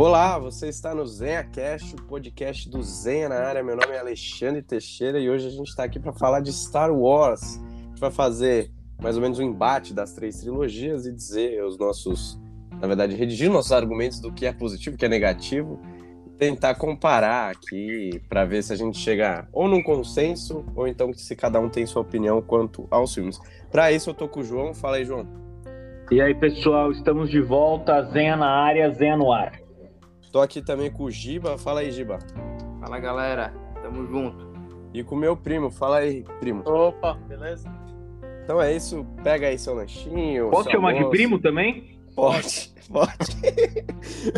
Olá, você está no ZenhaCast, o podcast do Zenha na área. Meu nome é Alexandre Teixeira e hoje a gente está aqui para falar de Star Wars. A gente vai fazer mais ou menos um embate das três trilogias e dizer os nossos, na verdade, redigir nossos argumentos do que é positivo, o que é negativo, e tentar comparar aqui para ver se a gente chega ou num consenso ou então se cada um tem sua opinião quanto aos filmes. Para isso eu tô com o João. Fala aí, João. E aí, pessoal, estamos de volta, Zenha na área, Zenha no ar. Tô aqui também com o Giba. Fala aí, Giba. Fala, galera. Tamo junto. E com o meu primo. Fala aí, primo. Opa, beleza? Então é isso. Pega aí seu lanchinho. Posso chamar de primo também? Pode, pode.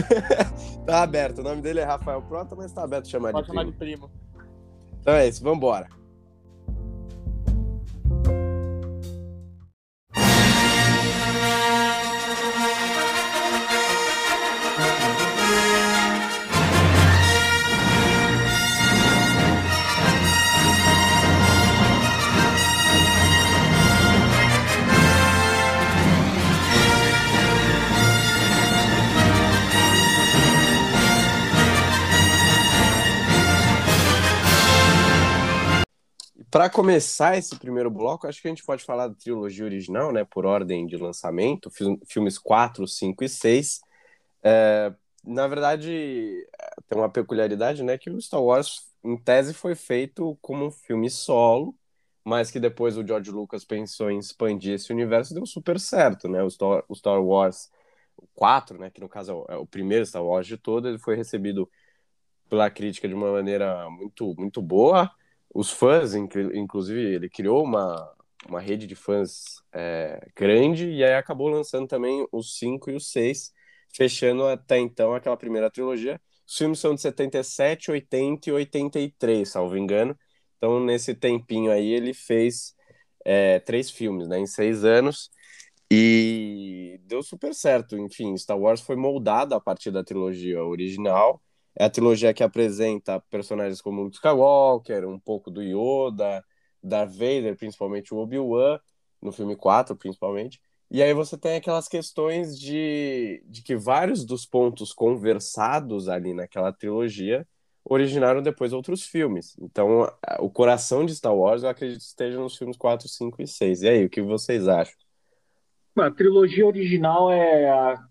tá aberto. O nome dele é Rafael Prota, mas tá aberto chamar Pode de chamar primo. de primo. Então é isso. Vambora. Para começar esse primeiro bloco, acho que a gente pode falar da trilogia original, né? Por ordem de lançamento, fil- filmes 4, 5 e 6. É, na verdade, tem uma peculiaridade, né? Que o Star Wars, em tese, foi feito como um filme solo, mas que depois o George Lucas pensou em expandir esse universo e deu super certo, né? O Star, o Star Wars 4, né? Que no caso é o, é o primeiro Star Wars de todo, ele foi recebido pela crítica de uma maneira muito, muito boa os fãs, inclu- inclusive, ele criou uma, uma rede de fãs é, grande e aí acabou lançando também os 5 e os 6, fechando até então aquela primeira trilogia. Os filmes são de 77, 80 e 83, salvo engano. Então, nesse tempinho aí, ele fez é, três filmes, né, em seis anos. E deu super certo. Enfim, Star Wars foi moldado a partir da trilogia original. É a trilogia que apresenta personagens como Luke Skywalker, um pouco do Yoda, Darth Vader, principalmente o Obi-Wan, no filme 4, principalmente. E aí você tem aquelas questões de, de que vários dos pontos conversados ali naquela trilogia originaram depois outros filmes. Então, o coração de Star Wars, eu acredito esteja nos filmes 4, 5 e 6. E aí, o que vocês acham? A trilogia original é a-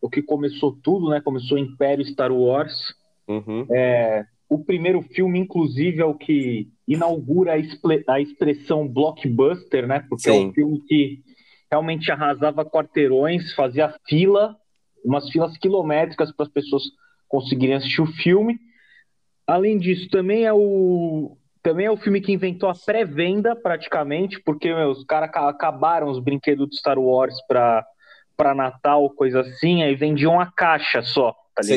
o que começou tudo, né? Começou o Império Star Wars. Uhum. O primeiro filme, inclusive, é o que inaugura a, a expressão blockbuster, né? Porque é Sim. um filme que realmente arrasava quarteirões, fazia fila, umas filas quilométricas para as pessoas conseguirem assistir o filme. Além disso, também é o também é o filme que inventou a pré-venda praticamente, porque meu, os caras ca- acabaram os brinquedos de Star Wars para para Natal, coisa assim, aí vendiam a caixa só, tá Sim.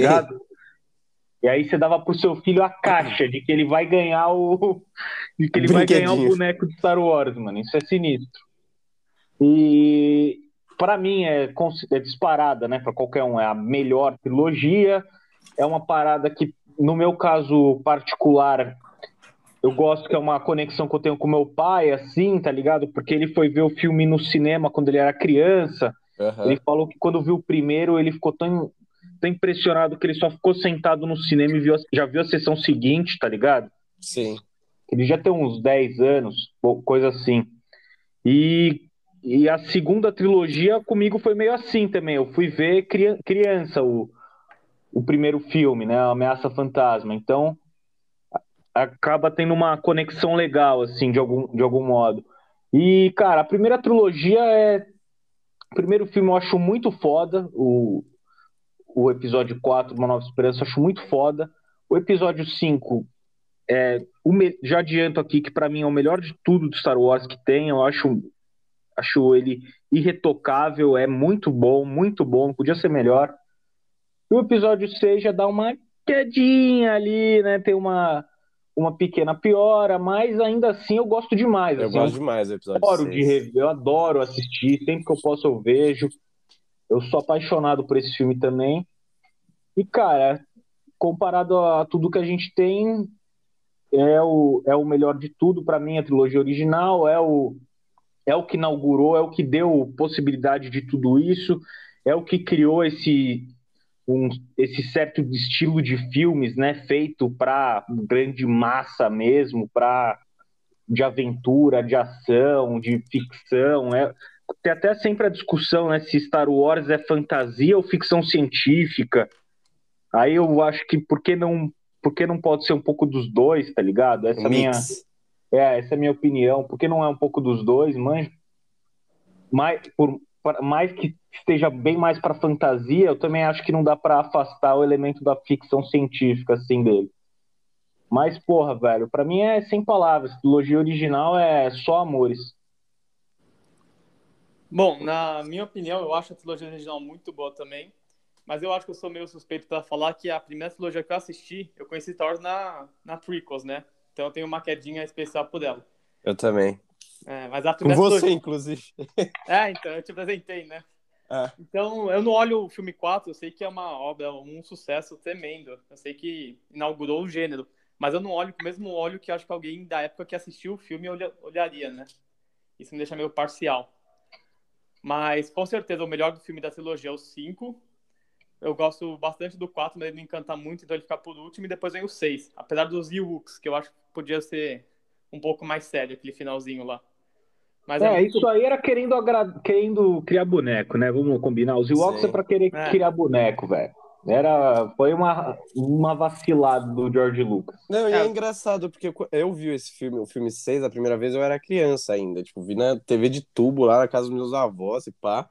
E aí você dava pro seu filho a caixa de que ele vai ganhar o de que ele vai ganhar o boneco de Star Wars, mano. Isso é sinistro. E para mim é, é disparada, né? Para qualquer um é a melhor trilogia. É uma parada que, no meu caso particular, eu gosto que é uma conexão que eu tenho com meu pai, assim, tá ligado? Porque ele foi ver o filme no cinema quando ele era criança. Aham. Ele falou que quando viu o primeiro, ele ficou tão, tão impressionado que ele só ficou sentado no cinema e viu, já viu a sessão seguinte, tá ligado? Sim. Ele já tem uns 10 anos, coisa assim. E, e a segunda trilogia comigo foi meio assim também. Eu fui ver cria- criança o, o primeiro filme, né? A Ameaça Fantasma. Então acaba tendo uma conexão legal, assim, de algum, de algum modo. E, cara, a primeira trilogia é. O primeiro filme eu acho muito foda. O, o episódio 4, Uma Nova Esperança, eu acho muito foda. O episódio 5 é, o me- já adianto aqui que pra mim é o melhor de tudo do Star Wars que tem. Eu acho, acho ele irretocável, é muito bom, muito bom, podia ser melhor. E o episódio 6 já dá uma quedinha ali, né? Tem uma, uma pequena piora, mas ainda assim eu gosto demais. Eu assim, gosto demais do episódio adoro de 6. rever, eu adoro assistir, sempre que eu posso eu vejo. Eu sou apaixonado por esse filme também. E, cara, comparado a tudo que a gente tem, é o, é o melhor de tudo para mim, a trilogia original, é o, é o que inaugurou, é o que deu possibilidade de tudo isso, é o que criou esse um, esse certo estilo de filmes, né, feito para grande massa mesmo, para de aventura, de ação, de ficção. É, tem até sempre a discussão, né, se Star Wars é fantasia ou ficção científica. Aí eu acho que por que não, por que não pode ser um pouco dos dois, tá ligado? Essa Um minha mix. é, essa é a minha opinião. Por que não é um pouco dos dois, mãe? Mais, por, mais que esteja bem mais para fantasia, eu também acho que não dá para afastar o elemento da ficção científica assim dele. Mas, porra, velho, pra mim é sem palavras. Trilogia original é só amores. Bom, na minha opinião, eu acho a trilogia original muito boa também. Mas eu acho que eu sou meio suspeito para falar que a primeira trilogia que eu assisti, eu conheci Star Wars na, na Prequels, né? Então eu tenho uma quedinha especial por ela. Eu também. É, mas a Com primeira você, trilogia... inclusive. É, então, eu te apresentei, né? É. Então, eu não olho o filme 4, eu sei que é uma obra, um sucesso tremendo. Eu sei que inaugurou o gênero. Mas eu não olho com o mesmo olho que acho que alguém da época que assistiu o filme olha- olharia, né? Isso me deixa meio parcial. Mas, com certeza, o melhor do filme da trilogia é o 5. Eu gosto bastante do 4, mas ele me encanta muito, então ele fica por último. E depois vem o 6. Apesar dos Ewoks, que eu acho que podia ser um pouco mais sério, aquele finalzinho lá. Mas É, muito isso aí era querendo, agra- querendo criar boneco, né? Vamos combinar. Os Ewoks Sim. é pra querer É. criar boneco, velho. Era, foi uma, uma vacilada do George Lucas. Não, e É. é engraçado, porque eu- eu vi esse filme, o filme 6, a primeira vez eu era criança ainda. Tipo, vi na TV de tubo lá na casa dos meus avós e pá.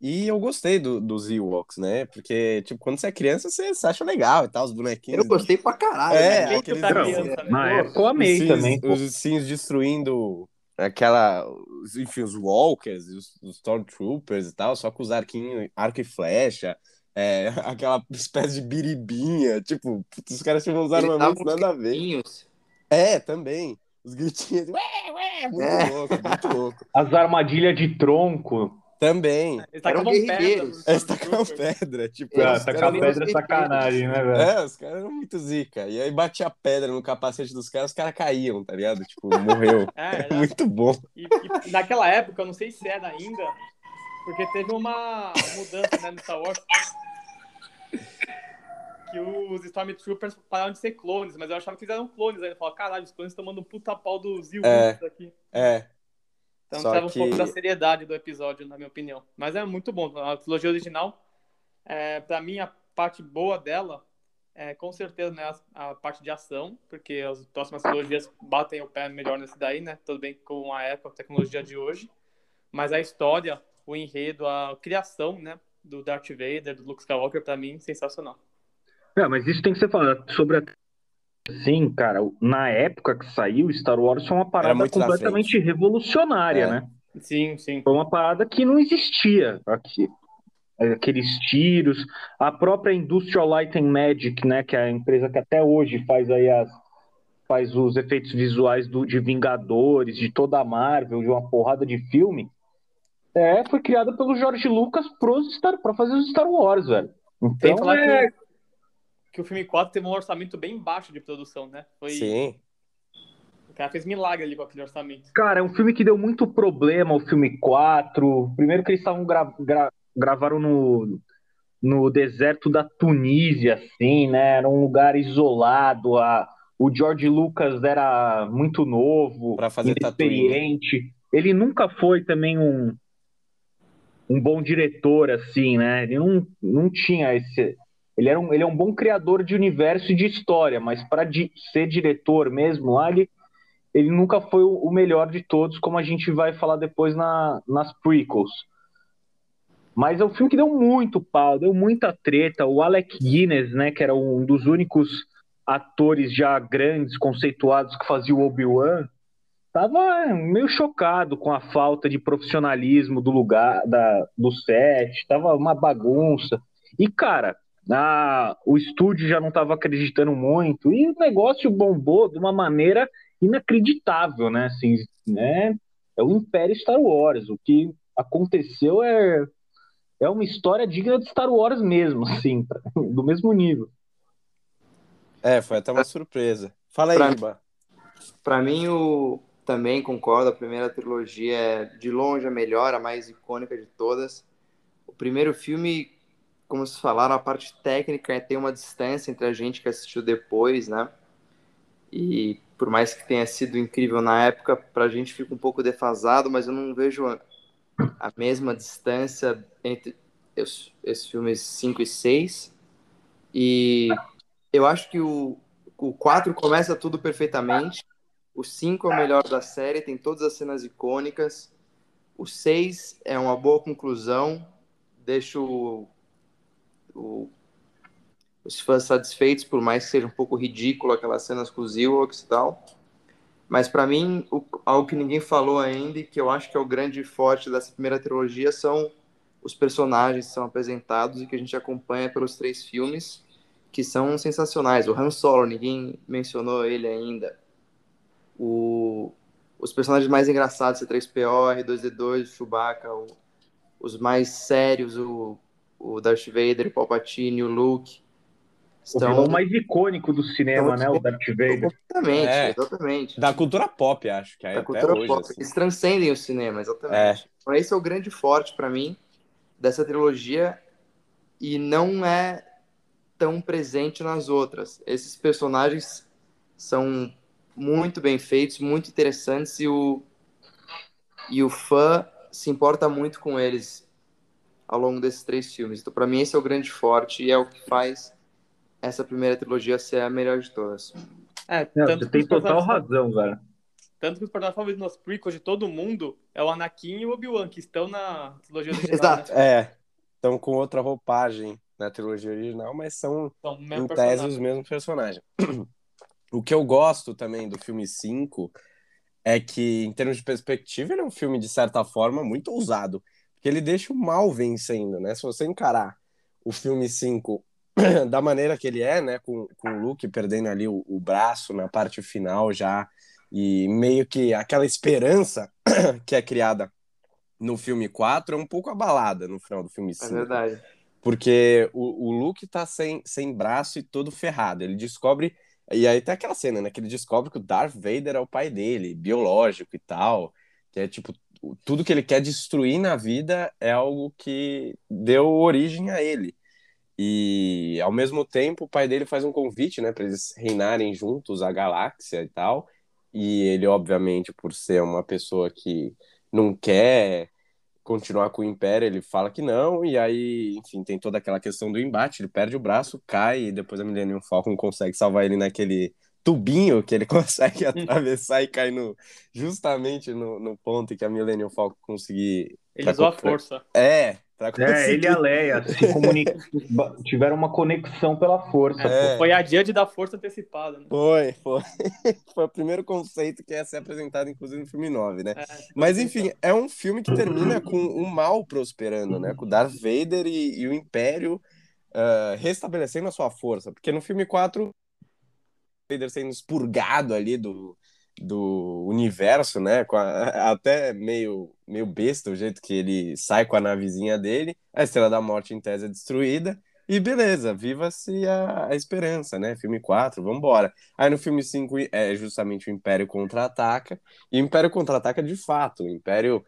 E eu gostei do, dos Ewoks, né? Porque, tipo, quando você é criança, você, você acha legal e tal, os bonequinhos. Eu gostei pra caralho. É, né? aqueles- criança, né? Na Pô, época eu amei os também. pô. Os sims destruindo aquela. os- Enfim, os Walkers, os, os Stormtroopers e tal, só com os arquinhos, arco e flecha. É, aquela espécie de biribinha. Tipo, putz, os caras tinham uns armamentos nada a ver. gritinhos. É, também. Os gritinhos. Ué, ué, muito É. louco, muito louco. As armadilhas de tronco. Também. Eles tacavam pedra. Eles tacavam pedra. Tipo, os tacar pedra é sacanagem, né, velho? É, os caras eram muito zica. E aí batia pedra no capacete dos caras, os caras caíam, tá ligado? Tipo, morreu. É, era- muito bom. E, e naquela época, eu não sei se era ainda, porque teve uma mudança né, no Star Wars. Que os Stormtroopers pararam de ser clones, mas eu achava que eles eram clones ainda. Eu falava, caralho, os clones estão mandando um puta pau dos Ewoks É. aqui. É. Então Só tava um que- pouco da seriedade do episódio, na minha opinião. Mas é muito bom. A trilogia original, é, pra mim, a parte boa dela é com certeza né, a, a parte de ação, porque as próximas trilogias batem o pé melhor nesse daí, né? Tudo bem com a época, a tecnologia de hoje. Mas a história, o enredo, a criação, né? Do Darth Vader, do Luke Skywalker, pra mim, sensacional. É, mas isso tem que ser falado sobre a. Sim, cara, na época que saiu, Star Wars foi uma parada completamente revolucionária, É. né? Sim, sim. Foi uma parada que não existia aqui. Aqueles tiros, a própria Industrial Light and Magic, né, que é a empresa que até hoje faz aí as faz os efeitos visuais do, de Vingadores, de toda a Marvel, de uma porrada de filme, é, foi criada pelo George Lucas pra fazer os Star Wars, velho. Tem que Então, falar é, que, que o filme 4 teve um orçamento bem baixo de produção, né? Foi, Sim. O cara fez milagre ali com aquele orçamento. Cara, é um filme que deu muito problema, o filme 4. Primeiro que eles estavam gra gra gravaram no, no deserto da Tunísia, assim, né? Era um lugar isolado. A, o George Lucas era muito novo, Pra fazer inexperiente. Ele nunca foi também um, um bom diretor, assim, né? Ele não, não tinha esse. Ele, era um, ele é um bom criador de universo e de história, mas para di ser diretor mesmo lá, ele, ele nunca foi o, o melhor de todos, como a gente vai falar depois na, nas prequels. Mas é um filme que deu muito pau, deu muita treta. O Alec Guinness, né, que era um dos únicos atores já grandes, conceituados que fazia o Obi-Wan, tava meio chocado com a falta de profissionalismo do lugar, da, do set, tava uma bagunça. E, cara, a, o estúdio já não estava acreditando muito, e o negócio bombou de uma maneira inacreditável, né? Assim, né? É o Império Star Wars. O que aconteceu é, é uma história digna de Star Wars mesmo, assim, do mesmo nível. É, foi até uma surpresa. Fala aí, Pra- Iba. Pra mim, o... também concordo, a primeira trilogia é de longe a melhor, a mais icônica de todas. O primeiro filme como vocês falaram, a parte técnica tem uma distância entre a gente que assistiu depois, né? E por mais que tenha sido incrível na época, pra gente fica um pouco defasado, mas eu não vejo a, a mesma distância entre esses, esses filmes 5 e 6. E eu acho que o, o 4 começa tudo perfeitamente. O 5 é o melhor da série, tem todas as cenas icônicas. O 6 é uma boa conclusão, deixa o, o, os fãs satisfeitos, por mais que seja um pouco ridículo aquelas cenas com os Ewoks e tal. Mas para mim, o, algo que ninguém falou ainda e que eu acho que é o grande forte dessa primeira trilogia são os personagens que são apresentados e que a gente acompanha pelos três filmes, que são sensacionais. O Han Solo, ninguém mencionou ele ainda. O, os personagens mais engraçados, C3PO, R2D2, Chewbacca, o, os mais sérios, o, o Darth Vader, o Palpatine, o Luke. Estão... O vilão mais icônico do cinema, né? O Darth Vader. Exatamente, é, exatamente. Da cultura pop, acho que é. Da cultura hoje, pop. Assim. Eles transcendem o cinema, exatamente. É. Então, esse é o grande forte para mim dessa trilogia e não é tão presente nas outras. Esses personagens são muito bem feitos, muito interessantes e o, e o fã se importa muito com eles ao longo desses três filmes. Então, para mim, esse é o grande forte e é o que faz essa primeira trilogia ser a melhor de todas. É, Não, você tem total razão, velho. Tanto que os personagens favoritos nos prequels de todo mundo é o Anakin e o Obi-Wan, que estão na trilogia original. Exato. Né? É, estão com outra roupagem na trilogia original, mas são, são em tese os mesmos personagens. O que eu gosto também do filme 5 é que, em termos de perspectiva, ele é um filme, de certa forma, muito ousado. Porque ele deixa o mal vencendo, né? Se você encarar o filme 5 da maneira que ele é, né? Com, com o Luke perdendo ali o, o braço na parte final já. E meio que aquela esperança que é criada no filme 4 é um pouco abalada no final do filme 5. É verdade. Porque o, o Luke tá sem, sem braço e todo ferrado. Ele descobre e aí tem aquela cena, né? Que ele descobre que o Darth Vader é o pai dele, biológico e tal. Que é tipo, tudo que ele quer destruir na vida é algo que deu origem a ele. E ao mesmo tempo, o pai dele faz um convite, né, para eles reinarem juntos a galáxia e tal. E ele, obviamente, por ser uma pessoa que não quer continuar com o Império, ele fala que não, e aí, enfim, tem toda aquela questão do embate, ele perde o braço, cai, e depois a Millennium Falcon consegue salvar ele naquele tubinho que ele consegue atravessar e cai no, justamente no, no ponto que a Millennium Falcon conseguir... Ele usou a força. É, é, ele e a Leia se comunica... tiveram uma conexão pela força. É. Foi a Judge da força antecipada. Né? Foi, foi. foi o primeiro conceito que ia ser apresentado, inclusive, no filme 9, né? É, Mas, enfim, é um filme que termina com o mal prosperando, né? Com o Darth Vader e, e o Império uh, restabelecendo a sua força. Porque no filme 4, o Vader sendo expurgado ali do, do universo, né? A, até meio, meio besta o jeito que ele sai com a navezinha dele. A Estrela da Morte, em tese, é destruída. E beleza, viva-se a, a, esperança, né? Filme 4, vambora. Aí no filme 5 é justamente o Império contra-ataca. E o Império contra-ataca de fato. O Império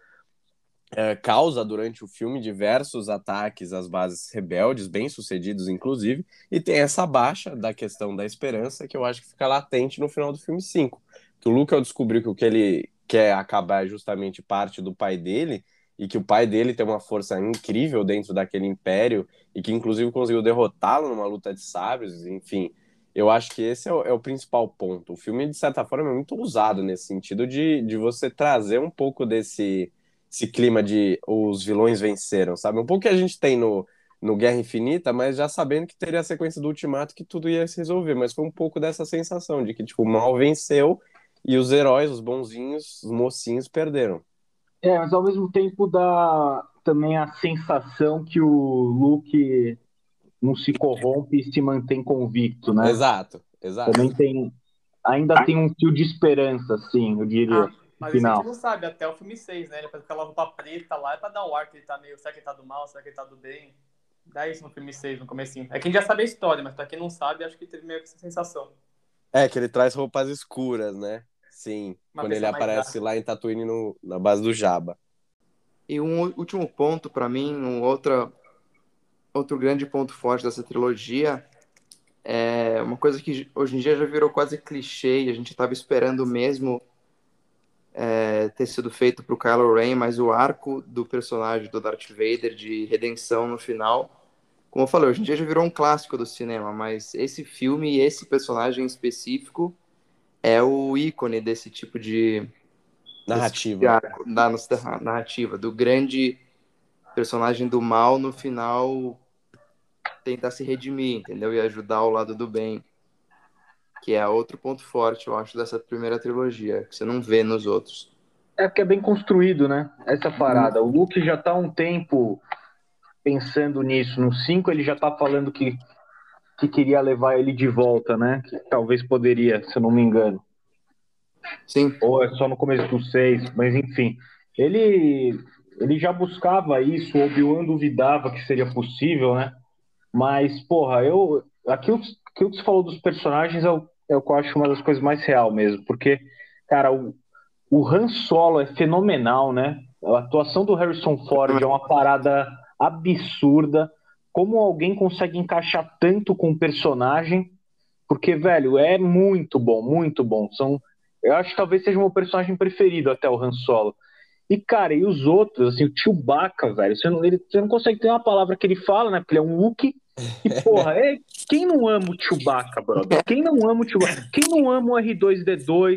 é, causa durante o filme diversos ataques às bases rebeldes, bem sucedidos inclusive. E tem essa baixa da questão da esperança que eu acho que fica latente no final do filme 5 que o Luke descobriu que o que ele quer acabar é justamente parte do pai dele e que o pai dele tem uma força incrível dentro daquele império e que inclusive conseguiu derrotá-lo numa luta de sábios, enfim. Eu acho que esse é o, é o, principal ponto. O filme, de certa forma, é muito usado nesse sentido de, de você trazer um pouco desse esse clima de os vilões venceram, sabe? Um pouco que a gente tem no, no Guerra Infinita, mas já sabendo que teria a sequência do Ultimato que tudo ia se resolver. Mas foi um pouco dessa sensação de que, tipo, o mal venceu e os heróis, os bonzinhos, os mocinhos perderam. É, mas ao mesmo tempo dá também a sensação que o Luke não se corrompe e se mantém convicto, né? Exato, exato. Também tem, ainda tem um fio de esperança, sim, eu diria. Ah, mas final. a gente não sabe, até o filme 6, né? Ele faz aquela roupa preta lá, é pra dar um ar que ele tá meio, será que ele tá do mal, será que ele tá do bem? Dá isso no filme 6, no comecinho. É quem já sabe a história, mas pra quem não sabe, acho que teve meio que essa sensação. É, que ele traz roupas escuras, né? Sim, Uma quando ele aparece lá em Tatooine no, na base do Jabba. E um último ponto para mim, um outra, outro grande ponto forte dessa trilogia é uma coisa que hoje em dia já virou quase clichê e a gente estava esperando mesmo é, ter sido feito para o Kylo Ren, mas o arco do personagem do Darth Vader de redenção no final, como eu falei, hoje em dia já virou um clássico do cinema, mas esse filme e esse personagem em específico é o ícone desse tipo de narrativa, de arco, da narrativa do grande personagem do mal no final tentar se redimir, entendeu? E ajudar ao lado do bem. Que é outro ponto forte, eu acho, dessa primeira trilogia, que você não vê nos outros. É porque é bem construído, né? Essa parada. O Luke já tá há um tempo pensando nisso. No 5 ele já tá falando que, que queria levar ele de volta, né? Que talvez poderia, se eu não me engano. Sim. Ou é só no começo do 6, mas enfim. Ele, ele já buscava isso, o Obi-Wan duvidava que seria possível, né? Mas, porra, eu. Aquilo, aquilo que você falou dos personagens é o, é o que eu acho uma das coisas mais real mesmo. Porque, cara, o, o Han Solo é fenomenal, né? A atuação do Harrison Ford é uma parada absurda. Como alguém consegue encaixar tanto com o personagem? Porque, velho, é muito bom, muito bom. São, eu acho que talvez seja o meu personagem preferido até o Han Solo. E, cara, e os outros, assim, o Chewbacca, velho, você não, ele, você não consegue ter uma palavra que ele fala, né? Porque ele é um Wookie. E, porra, é, quem não ama o Chewbacca, brother? Quem não ama o Chewbacca? Quem não ama o R2D2,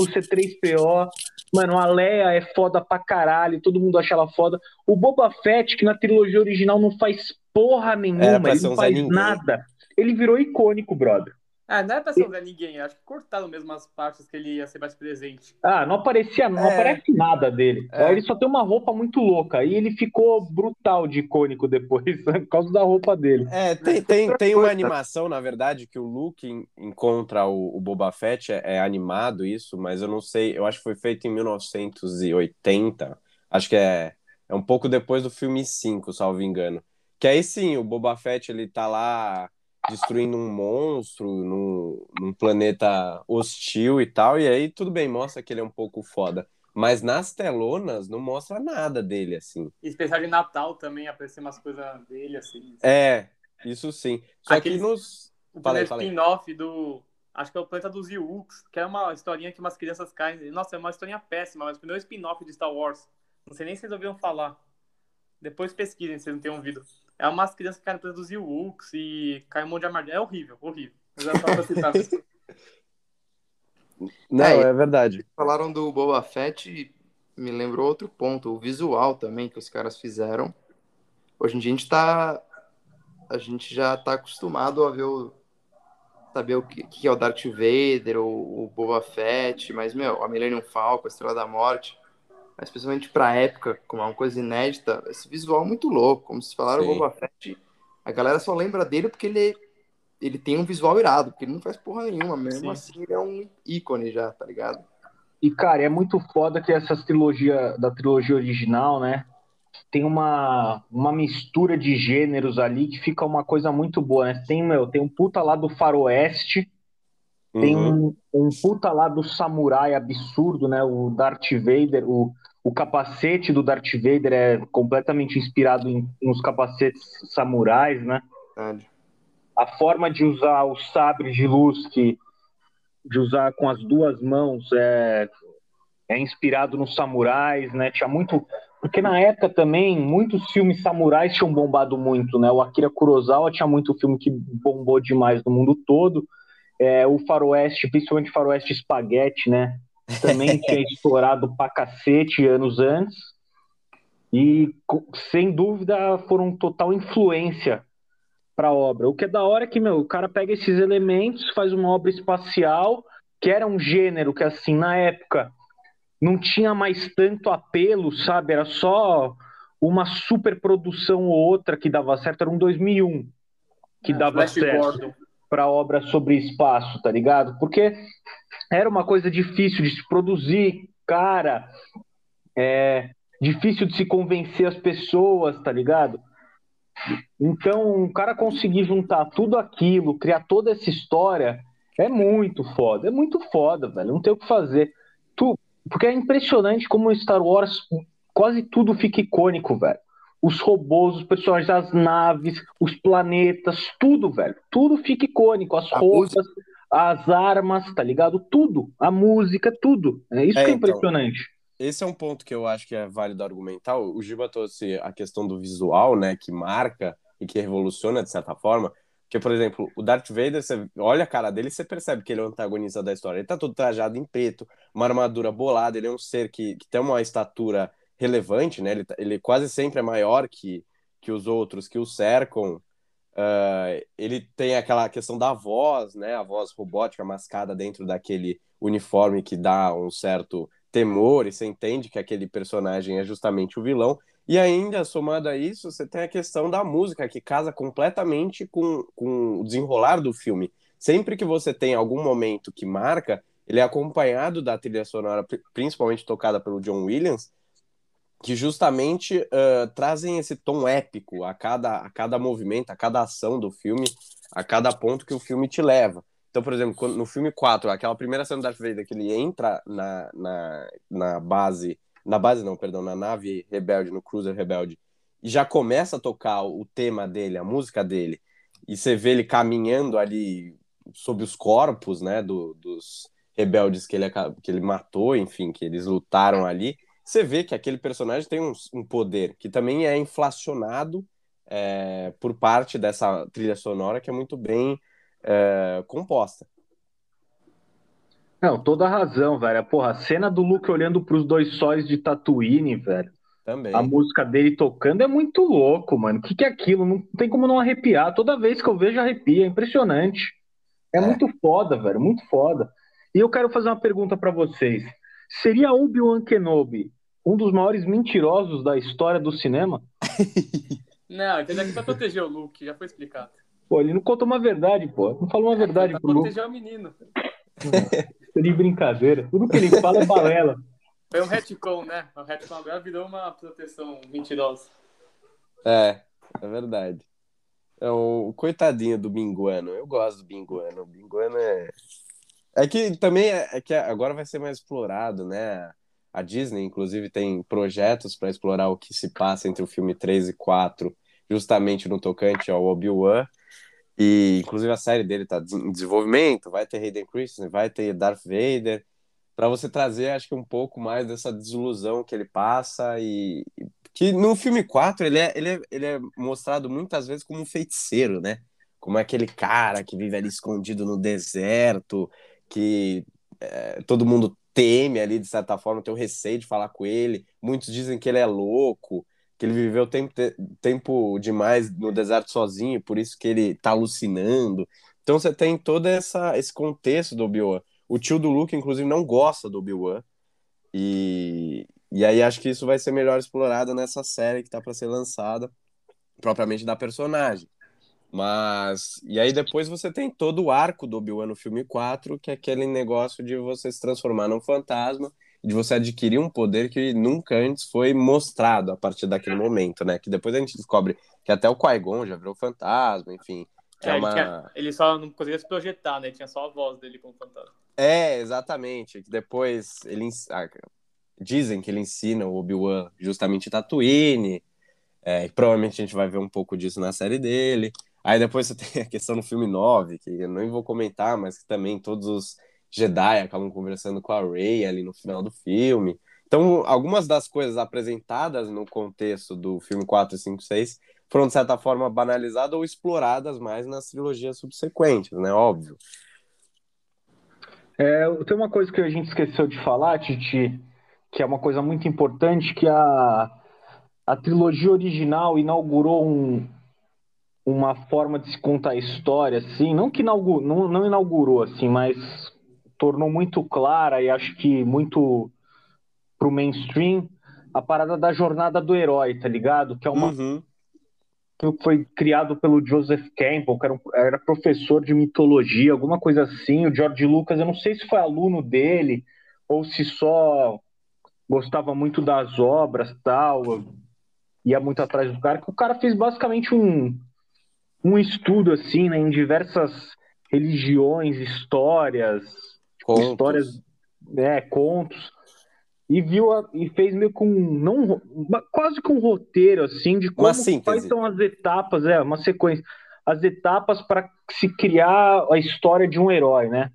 o C3PO? Mano, a Leia é foda pra caralho, todo mundo acha ela foda. O Boba Fett, que na trilogia original não faz porra nenhuma, ele não faz nada. Ele virou icônico, brother. Ah, não é pra ser um ninguém, acho que cortaram mesmo as partes que ele ia ser mais presente. Ah, não aparecia, não é. aparece nada dele. É. Ele só tem uma roupa muito louca. E ele ficou brutal de icônico depois, por causa da roupa dele. É, tem, tem, tem uma animação, na verdade, que o Luke encontra o, o Boba Fett, é, é, animado isso, mas eu não sei, eu acho que foi feito em 1980. Acho que é, é um pouco depois do filme 5, salvo engano. Que aí sim, o Boba Fett ele tá lá destruindo um monstro num, num, planeta hostil e tal, e aí tudo bem, mostra que ele é um pouco foda. Mas nas telonas não mostra nada dele, assim. especial de Natal também aparecem umas coisas dele, assim. É, isso sim. Só Aqueles, que nos. O spin-off do. Acho que é o Planeta dos Ewoks, que é uma historinha que umas crianças caem. Nossa, é uma historinha péssima, mas o primeiro spin-off de Star Wars. Não sei nem se vocês ouviram falar. Depois pesquisem se vocês não têm ouvido. É umas crianças que caem dos Ewoks e cai um monte de armadilha. É horrível, horrível. Mas é só pra citar. Não, é, é, verdade. Falaram do Boba Fett, me lembrou outro ponto, o visual também que os caras fizeram. Hoje em dia a gente tá. A gente já tá acostumado a ver o. Saber o que, que é o Darth Vader, o, o Boba Fett, mas, meu, a Millennium Falcon, a Estrela da Morte mas principalmente pra época, como é uma coisa inédita, esse visual é muito louco. Como vocês falaram, Sim. o Boba Fett, a galera só lembra dele porque ele, ele tem um visual irado, porque ele não faz porra nenhuma, mesmo Sim. assim ele é um ícone já, tá ligado? E, cara, é muito foda que essas trilogia, da trilogia original, né, tem uma, uma mistura de gêneros ali que fica uma coisa muito boa, né? Tem, meu, tem um puta lá do faroeste, uhum. tem um, um puta lá do samurai absurdo, né? O Darth Vader, o, o capacete do Darth Vader é completamente inspirado em, nos capacetes samurais, né? A forma de usar o sabre de luz, que, de usar com as duas mãos, é, é inspirado nos samurais, né? Tinha muito. Porque na época também, muitos filmes samurais tinham bombado muito, né? O Akira Kurosawa tinha muito filme que bombou demais no mundo todo. É, o faroeste, principalmente faroeste espaguete, né? Também tinha estourado pra cacete anos antes. E, sem dúvida, foram total influência para a obra. O que é da hora é que, meu, o cara pega esses elementos, faz uma obra espacial, que era um gênero que, assim, na época, não tinha mais tanto apelo, sabe? Era só uma super produção ou outra que dava certo. Era um 2001 que é, dava certo para obra sobre espaço, tá ligado? Porque era uma coisa difícil de se produzir, cara, é difícil de se convencer as pessoas, tá ligado? Então, o cara conseguir juntar tudo aquilo, criar toda essa história, é muito foda, é muito foda, velho, não tem o que fazer. Tu, porque é impressionante como Star Wars quase tudo fica icônico, velho. Os robôs, os personagens, as naves, os planetas, tudo, velho. Tudo fica icônico. As A roupas, as armas, tá ligado? Tudo. A música, tudo. É isso É, que é então. impressionante. Esse é um ponto que eu acho que é válido argumentar. O Giba trouxe a questão do visual, né, que marca e que revoluciona de certa forma. Porque, por exemplo, o Darth Vader, você olha a cara dele e você percebe que ele é o antagonista da história. Ele tá todo trajado em preto, uma armadura bolada, ele é um ser que, que tem uma estatura relevante, né? Ele, tá- ele quase sempre é maior que, que os outros que o cercam. Ah, ele tem aquela questão da voz, né? A voz robótica mascada dentro daquele uniforme que dá um certo temor e você entende que aquele personagem é justamente o vilão. E ainda, somado a isso, você tem a questão da música, que casa completamente com, com o desenrolar do filme. Sempre que você tem algum momento que marca, ele é acompanhado da trilha sonora, pri- principalmente tocada pelo John Williams, que justamente ah, trazem esse tom épico a cada, a cada movimento, a cada ação do filme, a cada ponto que o filme te leva. Então, por exemplo, no filme 4, aquela primeira cena do Darth Vader que ele entra na, na, na base, na base não, perdão, na nave rebelde, no cruiser rebelde, e já começa a tocar o tema dele, a música dele, e você vê ele caminhando ali sob os corpos, né, do, dos rebeldes que ele, que ele matou, enfim, que eles lutaram ali, você vê que aquele personagem tem um, um poder que também é inflacionado é, por parte dessa trilha sonora que é muito bem é, composta. Não, toda razão, velho. Porra, a cena do Luke olhando pros dois sóis de Tatooine, velho. Também. A música dele tocando é muito louco, mano. O que que é aquilo? Não tem como não arrepiar. Toda vez que eu vejo, arrepia. É impressionante. É, É. muito foda, velho. Muito foda. E eu quero fazer uma pergunta pra vocês. Seria Obi-Wan Kenobi um dos maiores mentirosos da história do cinema? Não, entendeu aqui pra proteger o Luke, já foi explicado. Pô, ele não contou uma verdade, pô. Não falou uma verdade pra pro Luke. proteger o menino. De brincadeira. Tudo que ele fala é balela. Foi um retcon, né? O retcon agora virou uma proteção mentirosa. É, é verdade. É o coitadinho do Binguano. Eu gosto do Binguano. O Binguano é. É que também é, é que agora vai ser mais explorado, né? A Disney, inclusive, tem projetos para explorar o que se passa entre o filme 3 e 4, justamente no tocante ao Obi-Wan. E, inclusive, a série dele está em desenvolvimento. Vai ter Hayden Christensen, vai ter Darth Vader. Para você trazer, acho que um pouco mais dessa desilusão que ele passa e, que no filme 4 ele é, ele, é, ele é mostrado muitas vezes como um feiticeiro, né? Como aquele cara que vive ali escondido no deserto, que é, todo mundo teme ali, de certa forma, tem o receio de falar com ele. Muitos dizem que ele é louco, que ele viveu tempo, tempo demais no deserto sozinho, por isso que ele tá alucinando. Então você tem todo essa, esse contexto do Obi-Wan. O tio do Luke, inclusive, não gosta do Obi-Wan. E, e aí acho que isso vai ser melhor explorado nessa série que tá para ser lançada, propriamente da personagem. Mas. E aí depois você tem todo o arco do Obi-Wan no filme 4, que é aquele negócio de você se transformar num fantasma, de você adquirir um poder que nunca antes foi mostrado a partir daquele momento, né? Que depois a gente descobre que até o Qui-Gon já virou fantasma, enfim. É, É, ele, uma... tinha- ele só não conseguia se projetar, né? Tinha só a voz dele como fantasma. é exatamente. Depois ele ah, dizem que ele ensina o Obi-Wan justamente Tatooine. É, e provavelmente a gente vai ver um pouco disso na série dele. Aí depois você tem a questão no filme 9, que eu nem vou comentar, mas que também todos os Jedi acabam conversando com a Rey ali no final do filme. Então, algumas das coisas apresentadas no contexto do filme 4, 5, 6 foram, de certa forma, banalizadas ou exploradas mais nas trilogias subsequentes, né? Óbvio. É, tem uma coisa que a gente esqueceu de falar, Titi, que é uma coisa muito importante, que a, a trilogia original inaugurou um, uma forma de se contar a história, assim, não que inaugurou, não, não inaugurou, assim, mas tornou muito clara e acho que muito pro mainstream a parada da jornada do herói, tá ligado? Que é uma Uhum. que foi criado pelo Joseph Campbell, que era, um- era professor de mitologia, alguma coisa assim. O George Lucas, eu não sei se foi aluno dele ou se só gostava muito das obras tal, ia muito atrás do cara. Que o cara fez basicamente um, um estudo assim, né, em diversas religiões, histórias, Contos. histórias, né, contos. e viu a, e fez meio com não quase com um roteiro assim de como quais são as etapas, é, uma sequência, as etapas para se criar a história de um herói, né?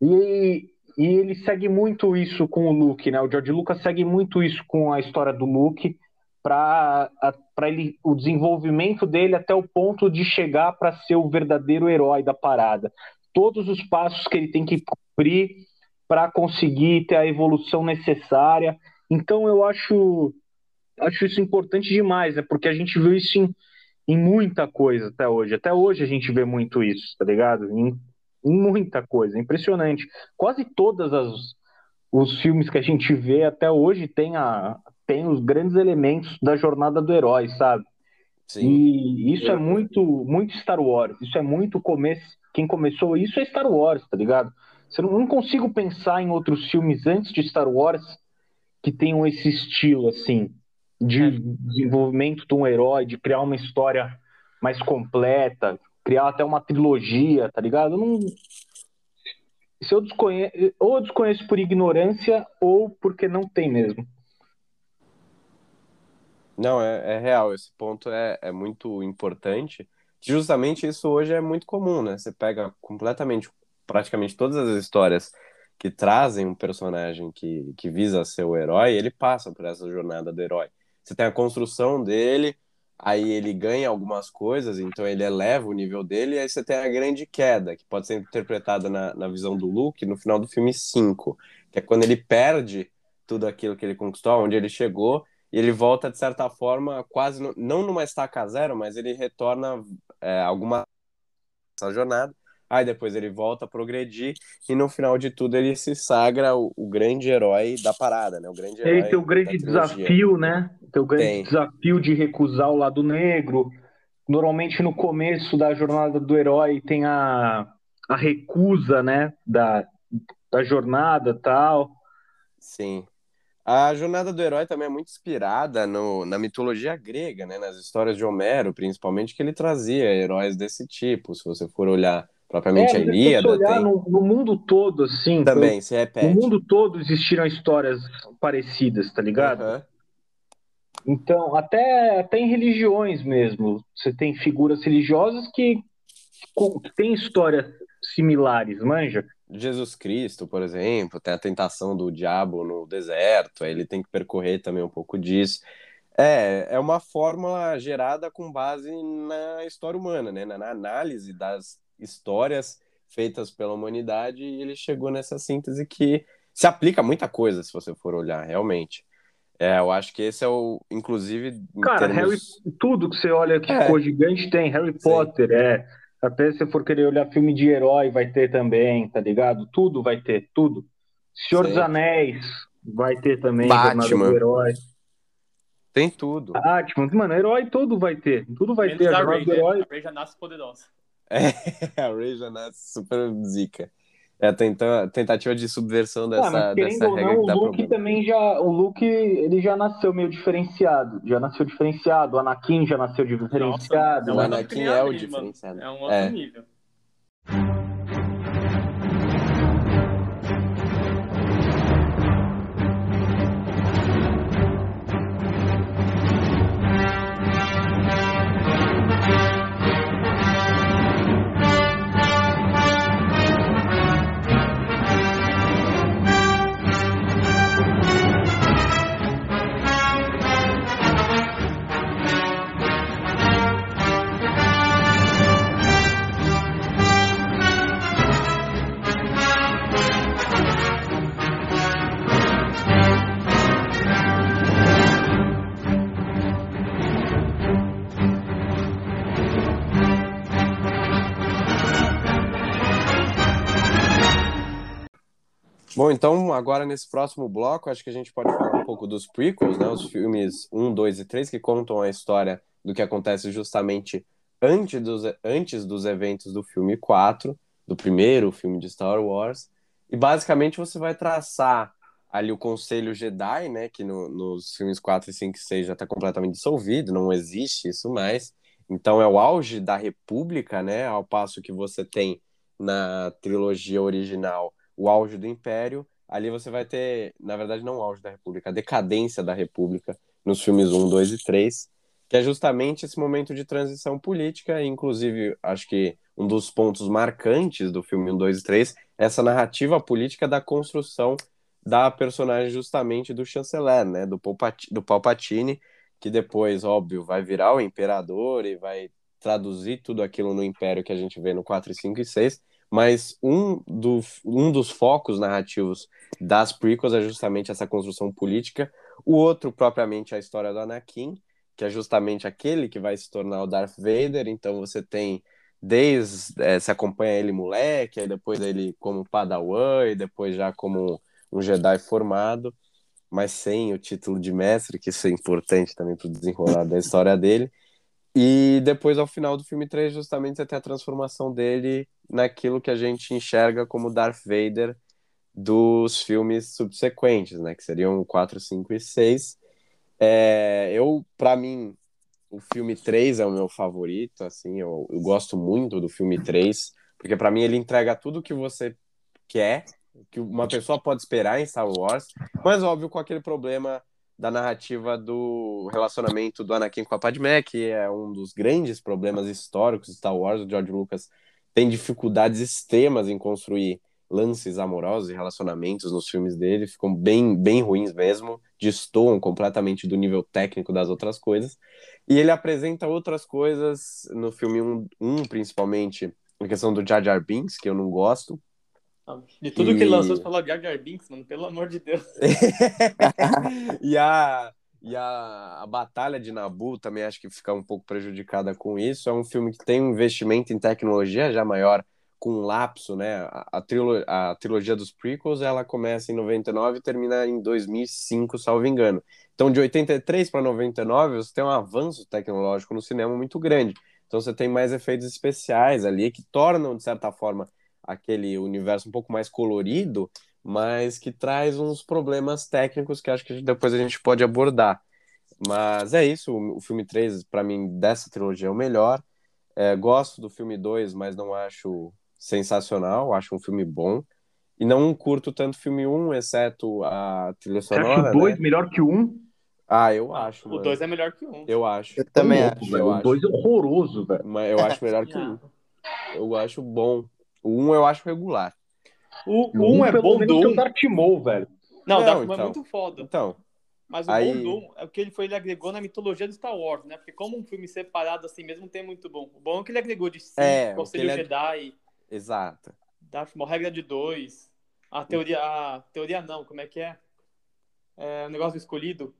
E, e ele segue muito isso com o Luke, né? O George Lucas segue muito isso com a história do Luke para ele o desenvolvimento dele até o ponto de chegar para ser o verdadeiro herói da parada. Todos os passos que ele tem que cumprir para conseguir ter a evolução necessária. Então eu acho acho isso importante demais, né? Porque a gente viu isso em, em muita coisa até hoje. Até hoje a gente vê muito isso, tá ligado? Em, em muita coisa, impressionante. Quase todas as os filmes que a gente vê até hoje tem a tem os grandes elementos da jornada do herói, sabe? Sim. E isso é muito muito Star Wars. Isso é muito começo. Quem começou isso é Star Wars, tá ligado? Eu não consigo pensar em outros filmes antes de Star Wars que tenham esse estilo, assim, de é. desenvolvimento de um herói, de criar uma história mais completa, criar até uma trilogia, tá ligado? Eu não. Se eu desconheço, ou eu desconheço por ignorância, ou porque não tem mesmo. Não, é, é real, esse ponto é, é muito importante. Justamente isso hoje é muito comum, né? Você pega completamente praticamente todas as histórias que trazem um personagem que, que visa ser o herói, ele passa por essa jornada do herói. Você tem a construção dele, aí ele ganha algumas coisas, então ele eleva o nível dele, e aí você tem a grande queda, que pode ser interpretada na, na visão do Luke no final do filme 5, que é quando ele perde tudo aquilo que ele conquistou, onde ele chegou, e ele volta, de certa forma, quase, no, não numa estaca zero, mas ele retorna é, alguma essa jornada, aí depois ele volta a progredir e no final de tudo ele se sagra o, o grande herói da parada, né? O grande herói ele tem o grande desafio, né? Tem o grande tem. desafio de recusar o lado negro. Normalmente no começo da jornada do herói tem a, a recusa, né? Da, da jornada tal. Sim. A jornada do herói também é muito inspirada no, na mitologia grega, né? Nas histórias de Homero, principalmente, que ele trazia heróis desse tipo. Se você for olhar propriamente é, a Ilíada. Se olhar tem... no, no, mundo todo, assim. Também, se repete. No mundo todo existiram histórias parecidas, tá ligado? Uhum. Então, até, até em religiões mesmo, você tem figuras religiosas que, que têm histórias similares, manja? Jesus Cristo, por exemplo, tem a tentação do diabo no deserto, aí ele tem que percorrer também um pouco disso. É, é uma fórmula gerada com base na história humana, né? na análise das histórias feitas pela humanidade e ele chegou nessa síntese que se aplica a muita coisa, se você for olhar, realmente. É, eu acho que esse é o, inclusive. Cara, termos... Harry, tudo que você olha que é. ficou gigante tem. Harry Potter, Sim. é. Até se for querer olhar filme de herói, vai ter também, tá ligado? Tudo vai ter, tudo. Senhor Sim. dos Anéis vai ter também. Batman. Do herói. Tem tudo. Batman, mano, herói todo vai ter. Tudo vai Menos ter. A, a Ray, né? herói... a Ray já nasce poderosa. É, a Ray já nasce super zica. É tenta, tentativa de subversão dessa, ah, dessa regra não, que O Luke também já. O Luke ele já nasceu meio diferenciado. Já nasceu diferenciado. O Anakin já nasceu diferenciado. Nossa, o Anakin é o diferenciado. É um outro é. nível. Bom, então agora nesse próximo bloco, acho que a gente pode falar um pouco dos prequels, né? Os filmes 1, 2 e 3, que contam a história do que acontece justamente antes dos, antes dos eventos do filme 4, do primeiro filme de Star Wars. E basicamente você vai traçar ali o Conselho Jedi, né? Que no, nos filmes 4, 5 e 6 já está completamente dissolvido, não existe isso mais. Então é o auge da República, né? Ao passo que você tem na trilogia original o auge do Império, ali você vai ter, na verdade, não o auge da República, a decadência da República nos filmes 1, 2 e 3, que é justamente esse momento de transição política, inclusive, acho que um dos pontos marcantes do filme 1, 2 e 3 é essa narrativa política da construção da personagem justamente do chanceler, né, do, Palpatine, do Palpatine, que depois, óbvio, vai virar o imperador e vai traduzir tudo aquilo no império que a gente vê no 4, 5 e 6, mas um, do, um dos focos narrativos das prequels é justamente essa construção política, o outro, propriamente, é a história do Anakin, que é justamente aquele que vai se tornar o Darth Vader, então você tem desde, é, se acompanha ele moleque, aí depois ele como padawan, e depois já como um Jedi formado, mas sem o título de mestre, que isso é importante também para o desenrolar da história dele, e depois, ao final do filme 3, justamente você tem a transformação dele naquilo que a gente enxerga como Darth Vader dos filmes subsequentes, né? Que seriam 4, 5 e 6. É, eu, para mim, o filme 3 é o meu favorito, assim, eu, eu gosto muito do filme 3, porque para mim ele entrega tudo que você quer, que uma pessoa pode esperar em Star Wars, mas óbvio com aquele problema da narrativa do relacionamento do Anakin com a Padmé, que é um dos grandes problemas históricos de Star Wars. O George Lucas tem dificuldades extremas em construir lances amorosos e relacionamentos nos filmes dele, ficam bem, bem ruins mesmo, destoam completamente do nível técnico das outras coisas. E ele apresenta outras coisas no filme 1, um, um, principalmente, a questão do Jar Jar Binks, que eu não gosto, de tudo e... que ele lançou, você falou Jar Jar Binks, mano, pelo amor de Deus. e a, e a, a Batalha de Nabu também acho que fica um pouco prejudicada com isso. É um filme que tem um investimento em tecnologia já maior, com um lapso, né? A, a, trilo, a trilogia dos prequels, ela começa em 99 e termina em 2005, salvo engano. Então, de 83 para 99, você tem um avanço tecnológico no cinema muito grande. Então, você tem mais efeitos especiais ali que tornam, de certa forma, aquele universo um pouco mais colorido, mas que traz uns problemas técnicos que acho que depois a gente pode abordar. Mas é isso, o filme 3, para mim, dessa trilogia é o melhor. É, gosto do filme 2, mas não acho sensacional, acho um filme bom. E não curto tanto o filme 1, exceto a trilha sonora. Você acha o 2 né? melhor que o 1? Ah, eu acho. O 2 é melhor que o 1. Eu acho. Eu também acho. o 2 é horroroso, velho. Mas eu acho melhor que o 1. Eu acho bom. O 1 eu acho regular. O 1 é bom do 1. Darth Maul, velho. Não, o Darth Maul é então. muito foda. Então. Mas o aí... bom do 1 é o que ele foi, ele agregou na mitologia do Star Wars, né? Porque como um filme separado assim mesmo tem muito bom. O bom é que ele agregou de si, é, Conselho. Jedi. Exato. Darth Maul, regra de dois. A teoria, a teoria não, como é que é? é o negócio escolhido.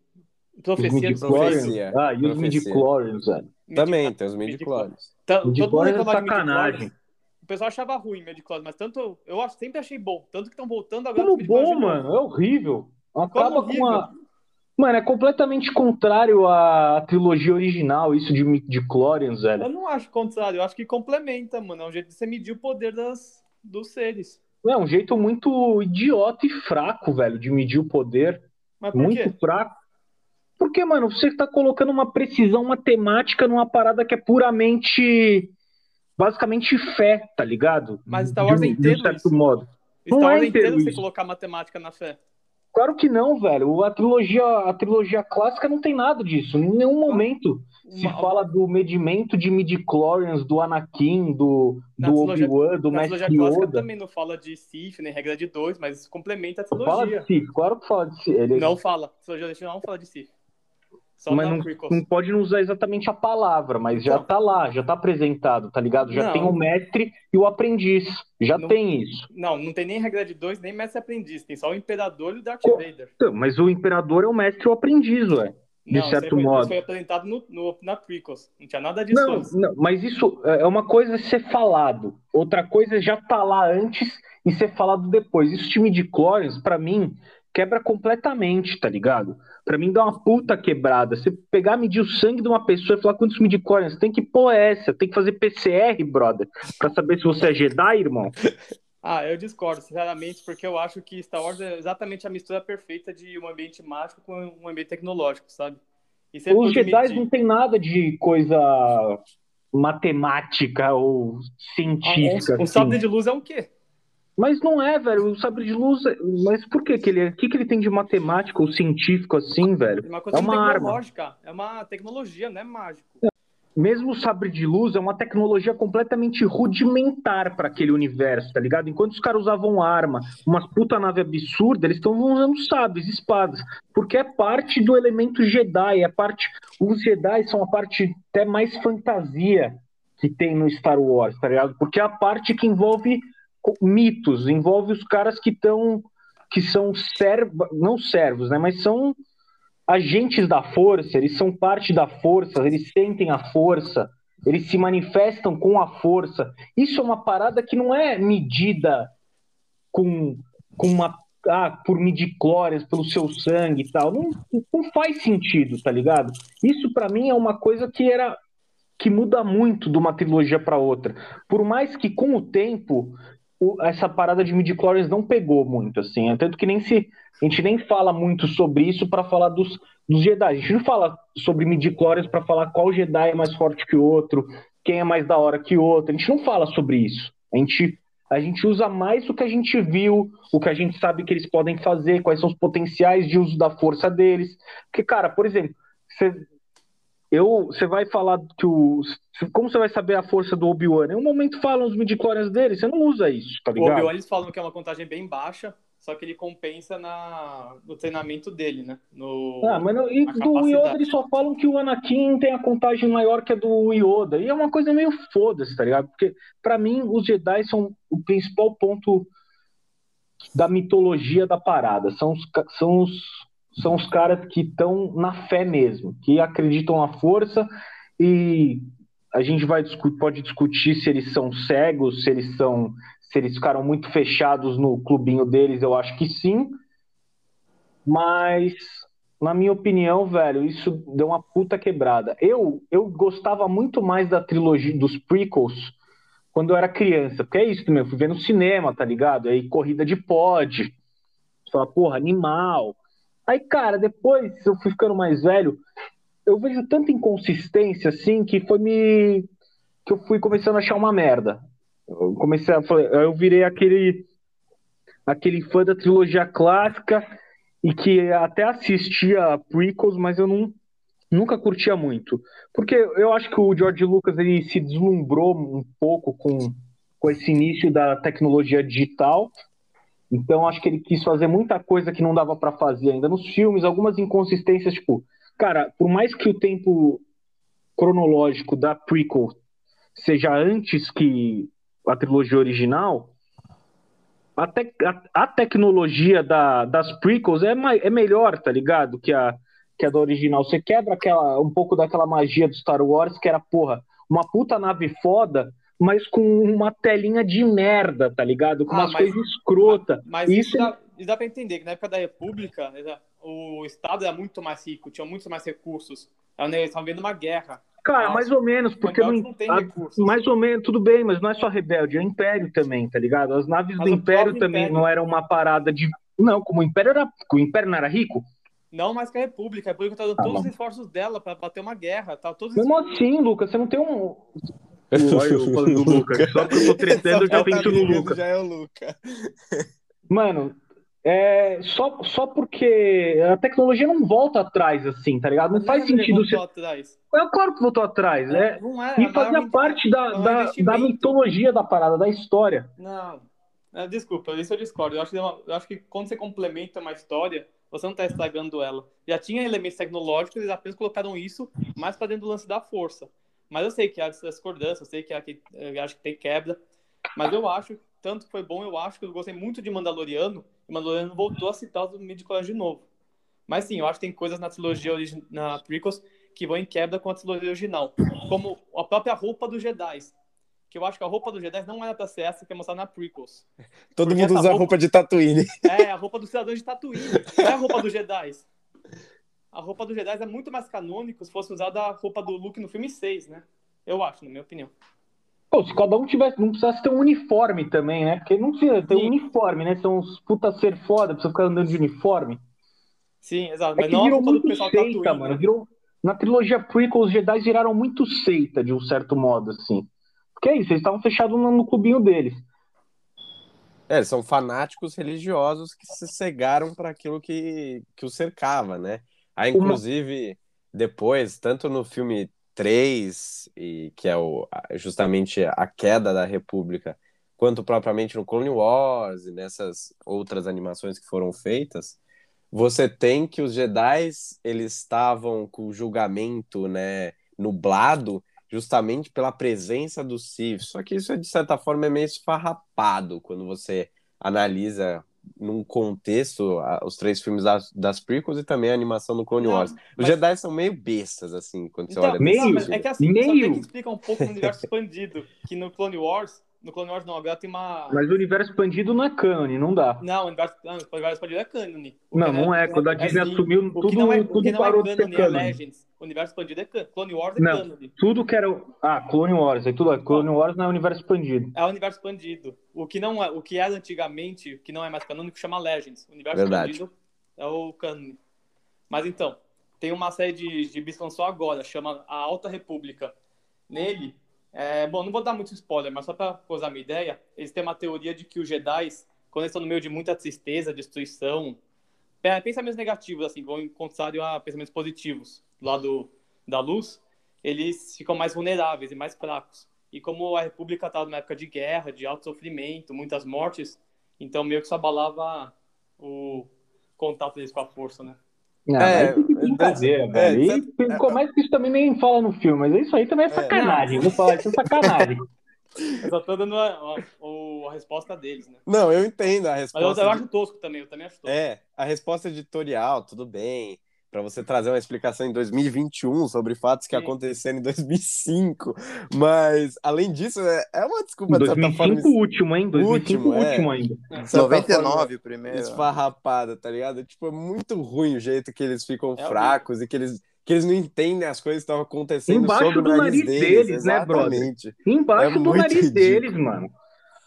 Profecia. Profecia. Ah, e os midi-chlorians, velho. Também, tem os midi-chlorians. Midi todo mundo é sacanagem o pessoal achava ruim Mediclose, mas tanto eu acho, sempre achei bom. Tanto que estão voltando agora. Como bom, mano. É horrível. Acaba horrível? com uma. Mano, é completamente contrário à trilogia original, isso de, de Clorians, velho. Eu não acho contrário, eu acho que complementa, mano. É um jeito de você medir o poder das, dos seres. É um jeito muito idiota e fraco, velho, de medir o poder. Mas por muito quê? fraco. Porque, mano, você tá colocando uma precisão matemática numa parada que é puramente basicamente fé, tá ligado? Mas Star Wars de, é inteiro de certo isso. modo. Star não Wars é inteiro você colocar matemática na fé. Claro que não, velho. A trilogia, a trilogia clássica não tem nada disso. Em nenhum momento uma, se fala do medimento de midichlorians, do Anakin, do, do Obi-Wan, do Mestre Yoda. A trilogia clássica também não fala de Sith, nem regra de dois, mas complementa a trilogia. Fala de Sith, claro que fala de Sith. Ele... Não fala. A trilogia não fala de Sith. Só mas não, não, pode não usar exatamente a palavra, mas já não. tá lá, já tá apresentado, tá ligado? Já não. tem o mestre e o aprendiz. Já não, tem isso. Não, não tem nem regra de dois, nem mestre e aprendiz. Tem só o imperador e o Darth Co Vader. Então, mas o imperador é o mestre e o aprendiz, ué. De não, certo foi, modo. Isso foi apresentado no, no, na Prequels. Não tinha nada disso. Não, não, mas isso é uma coisa ser falado. Outra coisa é já tá lá antes e ser falado depois. Isso time de Clorians, para mim, quebra completamente, tá ligado? Pra mim dá uma puta quebrada. Você pegar, medir o sangue de uma pessoa e falar quantos midichlorians, tem que pôr essa, tem que fazer PCR, brother, pra saber se você é Jedi, irmão. Ah, eu discordo, sinceramente, porque eu acho que Star Wars é exatamente a mistura perfeita de um ambiente mágico com um ambiente tecnológico, sabe? Os Jedi medir... não tem nada de coisa matemática ou científica. Ah, um, um assim. sabre de luz é um quê? Mas não é, velho. O sabre de luz. é- Mas por que, que ele é. O que, que ele tem de matemático ou científico assim, velho? É uma É uma arma. é uma tecnologia, não é mágico. Mesmo o sabre de luz é uma tecnologia completamente rudimentar para aquele universo, tá ligado? Enquanto os caras usavam arma, umas puta nave absurda, eles estão usando sabres, espadas, porque é parte do elemento Jedi, é parte. Os Jedi são a parte até mais fantasia que tem no Star Wars, tá ligado? Porque é a parte que envolve mitos, envolve os caras que estão que são servos, não servos, né? Mas são agentes da força, eles são parte da força, eles sentem a força, eles se manifestam com a força. Isso é uma parada que não é medida com, com uma. Ah, por midichlorians, pelo seu sangue e tal. Não, não faz sentido, tá ligado? Isso pra mim é uma coisa que era que muda muito de uma trilogia pra outra. Por mais que com o tempo o- essa parada de midichlorians não pegou muito assim, é tanto que nem se a gente nem fala muito sobre isso pra falar dos, dos Jedi. A gente não fala sobre midichlorians pra falar qual Jedi é mais forte que o outro, quem é mais da hora que o outro. A gente não fala sobre isso. A gente a gente usa mais o que a gente viu, o que a gente sabe que eles podem fazer, quais são os potenciais de uso da força deles. Porque, cara, por exemplo, você, eu, você vai falar que o. Como você vai saber a força do Obi-Wan? Em um momento falam os midichlorians dele, você não usa isso, tá O ligado? Obi-Wan eles falam que é uma contagem bem baixa, só que ele compensa na, no treinamento dele, né? No, Ah, mas não, e do. Yoda eles só falam que o Anakin tem a contagem maior que a do Yoda. E é uma coisa meio foda-se, tá ligado? Porque, pra mim, os Jedi são o principal ponto da mitologia da parada. São os, são os, são os caras que estão na fé mesmo, que acreditam na força e a gente vai pode discutir se eles são cegos, se eles são se eles ficaram muito fechados no clubinho deles, eu acho que sim. Mas na minha opinião, velho, isso deu uma puta quebrada. Eu eu gostava muito mais da trilogia dos prequels quando eu era criança, porque é isso também, eu fui ver no cinema, tá ligado? Aí corrida de pod. Fala, porra, animal. Aí, cara, depois eu fui ficando mais velho, eu vejo tanta inconsistência assim que foi me que eu fui começando a achar uma merda. Eu comecei a eu virei aquele aquele fã da trilogia clássica e que até assistia prequels, mas eu não nunca curtia muito. Porque eu acho que o George Lucas ele se deslumbrou um pouco com, com esse início da tecnologia digital. Então acho que ele quis fazer muita coisa que não dava para fazer ainda nos filmes, algumas inconsistências, tipo, cara, por mais que o tempo cronológico da prequel seja antes que a trilogia original, a, tec- a- a tecnologia da- das prequels é, é melhor, tá ligado? Que a, que a da original. Você quebra aquela, um pouco daquela magia do Star Wars, que era, porra, uma puta nave foda, mas com uma telinha de merda, tá ligado? Com Ah, umas mas- coisas escrotas. Mas Isso isso, dá, isso dá pra entender, que na época da República, o Estado era muito mais rico, tinha muitos mais recursos. Eles estavam vendo uma guerra. Cara, Nossa, mais ou menos, porque não, não tem a- recursos. mais ou menos, tudo bem, mas não é só rebelde, é o Império também, tá ligado? As naves Mas do Império também Império- não eram uma parada de. Não, como o Império era. O Império não era rico? Não mais que a República. A República tá dando Ah, todos não. os esforços dela pra bater uma guerra. Tá, todos Mesmo assim, Lucas, você não tem um. Olha, eu falando do Lucas. Só porque eu tô tretando, eu já penso no Lucas. Já é o Luca. Mano, é, só, só porque a tecnologia não volta atrás, assim, tá ligado? Não faz sentido. Voltou Você... atrás. É claro que voltou atrás. É, Não é. e é fazia maior- parte da, é da, da investimento. mitologia da parada, da história. Não. É, desculpa, isso eu discordo. Eu acho, que, é uma- eu acho que quando você complementa uma história, você não tá estragando ela. Já tinha elementos tecnológicos, eles apenas colocaram isso mais pra dentro do lance da força. Mas eu sei que há discordância, eu sei que, há, que eu acho que tem quebra. Mas eu acho, tanto que foi bom, eu acho que eu gostei muito de Mandaloriano, e Mandaloriano voltou a citar os midi de novo. Mas sim, eu acho que tem coisas na trilogia origi- na prequels que vão em quebra com a trilogia original. Como a própria roupa dos Jedi. Que eu acho que a roupa dos Jedi não era pra ser essa que é mostrada na prequels. Todo mundo usa roupa- roupa de Tatooine. É, a roupa do cidadão de Tatooine. Não é a roupa dos Jedi. A roupa dos Jedi é muito mais canônico se fosse usada a roupa do Luke no filme 6, né? Eu acho, na minha opinião. Pô, se cada um tivesse, não precisasse ter um uniforme também, né? Porque não precisa ter um Sim. uniforme, né? São uns puta ser foda, precisa ficar andando de uniforme. Sim, exato. É Mas que não a virou roupa do muito pessoal seita, Tatooine. mano. né? Virou... Na trilogia prequel, os Jedi viraram muito seita, de um certo modo, assim. Porque é isso, eles estavam fechados no, no clubinho deles. É, eles são fanáticos religiosos que se cegaram para aquilo que, que o cercava, né? Aí, inclusive, depois, tanto no filme 3, e, que é o, justamente a queda da República, quanto propriamente no Clone Wars e nessas outras animações que foram feitas, você tem que os Jedi eles estavam com o julgamento né, nublado justamente pela presença do Sith. Só que isso, de certa forma, é meio esfarrapado quando você analisa num contexto os três filmes das, das prequels e também a animação do Clone Wars. Os mas... Jedi são meio bestas, assim, quando então, você olha meio, É que assim, meio. só tem que explicar um pouco o universo expandido, que no Clone Wars no Clone Wars não, agora tem uma. Mas o universo expandido não é canon, não dá. Não, o universo, não, o universo expandido é canon. Não, não é. Quando a Disney é, assumiu, tudo, o que não é, tudo o que não parou é canon, de ser canon. É Legends. O universo expandido é canon. Clone Wars é não, canon. Tudo que era. Ah, Clone Wars, é tudo. Clone Wars não é o universo expandido. É o universo expandido. O que não é, o que era antigamente, que não é mais canônico, chama Legends. O universo Verdade. expandido é o canon. Mas então, tem uma série de, de bis só agora, chama A Alta República. Nele, é, bom, não vou dar muito spoiler, mas só para posar minha ideia, eles têm uma teoria de que os Jedi, quando eles estão no meio de muita tristeza, destruição, pensamentos negativos, assim, vão a pensamentos positivos do lado da luz, eles ficam mais vulneráveis e mais fracos. E como a República estava numa época de guerra, de alto sofrimento, muitas mortes, então meio que isso abalava o contato deles com a força, né? Não, é, é brincadeira, é, velho. É, e começa que isso também nem fala no filme, mas isso aí também é, é. sacanagem. Vou falar isso é sacanagem. Eu só tô dando a, a, a, resposta deles, né? Não, eu entendo a resposta. Mas eu, eu acho tosco também, eu também acho tosco. É, a resposta editorial, tudo bem para você trazer uma explicação em 2021 sobre fatos que Sim. aconteceram em 2005. Mas, além disso, é, é uma desculpa de certa 2005 forma. último, hein? 2005 último, é. último ainda. 99 primeiro. Esfarrapada, tá ligado? Tipo, é muito ruim o jeito que eles ficam é fracos e que eles que eles não entendem as coisas que estão acontecendo Embaixo sobre do o nariz, nariz deles, deles né, brother? Embaixo é do nariz ridículo. deles, mano.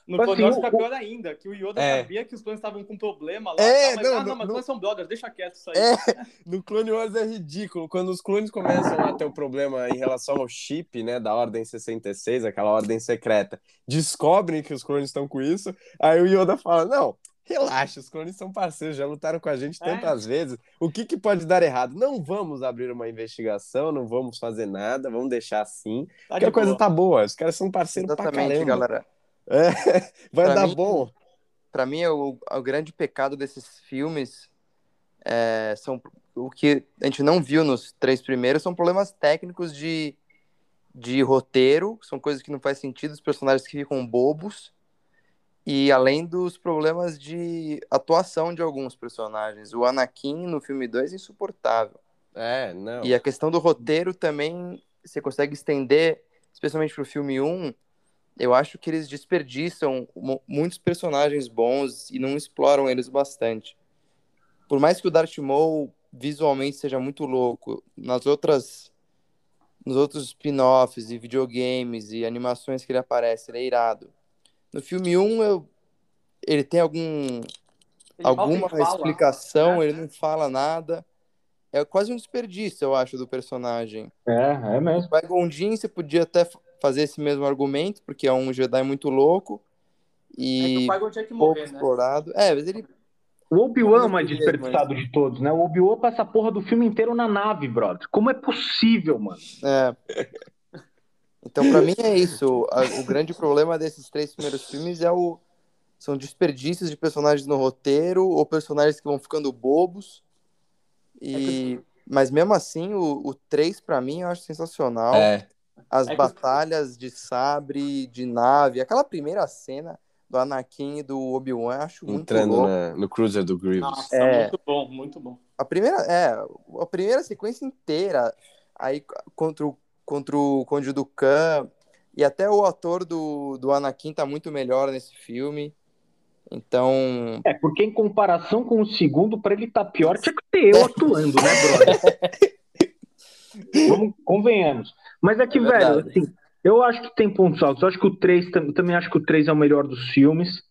No Clone Wars fica pior ainda, que o Yoda é. sabia que os planos estavam com problema lá. É, tá, mas, não, ah, não, mas no, são brothers, deixa quieto isso aí. É, no Clone Wars é ridículo. Quando os clones começam a ter o um problema em relação ao chip, né, da Ordem 66, aquela ordem secreta, descobrem que os clones estão com isso, aí o Yoda fala, não, relaxa, os clones são parceiros, já lutaram com a gente é. tantas é. vezes. O que, que pode dar errado? Não vamos abrir uma investigação, não vamos fazer nada, vamos deixar assim, tá que a coisa tá boa. Os caras são parceiros Exatamente, pra caramba. galera. É, vai pra dar mim, bom. Para mim, o, o grande pecado desses filmes é, são o que a gente não viu nos três primeiros são problemas técnicos de, de roteiro, são coisas que não faz sentido, os personagens que ficam bobos, e além dos problemas de atuação de alguns personagens. O Anakin no filme 2 é insuportável. É, não. E a questão do roteiro também você consegue estender, especialmente pro filme 1, eu acho que eles desperdiçam muitos personagens bons e não exploram eles bastante. Por mais que o Darth Maul visualmente seja muito louco, nas outras nos outros spin-offs e videogames e animações que ele aparece, ele é irado. No filme 1, eu, ele tem algum ele alguma explicação, né? ele não fala nada. É quase um desperdício, eu acho, do personagem. É, é mesmo. O Gondin, você podia até fazer esse mesmo argumento, porque é um Jedi muito louco e é que pouco morrer, né? explorado. Né? É, mas ele. O Obi-Wan é mais desperdiçado mas... de todos, né? O Obi-Wan passa a porra do filme inteiro na nave, brother. Como é possível, mano? É. Então, para mim é isso. O grande problema desses três primeiros filmes é o são desperdícios de personagens no roteiro ou personagens que vão ficando bobos. E é mas mesmo assim, o, o 3 para mim eu acho sensacional. É as é batalhas de sabre, de nave, aquela primeira cena do Anakin e do Obi-Wan, acho muito Entrando na, no cruiser do Grievous. Nossa, é, muito bom, muito bom. A primeira, é, a primeira sequência inteira, aí contra o, contra o Conde do Khan, e até o ator do, do Anakin tá muito melhor nesse filme. Então. É, porque em comparação com o segundo, para ele tá pior, tinha que ter eu atuando, né, brother? Vamos, convenhamos. Mas é que, é velho, assim, eu acho que tem pontos altos. Eu acho que o 3, também acho que o 3 é o melhor dos filmes.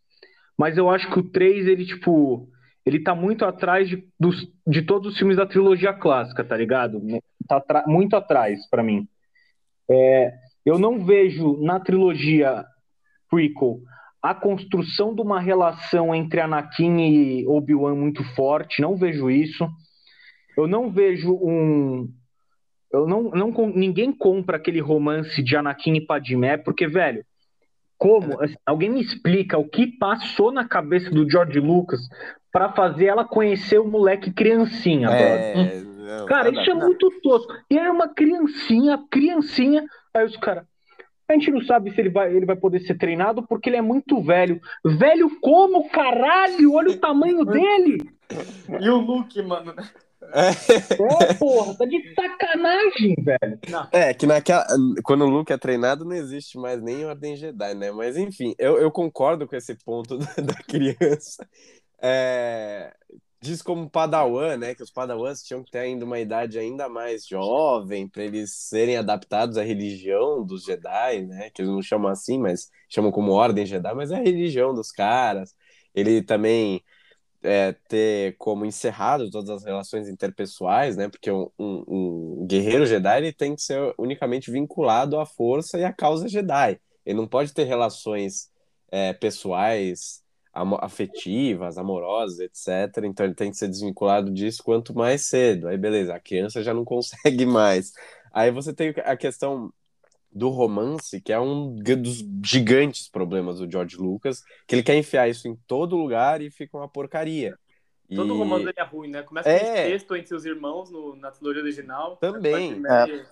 Mas eu acho que o 3, ele, tipo, ele tá muito atrás de, dos, de todos os filmes da trilogia clássica, tá ligado? Tá muito atrás, para mim. É, eu não vejo na trilogia prequel a construção de uma relação entre Anakin e Obi-Wan muito forte, não vejo isso. Eu não vejo um. Eu não, não, ninguém compra aquele romance de Anakin e Padmé, porque, velho, como? Assim, alguém me explica o que passou na cabeça do George Lucas para fazer ela conhecer o moleque criancinha, é, não, Cara, isso é muito tosco. E é uma criancinha, criancinha. Aí os caras. A gente não sabe se ele vai, ele vai poder ser treinado porque ele é muito velho. Velho como, caralho? Olha o tamanho dele! E o Luke, mano. É. é, porra, tá de sacanagem, velho. Não. É, que naquela. Quando o Luke é treinado, não existe mais nem Ordem Jedi, né? Mas enfim, eu, eu concordo com esse ponto da criança. É, diz como Padawan, né? Que os Padawans tinham que ter ainda uma idade ainda mais jovem para eles serem adaptados à religião dos Jedi, né? Que eles não chamam assim, mas chamam como Ordem Jedi, mas é a religião dos caras. Ele também é, ter como encerrado todas as relações interpessoais, né? Porque um, um, um, guerreiro Jedi ele tem que ser unicamente vinculado à força e à causa Jedi. Ele não pode ter relações é, pessoais afetivas, amorosas, etc. Então ele tem que ser desvinculado disso quanto mais cedo. Aí beleza, a criança já não consegue mais. Aí você tem a questão do romance, que é um dos gigantes problemas do George Lucas, que ele quer enfiar isso em todo lugar e fica uma porcaria. Todo e... romance dele é ruim, né? Começa é... com texto entre os irmãos no, na trilogia original. Também. É.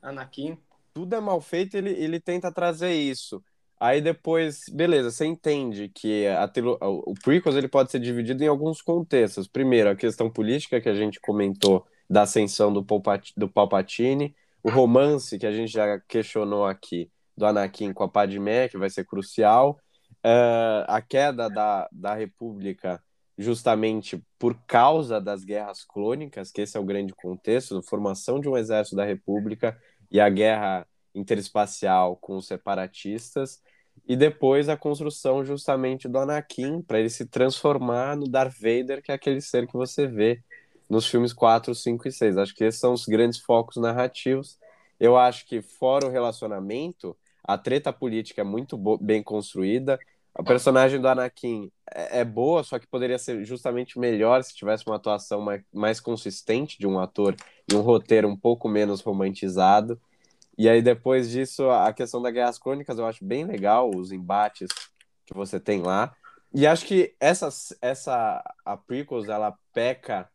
Anakin. Tudo é mal feito, ele, ele tenta trazer isso. Aí depois, beleza, você entende que a o prequels ele pode ser dividido em alguns contextos. Primeiro, a questão política que a gente comentou da ascensão do, Palpat do Palpatine, o romance que a gente já questionou aqui do Anakin com a Padmé, que vai ser crucial, uh, a queda da, da República justamente por causa das guerras clônicas, que esse é o grande contexto, a formação de um exército da República e a guerra interespacial com os separatistas, e depois a construção justamente do Anakin, para ele se transformar no Darth Vader, que é aquele ser que você vê nos filmes 4, 5 e 6. Acho que esses são os grandes focos narrativos. Eu acho que, fora o relacionamento, a treta política é muito bem construída. A personagem do Anakin é, é, boa, só que poderia ser justamente melhor se tivesse uma atuação mais, mais consistente de um ator e um roteiro um pouco menos romantizado. E aí, depois disso, a questão das Guerras Crônicas eu acho bem legal, os embates que você tem lá. E acho que essa, essa a Prequels, ela peca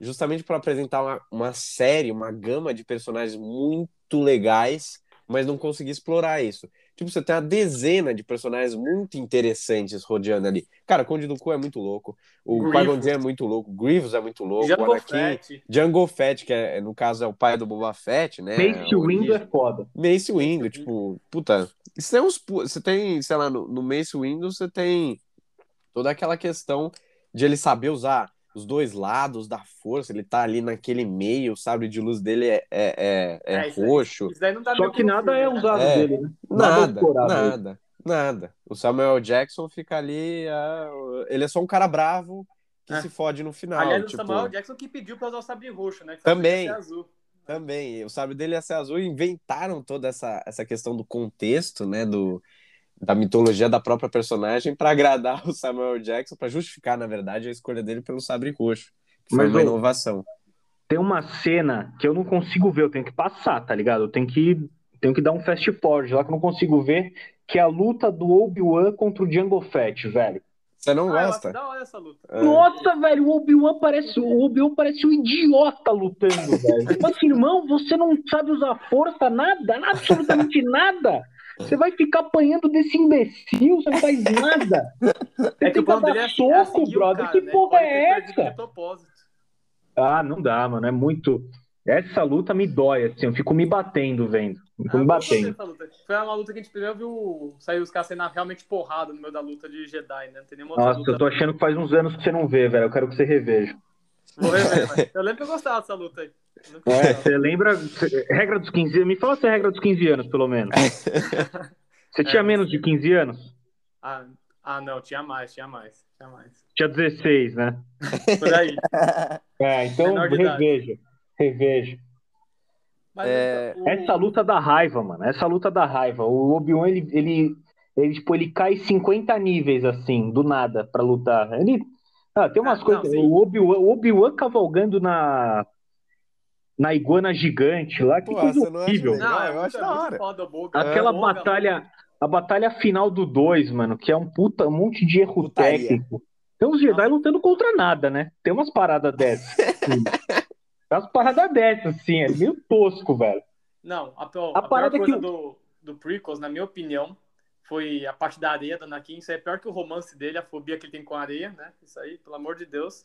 justamente para apresentar uma, uma série, uma gama de personagens muito legais, mas não conseguir explorar isso. Tipo, você tem uma dezena de personagens muito interessantes rodeando ali. Cara, Conde do Cu é muito louco. O qui é muito louco. Grievous é muito louco. Django Fett. Django Fett, que é, no caso é o pai do Boba Fett, né? Mace Windu é foda. Mace Windu, tipo, puta. Você tem, uns, você tem sei lá, no, no Mace Windu você tem toda aquela questão de ele saber usar os dois lados da força, ele tá ali naquele meio, o sabre de luz dele é, é, é, é, é roxo. Só que nada é usado é, dele, né? Nada, nada, nada, nada, O Samuel Jackson fica ali, ele é só um cara bravo que é. se fode no final. Aliás, tipo... o Samuel Jackson que pediu pra usar o sabre roxo, né? Também. Também, o sabre dele ia ser azul inventaram toda essa, essa questão do contexto, né, do, da mitologia da própria personagem para agradar o Samuel Jackson, para justificar, na verdade, a escolha dele pelo sabre roxo. Que foi Mas, uma inovação. Tem uma cena que eu não consigo ver, eu tenho que passar, tá ligado? Eu tenho que, tenho que dar um fast forward lá que eu não consigo ver, que é a luta do Obi-Wan contra o Django Fett, velho. Você não ah, gosta? Da hora essa luta. É. Nossa, velho, o Obi-Wan parece, o Obi-Wan parece um idiota lutando, velho. Tipo assim, irmão, você não sabe usar força, nada, absolutamente nada. Você vai ficar apanhando desse imbecil, você não faz nada. Você é que o plano dele é, soco, é seguir brother. Cara, que né? porra é essa? Ah, não dá, mano. É muito. Essa luta me dói, assim, eu fico me batendo vendo. Fico ah, me batendo. Foi uma luta que a gente primeiro viu sair os caras sendo realmente porrada no meio da luta de Jedi, né? Não tem nenhuma Nossa, luta... eu tô achando que faz uns anos que você não vê, velho. Eu quero que você reveja. Vou rever, Eu lembro que eu gostava dessa luta aí. É, você lembra. Regra dos 15 anos. Me fala se é regra dos 15 anos, pelo menos. Você tinha é, menos de 15 anos? Ah, ah, não, tinha mais, tinha mais. Tinha mais. Tinha 16, né? Por aí. É, então reveja. Reveja. É... Essa luta da raiva, mano. Essa luta da raiva. O Obi-Wan, ele, ele, ele, tipo, ele cai 50 níveis, assim, do nada, pra lutar. Ele. Ah, tem umas Ah, coisas. não, o Obi-Wan o Obi-Wan cavalgando na. Na iguana gigante lá, que Pô, coisa não horrível. legal? Não, é eu acho é da hora. Boga. Aquela Boga- batalha, a batalha final do 2, mano, que é um puta, um monte de erro Putaria. técnico. Tem uns Jedi lutando contra nada, né? Tem umas paradas dessas. Sim. Tem umas paradas dessas, assim, é meio tosco, velho. Não, a, pior- A a parada é coisa que- do, do Prequels, na minha opinião, foi a parte da areia do Anakin. Isso é pior que o romance dele, a fobia que ele tem com a areia, né? Isso aí, pelo amor de Deus.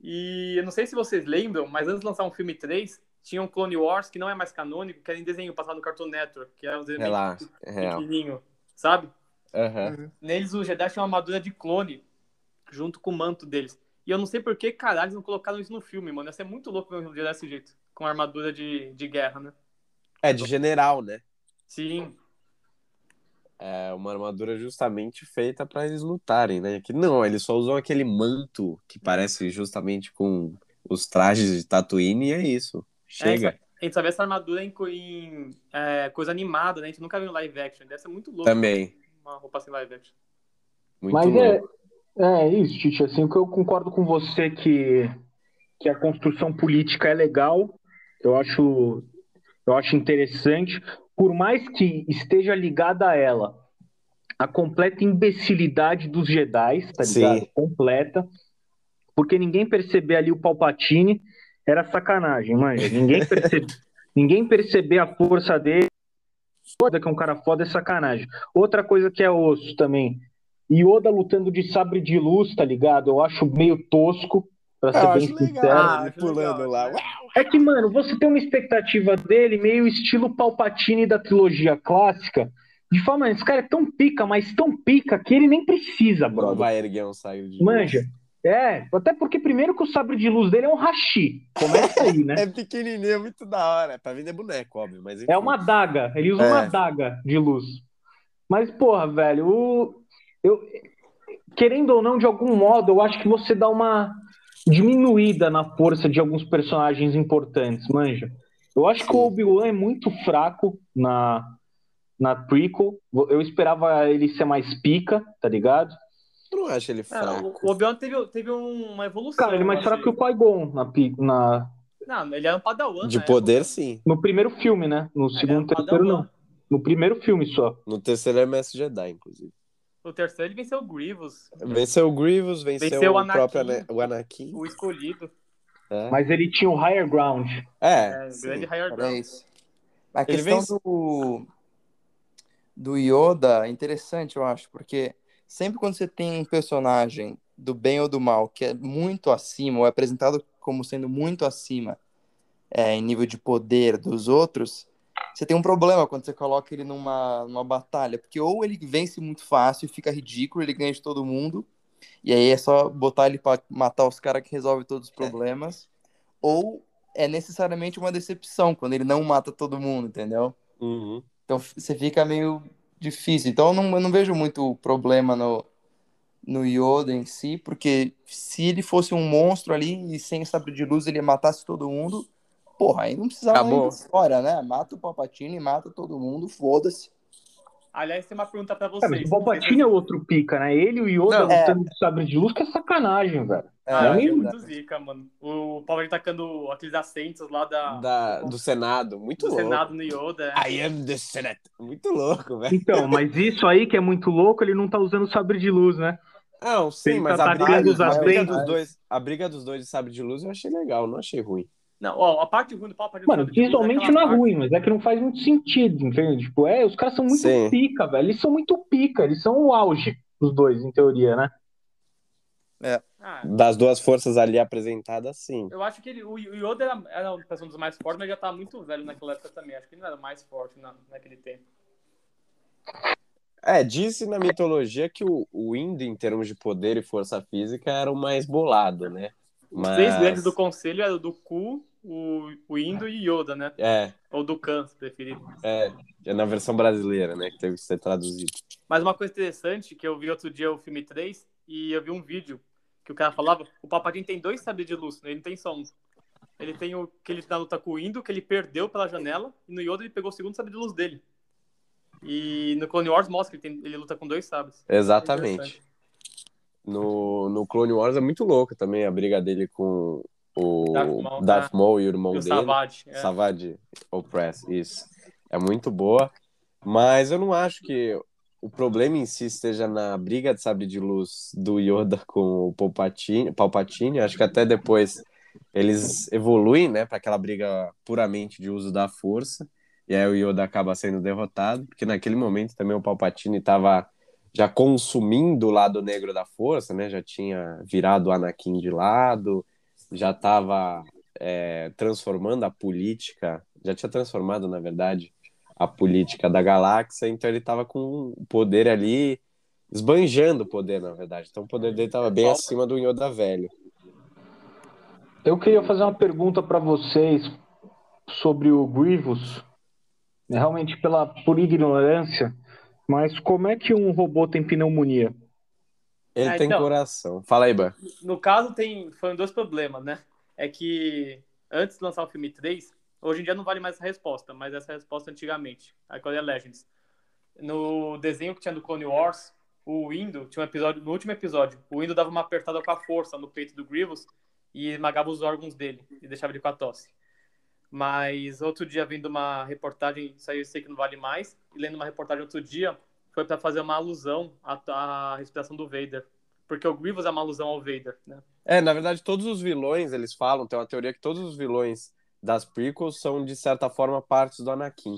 E eu não sei se vocês lembram, mas antes de lançar um filme 3, tinha um Clone Wars que não é mais canônico, que era em desenho passado no Cartoon Network, que era um desenho É lá, é real. pequenininho, sabe? Aham. Neles, os Jedi tinham uma armadura de clone junto com o manto deles. E eu não sei por que caralho eles não colocaram isso no filme, mano. Ia ser muito louco ver um Jedi desse jeito, com armadura de, de guerra, né? É, de general, né? Sim, É uma armadura justamente feita pra eles lutarem, né? Que não, eles só usam aquele manto que parece justamente com os trajes de Tatooine e é isso. Chega. A gente só vê essa armadura em, em, é, coisa animada, né? A gente nunca viu live action. Deve ser muito louco. Também. Uma roupa assim live action. Muito Mas louco. é, é isso, Titi. Assim, o que eu concordo com você que, que a construção política é legal, eu acho, eu acho interessante, por mais que esteja ligada a ela a completa imbecilidade dos Jedi, tá Sim. ligado? Completa. Porque ninguém perceber ali o Palpatine era sacanagem, manja. Ninguém percebe, ninguém perceber a força dele, foda que é um cara foda é sacanagem. Outra coisa que é osso também. Yoda lutando de sabre de luz, tá ligado? Eu acho meio tosco, pra ser Eu bem acho sincero. legal, Ah, pulando legal, lá. É que, mano, você tem uma expectativa dele meio estilo Palpatine da trilogia clássica, de forma, esse cara é tão pica, mas tão pica que ele nem precisa, Não brother. vai erguer um saio de Manja. É, até porque primeiro que o sabre de luz dele é um hashi. Começa aí, né? É pequenininho, é muito da hora. Pra vender boneco, óbvio, mas enfim. É uma daga. Ele usa É. uma daga de luz. Mas, porra, velho, o... eu... querendo ou não, de algum modo, eu acho que você dá uma diminuída na força de alguns personagens importantes, manja. Eu acho que o Obi-Wan é muito fraco na, na prequel. Eu esperava ele ser mais pica, tá ligado? Eu não acho ele É, fraco. o o Obi-Wan teve, teve um- uma evolução. Cara, ele é mais fraco que o. Qui-Gon na, na, Não, ele era um padawan. De poder, época. sim. no primeiro filme, né? No Ele segundo um e terceiro, padawan. não. No primeiro filme só. No terceiro é Mestre Jedi, inclusive. O terceiro ele venceu o Grievous, Venceu o Grievous, venceu, Venceu o o, Anakin. próprio Ana- o Anakin. o escolhido. É, Mas ele tinha o higher ground. é, É, sim. grande higher ground. isso. A Ele questão vence- do, do Yoda é interessante, eu acho, porque sempre quando você tem um personagem do bem ou do mal que é muito acima, ou é apresentado como sendo muito acima é, em nível de poder dos outros, você tem um problema quando você coloca ele numa, numa batalha, porque ou ele vence muito fácil e fica ridículo, ele ganha de todo mundo, e aí é só botar ele pra matar os caras que resolve todos os problemas, ou é necessariamente uma decepção quando ele não mata todo mundo, entendeu? Uhum. Então você fica meio difícil. Então eu não, eu não vejo muito problema no, no Yoda em si, porque se ele fosse um monstro ali e sem sabre de luz ele matasse todo mundo, porra, aí não precisava Acabou. de história, né? Mata o Palpatine, mata todo mundo, foda-se. Aliás, tem uma pergunta pra É, vocês. mas o Palpatine é outro pica, né? Ele e o Yoda Não, é. lutando de sabre de luz, que é sacanagem, velho. Ah, É, achei nem- muito zica, mano. O Palpatine tacando aqueles assentos lá da, Da, do Senado, muito do louco. Senado no Yoda. é. I am the Senate. Muito louco, velho. Então, mas isso aí que é muito louco, ele não tá usando sabre de luz, né? Não, sim, Ele mas tá a briga, atacando os a, briga assentos. dos dois, a briga dos dois de sabre de luz eu achei legal, não achei ruim. Não, ó, a parte ruim do Palpatine... Mano, sabe, tipo, visualmente não é ruim, mas é que não faz muito sentido, entende? Tipo, é, os caras são muito Sim. pica, velho. Eles são muito pica, eles são o auge, os dois, em teoria, né? Ah, Das duas forças ali apresentadas, sim. eu acho que ele, o Yoda era, era um dos mais fortes, mas já tava muito velho naquela época também. Acho que ele não era mais forte na, naquele tempo. É, disse na mitologia que o, o Indo, em termos de poder e força física, era o mais bolado, né? Os Mas... três grandes do conselho eram o do Ku, o, o Indo e Yoda, né? É, Ou do Khan, se preferir. é, é na versão brasileira, né, que teve que ser traduzido. Mas uma coisa interessante, que eu vi outro dia o filme 3, e eu vi um vídeo que o cara falava, o Palpatine tem dois sabres de luz, ele não tem só um. Ele tem o que ele na luta com o Indo, que ele perdeu pela janela, e no Yoda ele pegou o segundo sabre de luz dele. E no Clone Wars mostra que ele, tem, ele luta com dois sabres. Exatamente. No, no Clone Wars é muito louco também a briga dele com o Darth Maul, Darth né? Maul e o irmão E o dele. Savage. é. Savage Opress, isso. É muito boa. Mas eu não acho que o problema em si esteja na briga de sabre de luz do Yoda com o Palpatine. Palpatine. Acho que até depois eles evoluem, né, para aquela briga puramente de uso da força. E aí o Yoda acaba sendo derrotado, porque naquele momento também o Palpatine estava já consumindo o lado negro da força, né? Já tinha virado o Anakin de lado, já estava é, transformando a política, já tinha transformado, na verdade, a política da galáxia, então ele estava com o poder ali, esbanjando o poder, na verdade. Então o poder dele estava bem acima do Yoda velho. Eu queria fazer uma pergunta para vocês sobre o Grievous, realmente pela por ignorância, mas como é que um robô tem pneumonia? Ele Ah, tem então. coração. Fala aí, Ban. No caso, tem, foram dois problemas, né? É que antes de lançar o filme 3, hoje em dia não vale mais essa resposta, mas essa resposta antigamente, a Clone Legends. No desenho que tinha do Clone Wars, o Windu, tinha um episódio, no último episódio, o Windu dava uma apertada com a força no peito do Grievous e esmagava os órgãos dele e deixava ele com a tosse. Mas outro dia, vendo uma reportagem, isso aí eu sei que não vale mais, e lendo uma reportagem outro dia, foi para fazer uma alusão à, à respiração do Vader. Porque o Grievous é uma alusão ao Vader, né? É, na verdade, todos os vilões, eles falam, tem uma teoria que todos os vilões das prequels são, de certa forma, partes do Anakin.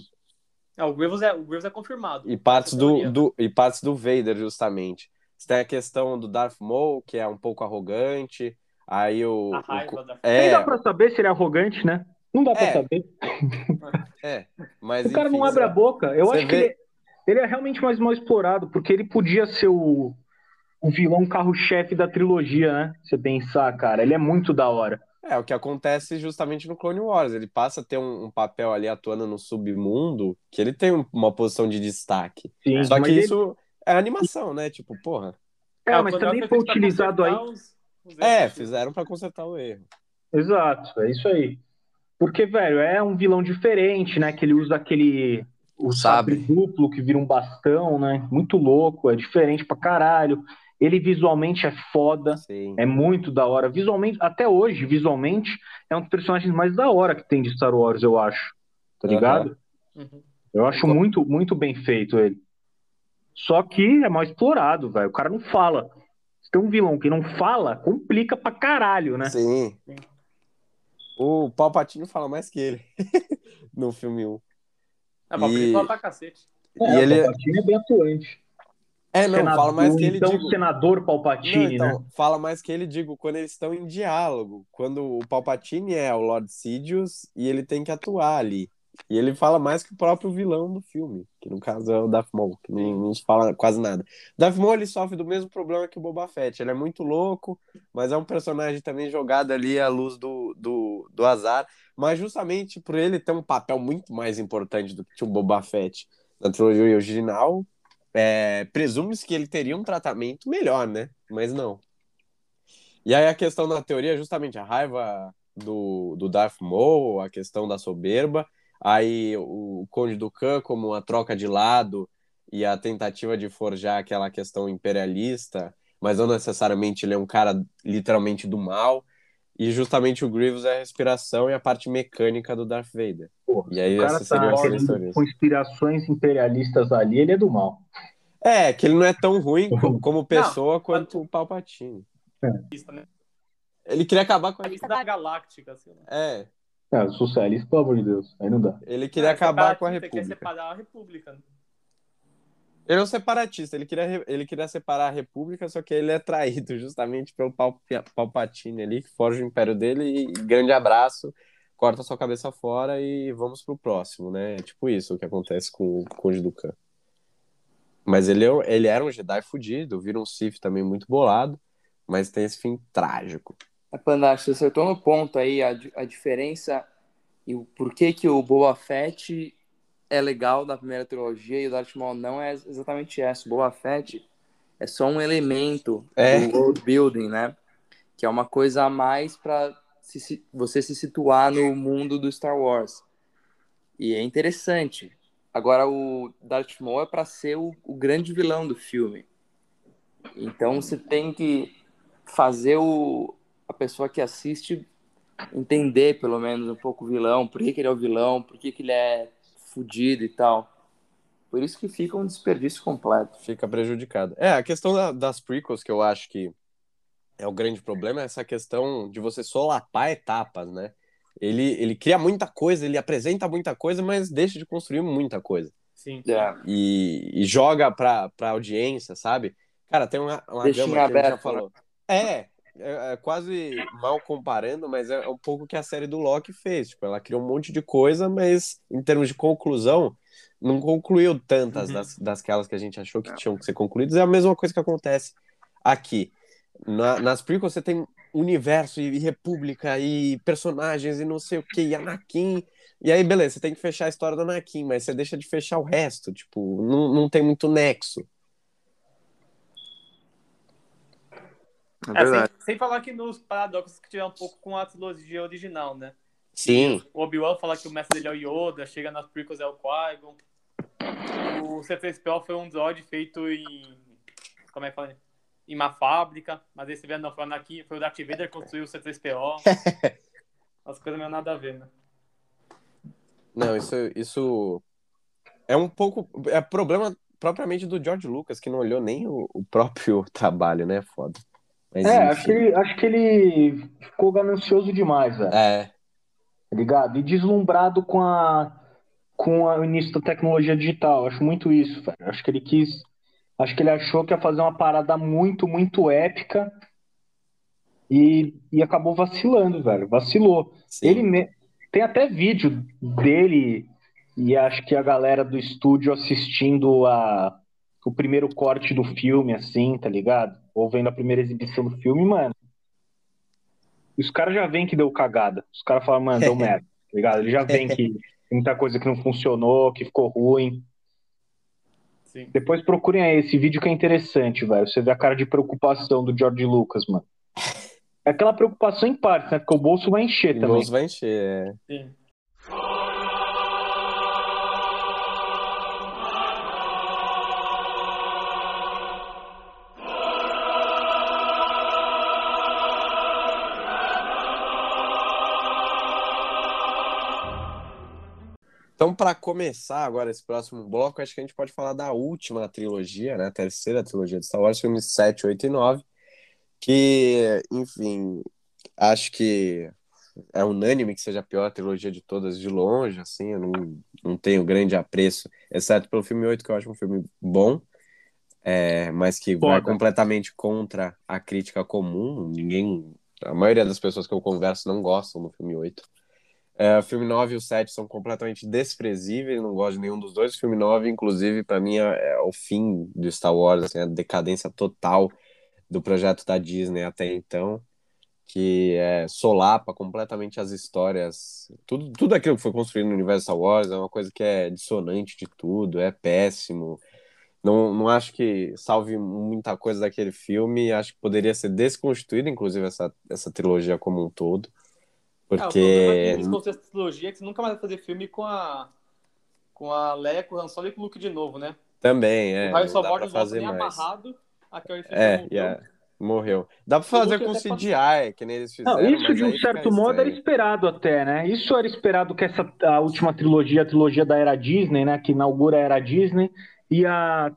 É, o, Grievous é, o Grievous é confirmado. E partes do, do, e partes do Vader, justamente. Você tem a questão do Darth Maul, que é um pouco arrogante. Aí o. A o- raiva da... Nem é, dá pra saber se ele é arrogante, né? Não dá pra É. saber. é, mas O cara enfim, não abre a boca. Eu você acho que vê- ele, ele é realmente mais mal explorado, porque ele podia ser o, o vilão carro-chefe da trilogia, né? Você pensar, cara, ele é muito da hora. É, o que acontece justamente no Clone Wars. Ele passa a ter um, um papel ali atuando no submundo, que ele tem um- uma posição de destaque. Sim, Só que ele- isso é animação, né? Tipo, porra. É, o mas também foi utilizado aí. os- os É, fizeram pra consertar o erro. Exato, é isso aí. Porque, velho, é um vilão diferente, né? Que ele usa aquele. O sabre Sabre. duplo que vira um bastão, né? Muito louco, é diferente pra caralho. Ele visualmente é foda, Sim. é muito da hora. Visualmente, até hoje, visualmente, é um dos personagens mais da hora que tem de Star Wars, eu acho. Tá ligado? Uhum. Eu acho muito, muito bem feito ele. Só que é mal explorado, velho. O cara não fala. Se tem um vilão que não fala, complica pra caralho, né? Sim. O Palpatine fala mais que ele no filme 1. É, pra E- falar pra cacete. E ele- o Palpatine é bem atuante. É, não, Senador- fala mais que ele, então, digo. senador Não, Palpatine, né? então, fala mais que ele, digo, quando eles estão em diálogo. Quando o Palpatine é o Lord Sidious e ele tem que atuar ali. E ele fala mais que o próprio vilão do filme, que no caso é o Darth Maul, que não, se fala quase nada. Darth Maul, ele sofre do mesmo problema que o Boba Fett. Ele é muito louco, mas é um personagem também jogado ali à luz do, do, do azar. Mas justamente por ele ter um papel muito mais importante do que o Boba Fett na trilogia original, é, presume-se que ele teria um tratamento melhor, né? Mas não. E aí a questão da teoria é justamente a raiva do, do Darth Maul, a questão da soberba, aí o Conde do Khan como uma troca de lado e a tentativa de forjar aquela questão imperialista, mas não necessariamente ele é um cara literalmente do mal, e justamente o Grievous é a respiração e a parte mecânica do Darth Vader. Pô, E aí o cara seriam tá teorias. conspirações imperialistas ali, ele é do mal. É, que ele não é tão ruim co- como pessoa quanto o Palpatine. Isso, né? Ele queria acabar com a lista da Galáctica, assim, né? É, É, socialista, pelo amor de Deus. Aí não dá. ele queria acabar com a separatista, Quer República. separar a República. né? Ele é um separatista, ele queria, ele queria separar a República, só que ele é traído justamente pelo Pal- Palpatine ali, que forja o império dele e grande abraço, corta sua cabeça fora e vamos pro próximo, né? É tipo isso o que acontece com o Conde do Khan. Mas ele, é- ele era um Jedi fudido, vira um Sith também muito bolado, mas tem esse fim trágico. A Pandache, você acertou no ponto aí a, a diferença e o porquê que o Boba Fett é legal da primeira trilogia e o Darth Maul não é exatamente essa. O Boba Fett é só um elemento É. do world building, né? Que é uma coisa a mais para você se situar no mundo do Star Wars. E é interessante. Agora, o Darth Maul é para ser o, o, grande vilão do filme. Então, você tem que fazer o, a pessoa que assiste entender, pelo menos, um pouco o vilão, por que, que ele é o vilão, por que, que ele é fudido e tal. Por isso que fica um desperdício completo. Fica prejudicado. É, a questão da, das prequels, que eu acho que é o grande problema, é essa questão de você solapar etapas, né? Ele, ele cria muita coisa, ele apresenta muita coisa, mas deixa de construir muita coisa. Sim. É. E, e joga pra, pra audiência, sabe? Cara, tem uma, uma Deixa gama que a gente já aberto, falou. É, é, é quase mal comparando, mas é um pouco o que a série do Loki fez. Tipo, ela criou um monte de coisa, mas em termos de conclusão, não concluiu tantas Uhum. das, das aquelas que a gente achou que tinham que ser concluídas. É a mesma coisa que acontece aqui. Na- nas prequels você tem universo e república e personagens e não sei o que, e Anakin. E aí, beleza, você tem que fechar a história do Anakin, mas você deixa de fechar o resto. Tipo, não, não tem muito nexo. É É, sem, falar que nos paradoxos que tiver um pouco com a trilogia original, né? Sim, O Obi-Wan fala que o mestre dele é o Yoda, chega nas prequels é o Qui-Gon. O C3PO foi um droid feito em... Como é que fala? Em uma fábrica. Mas esse velho não foi Anakin, foi o Darth Vader que construiu o C3PO. As coisas meio nada a ver, né? não, isso, isso é um pouco. É problema propriamente do George Lucas, que não olhou nem o, o próprio trabalho, né? Foda. Mas, É, acho que, ele, acho que ele ficou ganancioso demais, velho. É, Tá ligado? E deslumbrado com a com a- o início da tecnologia digital. Acho muito isso, velho. Acho que ele quis. Acho que ele achou que ia fazer uma parada muito, muito épica e, e acabou vacilando, velho. Vacilou. sim. Ele me- tem até vídeo dele e acho que a galera do estúdio assistindo a o primeiro corte do filme, assim, tá ligado? Ou vendo a primeira exibição do filme, mano. Os caras já veem que deu cagada. Os caras falam, mano, deu merda, tá ligado? Ele já vem que tem muita coisa que não funcionou, que ficou ruim. Sim. Depois procurem aí esse vídeo que é interessante, velho. Você vê a cara de preocupação do George Lucas, mano. É aquela preocupação em parte, né? Porque o bolso vai encher O também. bolso vai encher. é. Sim. Então, para começar agora esse próximo bloco, acho que a gente pode falar da última trilogia, né? A terceira trilogia de Star Wars, filmes 7, 8 e 9. Que, enfim, acho que é unânime que seja a pior trilogia de todas de longe, assim, eu não, não tenho grande apreço, exceto pelo filme 8, que eu acho um filme bom, é, mas que vai Foda. completamente contra a crítica comum. Ninguém, a maioria das pessoas que eu converso não gostam do filme 8. É, o filme 9 e o 7 são completamente desprezíveis, não gosto de nenhum dos dois. O filme 9, inclusive, para mim é, é o fim do Star Wars, assim, a decadência total do projeto da Disney até então, que é, solapa completamente as histórias. Tudo, tudo aquilo que foi construído no universo Star Wars é uma coisa que é dissonante de tudo, é péssimo. Não, não acho que salve muita coisa daquele filme, acho que poderia ser desconstituída, inclusive, essa, essa trilogia como um todo. Ah, o problema é Porque que eles construíram essa trilogia é que você nunca mais vai fazer filme com a com a Leia, com o Han Solo e com o Luke de novo, né? também é, o não volta fazer nem mais. amarrado. A Carrie É, voltou. yeah, morreu. Dá pra O fazer com CGI, que nem eles fizeram, Não, isso de um certo modo era estranho. esperado até, né? Isso era esperado que essa a última trilogia, a trilogia da era Disney, né, que inaugura a era Disney, ia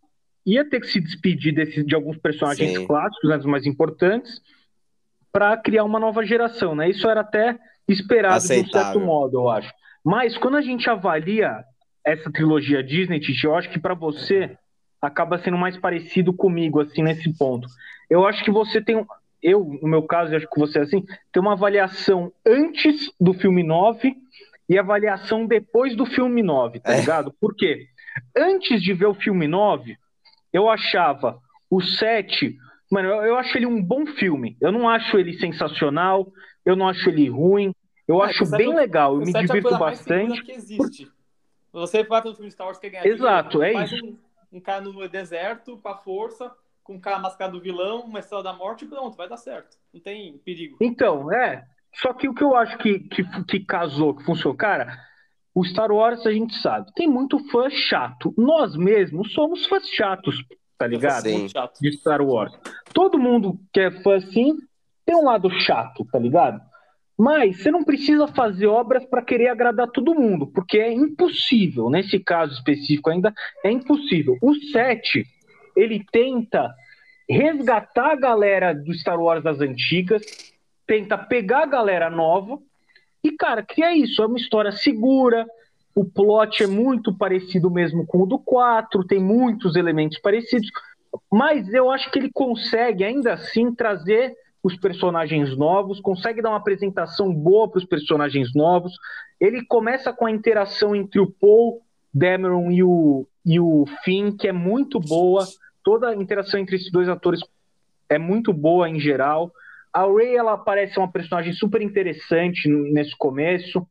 ia ter que se despedir desse, de alguns personagens Sim. clássicos, né, dos mais importantes, para criar uma nova geração, né? Isso era até esperado de um certo Aceitável. modo, eu acho. Mas quando a gente avalia essa trilogia Disney, Titi, eu acho que para você acaba sendo mais parecido comigo assim nesse ponto. Eu acho que você tem eu, no meu caso, acho que você é assim, tem uma avaliação antes do filme 9 e avaliação depois do filme 9, tá É. ligado? Por quê? Antes de ver o filme 9, eu achava o 7, mano, eu, eu acho ele um bom filme. Eu não acho ele sensacional, eu não acho ele ruim, eu É, acho bem é o- legal, eu me é divirto segura bastante. que existe. Você vai pelo filme Star Wars que ganhar Exato, dinheiro, é isso. Um, um cara no deserto, com a força, com um cara mascarado do vilão, uma estrela da morte pronto, vai dar certo. Não tem perigo. Então, é. Só que o que eu acho que, que, que casou, que funcionou, cara, o Star Wars a gente sabe, tem muito fã chato. Nós mesmos somos fãs chatos, tá ligado? Sim. chato. De Star Wars. Todo mundo que é fã assim tem um lado chato, tá ligado? Mas você não precisa fazer obras para querer agradar todo mundo, porque é impossível. Nesse caso específico ainda é impossível. O 7, ele tenta resgatar a galera do Star Wars das antigas, tenta pegar a galera nova e, cara, que é isso, é uma história segura, o plot é muito parecido mesmo com o do 4, tem muitos elementos parecidos, mas eu acho que ele consegue ainda assim trazer os personagens novos, consegue dar uma apresentação boa para os personagens novos. Ele começa com a interação entre o Paul Dameron e o, e o Finn, que é muito boa. Toda a interação entre esses dois atores é muito boa em geral. A Rey ela parece uma personagem super interessante nesse começo.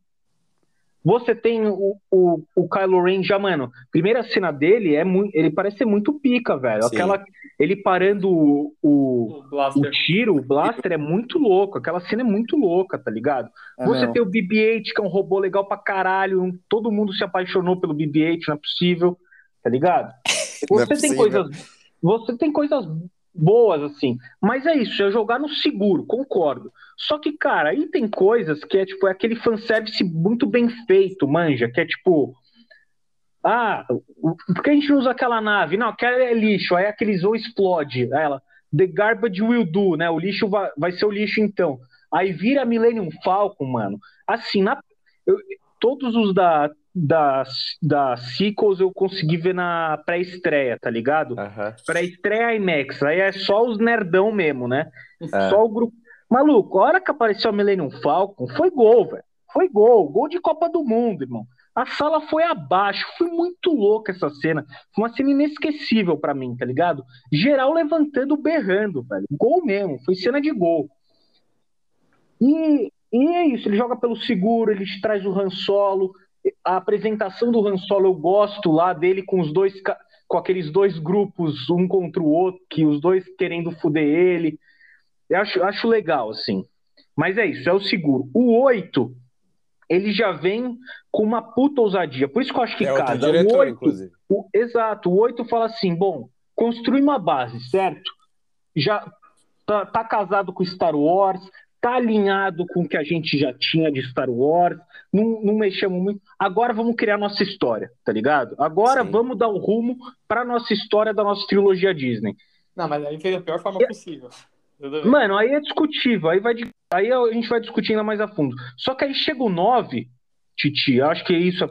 Você tem o, o, o Kylo Ren já, mano. Primeira cena dele é muito, ele parece ser muito pica, velho. Sim. Aquela ele parando o, o, O Blaster. o tiro, o blaster é muito louco. Aquela cena é muito louca, tá ligado? É Você mesmo. tem o BB-8, que é um robô legal pra caralho. um- Todo mundo se apaixonou pelo BB-8, não é possível, tá ligado? É Você tem possível. coisas, você tem coisas boas assim, mas é isso, é jogar no seguro, concordo. Só que, cara, aí tem coisas que é tipo é aquele fanservice muito bem feito, manja, que é tipo ah, por que a gente não usa aquela nave? Não, aquela é lixo, aí aqueles ou explode. Ela, the garbage will do, né? O lixo vai, vai ser o lixo então. Aí vira Millennium Falcon, mano. Assim, na, eu- todos os da, da, da sequels eu consegui ver na pré-estreia, tá ligado? Aham. Pré-estreia IMAX. Aí é só os nerdão mesmo, né? É. Só o grupo. Maluco, a hora que apareceu a Millennium Falcon, foi gol, velho. Foi gol. Gol de Copa do Mundo, irmão. A sala foi abaixo. Foi muito louca essa cena. Foi uma cena inesquecível pra mim, tá ligado? Geral levantando, berrando, velho. Gol mesmo. Foi cena de gol. E, e é isso. Ele joga pelo seguro, ele te traz o Han Solo. A apresentação do Han Solo eu gosto lá dele com os dois. Com aqueles dois grupos, um contra o outro, que os dois querendo fuder ele. Eu acho, acho legal, assim. Mas é isso, é o seguro. O 8, ele já vem com uma puta ousadia. Por isso que eu acho que É cada. diretor, o 8, inclusive. o- exato, o 8 fala assim: bom, construir uma base, certo? Já tá, tá casado com Star Wars, tá alinhado com o que a gente já tinha de Star Wars, não, não mexemos muito. Agora vamos criar nossa história, tá ligado? Agora Sim. vamos dar o rumo pra nossa história da nossa trilogia Disney. Não, mas aí fez da pior forma possível. Tudo bem. Mano, aí é discutível, aí, vai, aí a gente vai discutir ainda mais a fundo. Só que aí chega o 9, Titi, acho que é isso.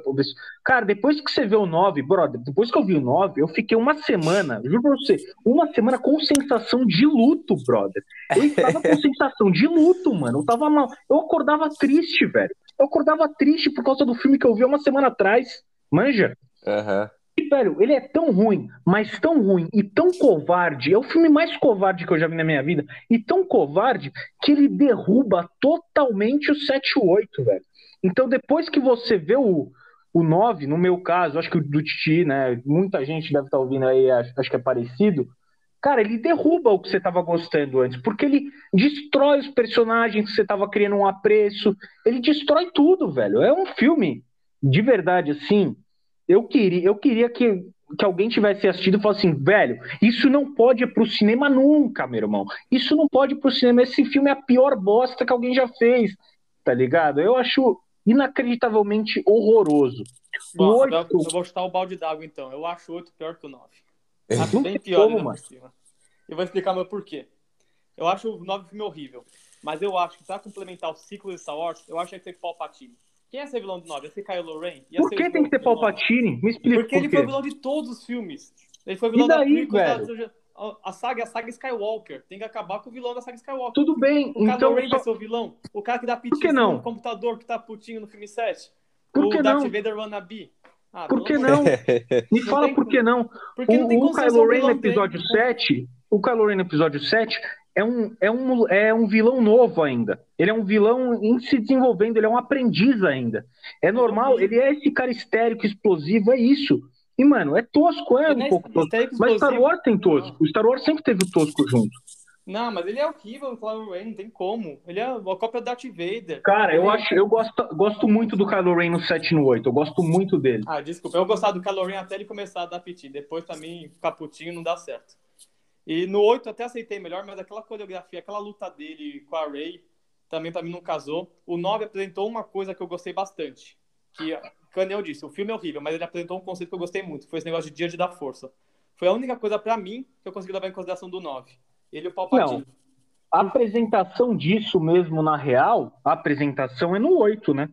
Cara, depois que você vê o 9, brother, depois que eu vi o 9, eu fiquei uma semana, juro pra você, uma semana com sensação de luto, brother. Eu estava com sensação de luto, mano. Eu tava mal. Eu acordava triste, velho. Eu acordava triste por causa do filme que eu vi uma semana atrás. Manja? Aham. E, velho, ele é tão ruim, mas tão ruim e tão covarde. É o filme mais covarde que eu já vi na minha vida. E tão covarde que ele derruba totalmente o 7 e o 8, velho. Então, depois que você vê o, o 9, no meu caso, acho que o do Titi, né? Muita gente deve estar ouvindo aí, acho, acho que é parecido. Cara, ele derruba o que você estava gostando antes, porque ele destrói os personagens que você estava criando um apreço. Ele destrói tudo, velho. É um filme, de verdade, assim. Eu queria, eu queria que, que alguém tivesse assistido e falasse assim, velho, isso não pode ir pro cinema nunca, meu irmão. Isso não pode ir pro cinema. Esse filme é a pior bosta que alguém já fez, tá ligado? Eu acho inacreditavelmente horroroso. Bom, o eu, oito- eu vou chutar o balde d'água então. Eu acho o 8 pior que o 9. Acho Não bem tem pior como, mano. Eu vou explicar meu porquê. Eu acho o 9 filme horrível. Mas eu acho que pra complementar o ciclo de Star Wars, eu acho que ia ter Palpatine. Quem ia ser vilão do 9? Ia ser Kylo Ren? Ia Por ser que tem que nove. Palpatine? Me explica Porque por ele foi vilão de todos os filmes. Ele foi vilão E da daí, da velho? a, saga, a saga Skywalker. Tem que acabar com o vilão da saga Skywalker. Tudo bem, O Kylo então Ren vai só- ser o vilão. O cara que dá que pitinho no computador que tá putinho no filme 7. Por o que Darth não? Vader wannabe. Ah, Por que não? Me Não fala tem por que não. Porque não O, o como ser Kylo Ren no episódio dele. 7, o Kylo Ren no episódio 7 é um, é, um, é um vilão novo ainda. Ele é um vilão em se desenvolvendo, ele é um aprendiz ainda. É normal, ele é esse cara histérico, explosivo, é isso. E, mano, é tosco, é Ele um é pouco tosco. Mas Star. Wars tem tosco. O Star Wars sempre teve o tosco junto. Não, mas ele é horrível, o Kylo Ren, não tem como. Ele é a cópia do Darth Vader. Cara, eu Ele- acho, eu gosto, gosto muito do Kylo Ren no 7 e no 8. Eu gosto muito dele. Ah, desculpa, eu gostava do Kylo Ren até ele começar a dar piti. Depois também ficar putinho não dá certo. E no 8 eu até aceitei melhor, mas aquela coreografia, aquela luta dele com a Rey, também pra mim não casou. O 9 apresentou uma coisa que eu gostei bastante. Que, como eu disse, o filme é horrível, mas ele apresentou um conceito que eu gostei muito. Foi esse negócio de Dia de dar força. Foi a única coisa pra mim que eu consegui levar em consideração do 9. Ele e o Palpatine. A apresentação disso mesmo, na real, a apresentação é no 8, né?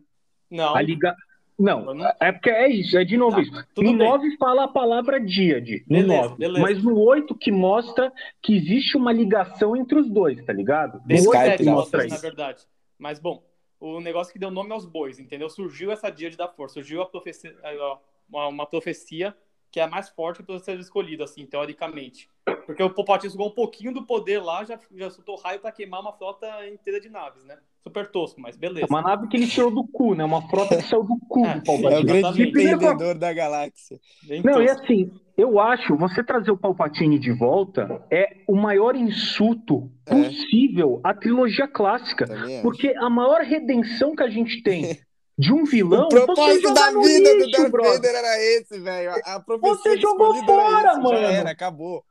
Não, A liga... Não, não- é porque é isso, é de novo Tá, isso. No bem. 9 fala a palavra díade. No Beleza, 9. beleza. Mas no 8 que mostra que existe uma ligação entre os dois, tá ligado? No Desde o 8 Skype, que 7 mostra na isso. verdade. Mas, bom, o negócio que deu nome aos bois, entendeu? Surgiu essa dia de dar força, surgiu a profecia, uma, uma profecia que é a mais forte para ser escolhida, assim, teoricamente. Porque o Palpatine sugou um pouquinho do poder lá, já, já soltou raio para queimar uma frota inteira de naves, né? Super tosco, mas beleza. Uma nave que ele tirou do cu, né? Uma frota que saiu do cu É, do É o Palpatine. grande empreendedor da galáxia. Bem Não, e tosco. assim, eu acho, você trazer o Palpatine de volta é o maior insulto É. possível à trilogia clássica. Também acho. Porque a maior redenção que a gente tem de um vilão. O propósito da vida do lixo, Darth brother. Vader era esse, velho. A, a profecia Você de jogou era fora, esse, mano. Já era, acabou.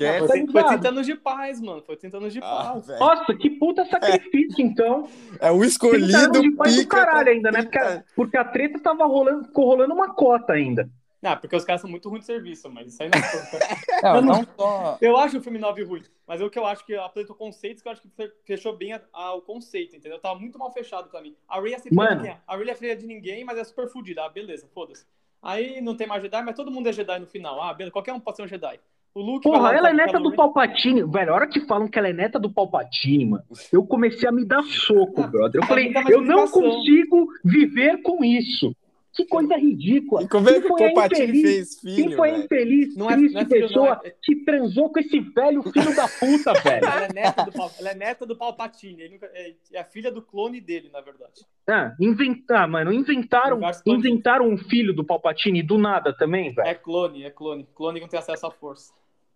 Esquece. Foi, foi ligado? 30 anos de paz, mano. Foi 30 anos de Ah, paz. velho. Nossa, que puta sacrifício, então. É o 30 escolhido anos de paz do pica. caralho ainda, né? 30 Porque a, porque a treta tava rolando, ficou rolando uma cota ainda. Ah, porque os caras são muito ruins de serviço, mas isso aí não é Não, Eu não- não só. Eu acho o filme 9 ruim, mas o que eu acho que apresentou conceitos que eu acho que fe- fechou bem a- a- o conceito, entendeu? Tava muito mal fechado pra mim. A Rey é sem Mano. freia de quem? A Rey é freia de ninguém, mas é super fodida. Ah, beleza, foda-se. Aí não tem mais Jedi, mas todo mundo é Jedi no final. Ah, beleza, qualquer um pode ser um Jedi. O Luke Porra, ela é neta do Ren. Palpatine. Velho, a hora que falam que ela é neta do Palpatine, mano, eu comecei a me dar soco, brother. Eu falei, mais eu não consigo viver com isso. Que coisa ridícula. E como é Quem que o fez Quem filho, foi a infeliz, Não é- triste não é filho, não, pessoa é- que transou com esse velho filho da puta, velho? Ela é neta do, ela é neta do Palpatine. Nunca- é, é a filha do clone dele, na verdade. Ah, inventar, mano, inventaram, inventaram um filho do Palpatine do nada também, velho. É clone, é clone. Clone que não tem acesso à força.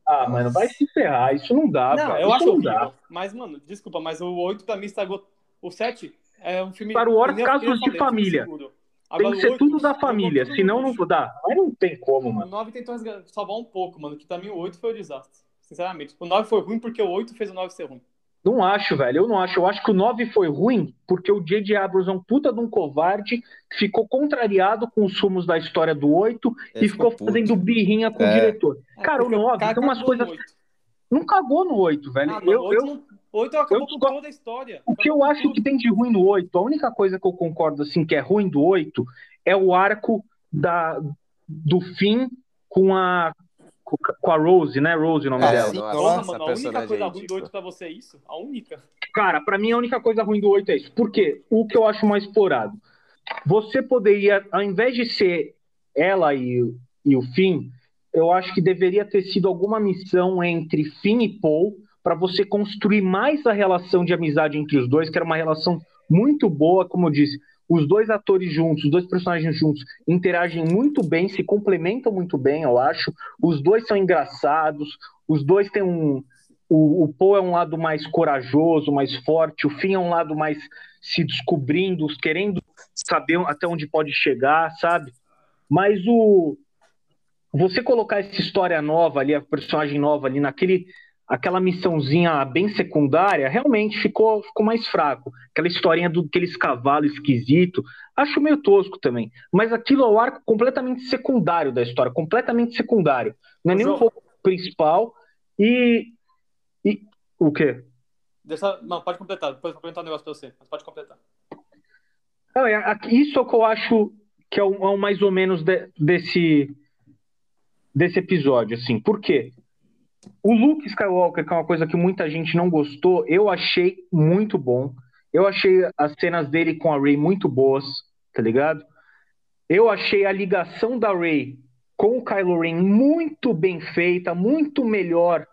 Ah, mano, vai se ferrar, isso não dá, não, velho. eu isso acho não horrível. dá. Mas, mano, desculpa, mas o 8 pra mim estragou. O 7 é um filme. Star Wars, casos de família. seguro. Tem Agora, que o ser 8 tudo da família, tudo senão não dá. Mas não tem como, O mano. 9 tentou salvar um pouco, mano, que pra mim o 8 foi um desastre. Sinceramente. O 9 foi ruim porque o 8 fez o 9 ser ruim. Não acho, velho. Eu não acho. Eu acho que o 9 foi ruim porque o J.J. Abrams é um puta de um covarde que ficou contrariado com os rumos da história do 8 Ele e ficou ficou fazendo birrinha com o É. diretor. É, Cara, o porque 9 cara tem umas coisas. 8. Não cagou no 8, velho. Ah, eu, o 8, eu- não... 8 acabou com só- toda a história. o que eu acho que tem de ruim no 8, a única coisa que eu concordo assim que é ruim do 8 é o arco da, do fim com a com a Rose, né? Rose o nome É, dela. nossa, essa mano, a única coisa é ruim do ridícula. 8 pra você é isso? A única? Cara, pra mim a única coisa ruim do 8 é isso. Por quê? O que eu acho mais explorado. Você poderia, ao invés de ser ela e, o- e o Finn, eu acho que deveria ter sido alguma missão entre Finn e Paul para você construir mais a relação de amizade entre os dois, que era uma relação muito boa, como eu disse. Os dois atores juntos, os dois personagens juntos, interagem muito bem, se complementam muito bem, eu acho. Os dois são engraçados, os dois têm um, o, o Poe é um lado mais corajoso, mais forte, o Finn é um lado mais se descobrindo, querendo saber até onde pode chegar, sabe? Mas o você colocar essa história nova ali, a personagem nova ali naquele aquela missãozinha bem secundária, realmente ficou, ficou mais fraco. Aquela historinha do aqueles cavalos esquisito, acho meio tosco também. Mas aquilo é o arco completamente secundário da história, completamente secundário. Não é nem um foco principal e e o quê? Deixa... Não, pode completar. Depois vou perguntar um negócio pra você. Mas pode completar. Não, é- isso é o que eu acho que é o, é o mais ou menos de- desse, desse episódio, assim. Por quê? O Luke Skywalker, que é uma coisa que muita gente não gostou, eu achei muito bom. Eu achei as cenas dele com a Rey muito boas, tá ligado? Eu achei a ligação da Rey com o Kylo Ren muito bem feita, muito melhor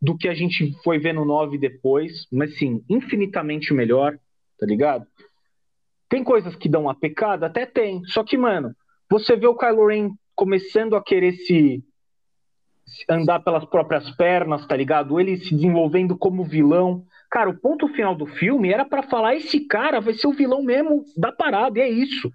do que a gente foi ver no 9 depois, mas sim, infinitamente melhor, tá ligado? Tem coisas que dão uma pecada? Até tem. Só que, mano, você vê o Kylo Ren começando a querer se, andar pelas próprias pernas, tá ligado? Ele se desenvolvendo como vilão. Cara, o ponto final do filme era para falar esse cara vai ser o vilão mesmo da parada, e é isso.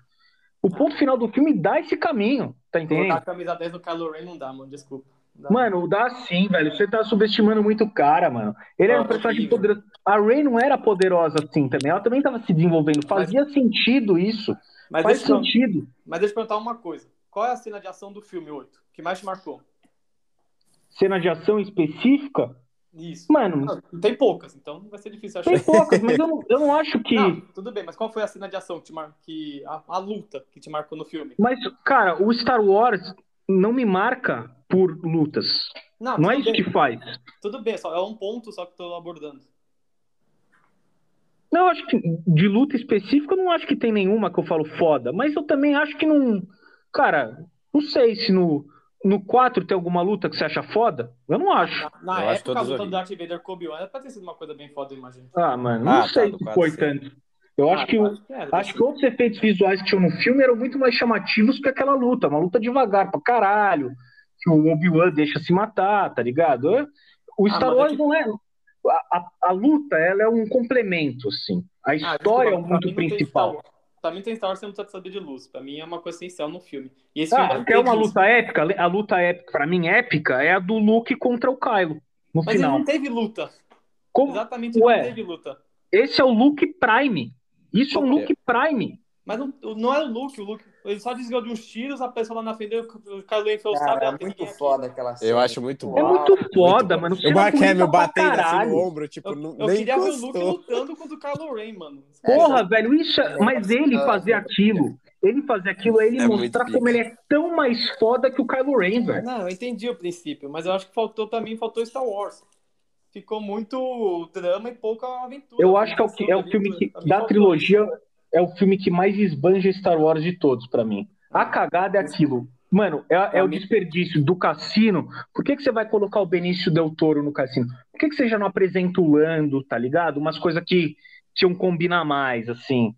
O ponto final do filme dá esse caminho, tá entendendo? Colocar a camisa 10 do Kylo Ren não dá, mano, desculpa. Dá. Mano, dá sim, velho. Você tá subestimando muito o cara, mano. Ele era um personagem poderoso. A Rey não era poderosa assim também. Ela também tava se desenvolvendo. Fazia sentido isso. Mas Faz deixa, eu, sentido. mas deixa eu perguntar uma coisa. Qual é a cena de ação do filme 8? Que mais te marcou? Cena de ação específica, Isso. mano, Não, tem poucas, então vai ser difícil achar. tem poucas, mas eu não, eu não acho que. Não, tudo bem, mas qual foi a cena de ação que te mar... que a, a luta que te marcou no filme? Mas, cara, o Star Wars não me marca por lutas. Não, Não é isso bem, que faz. tudo bem, só é um ponto só que eu tô abordando. Não, eu acho que de luta específica, eu não acho que tem nenhuma que eu falo foda, mas eu também acho que não. Cara, não sei se no, no 4 tem alguma luta que você acha foda. Eu não acho. Na, na Eu acho época, a luta do. Darth Vader com Obi-Wan era pra ter sido uma coisa bem foda, eu imagino. Ah, mano, não Ah, tá, sei do se 4 foi tanto. Eu acho Ah, que, o- acho que, é, deve acho que outros efeitos visuais que tinham no filme eram muito mais chamativos que aquela luta. Uma luta devagar pra caralho. Que o Obi-Wan deixa se matar, tá ligado? É- O Ah, Star é Wars que- não é. A, a, a luta, ela é um complemento, assim. A Ah, história é desculpa, o pra muito principal. Pra mim tem Star Wars sem luta de saber de luz. Pra mim é uma coisa essencial no filme. E esse Ah, filme não quer tem uma luta épica? A luta épica, pra mim, épica, é a do Luke contra o Kylo. No Mas final. ele não teve luta. Como- Exatamente, ele Ué. não teve luta. Esse é o Luke Prime. Isso é um Luke Prime. Mas não, não era o Luke, o Luke. Ele só desviou de uns tiros, a pessoa lá na frente, o Kylo Ren enfiou o Cara, é ah, tem muito aqui. foda aquela cena. Eu acho muito bom. É muito foda, mano. O Mark Hamill batendo assim no ombro, tipo, Eu, não, eu nem queria ver o Luke lutando contra o Kylo Ren, mano. Porra, velho, isso é... Mas ele fazer é. aquilo, ele fazer aquilo é ele É mostrar como ele é tão mais foda que o Kylo Ren, velho. Não, eu entendi o princípio, mas eu acho que faltou mim, faltou Star Wars. Ficou muito drama e pouca aventura. Eu acho que é o, que- é o filme que, da trilogia. É o filme que mais esbanja Star Wars de todos, pra mim. A cagada é aquilo. Mano, é, é o desperdício do cassino. Por que, que você vai colocar o Benício Del Toro no cassino? Por que, que você já não apresenta o Lando, tá ligado? Umas coisas que tinham combinar mais, assim.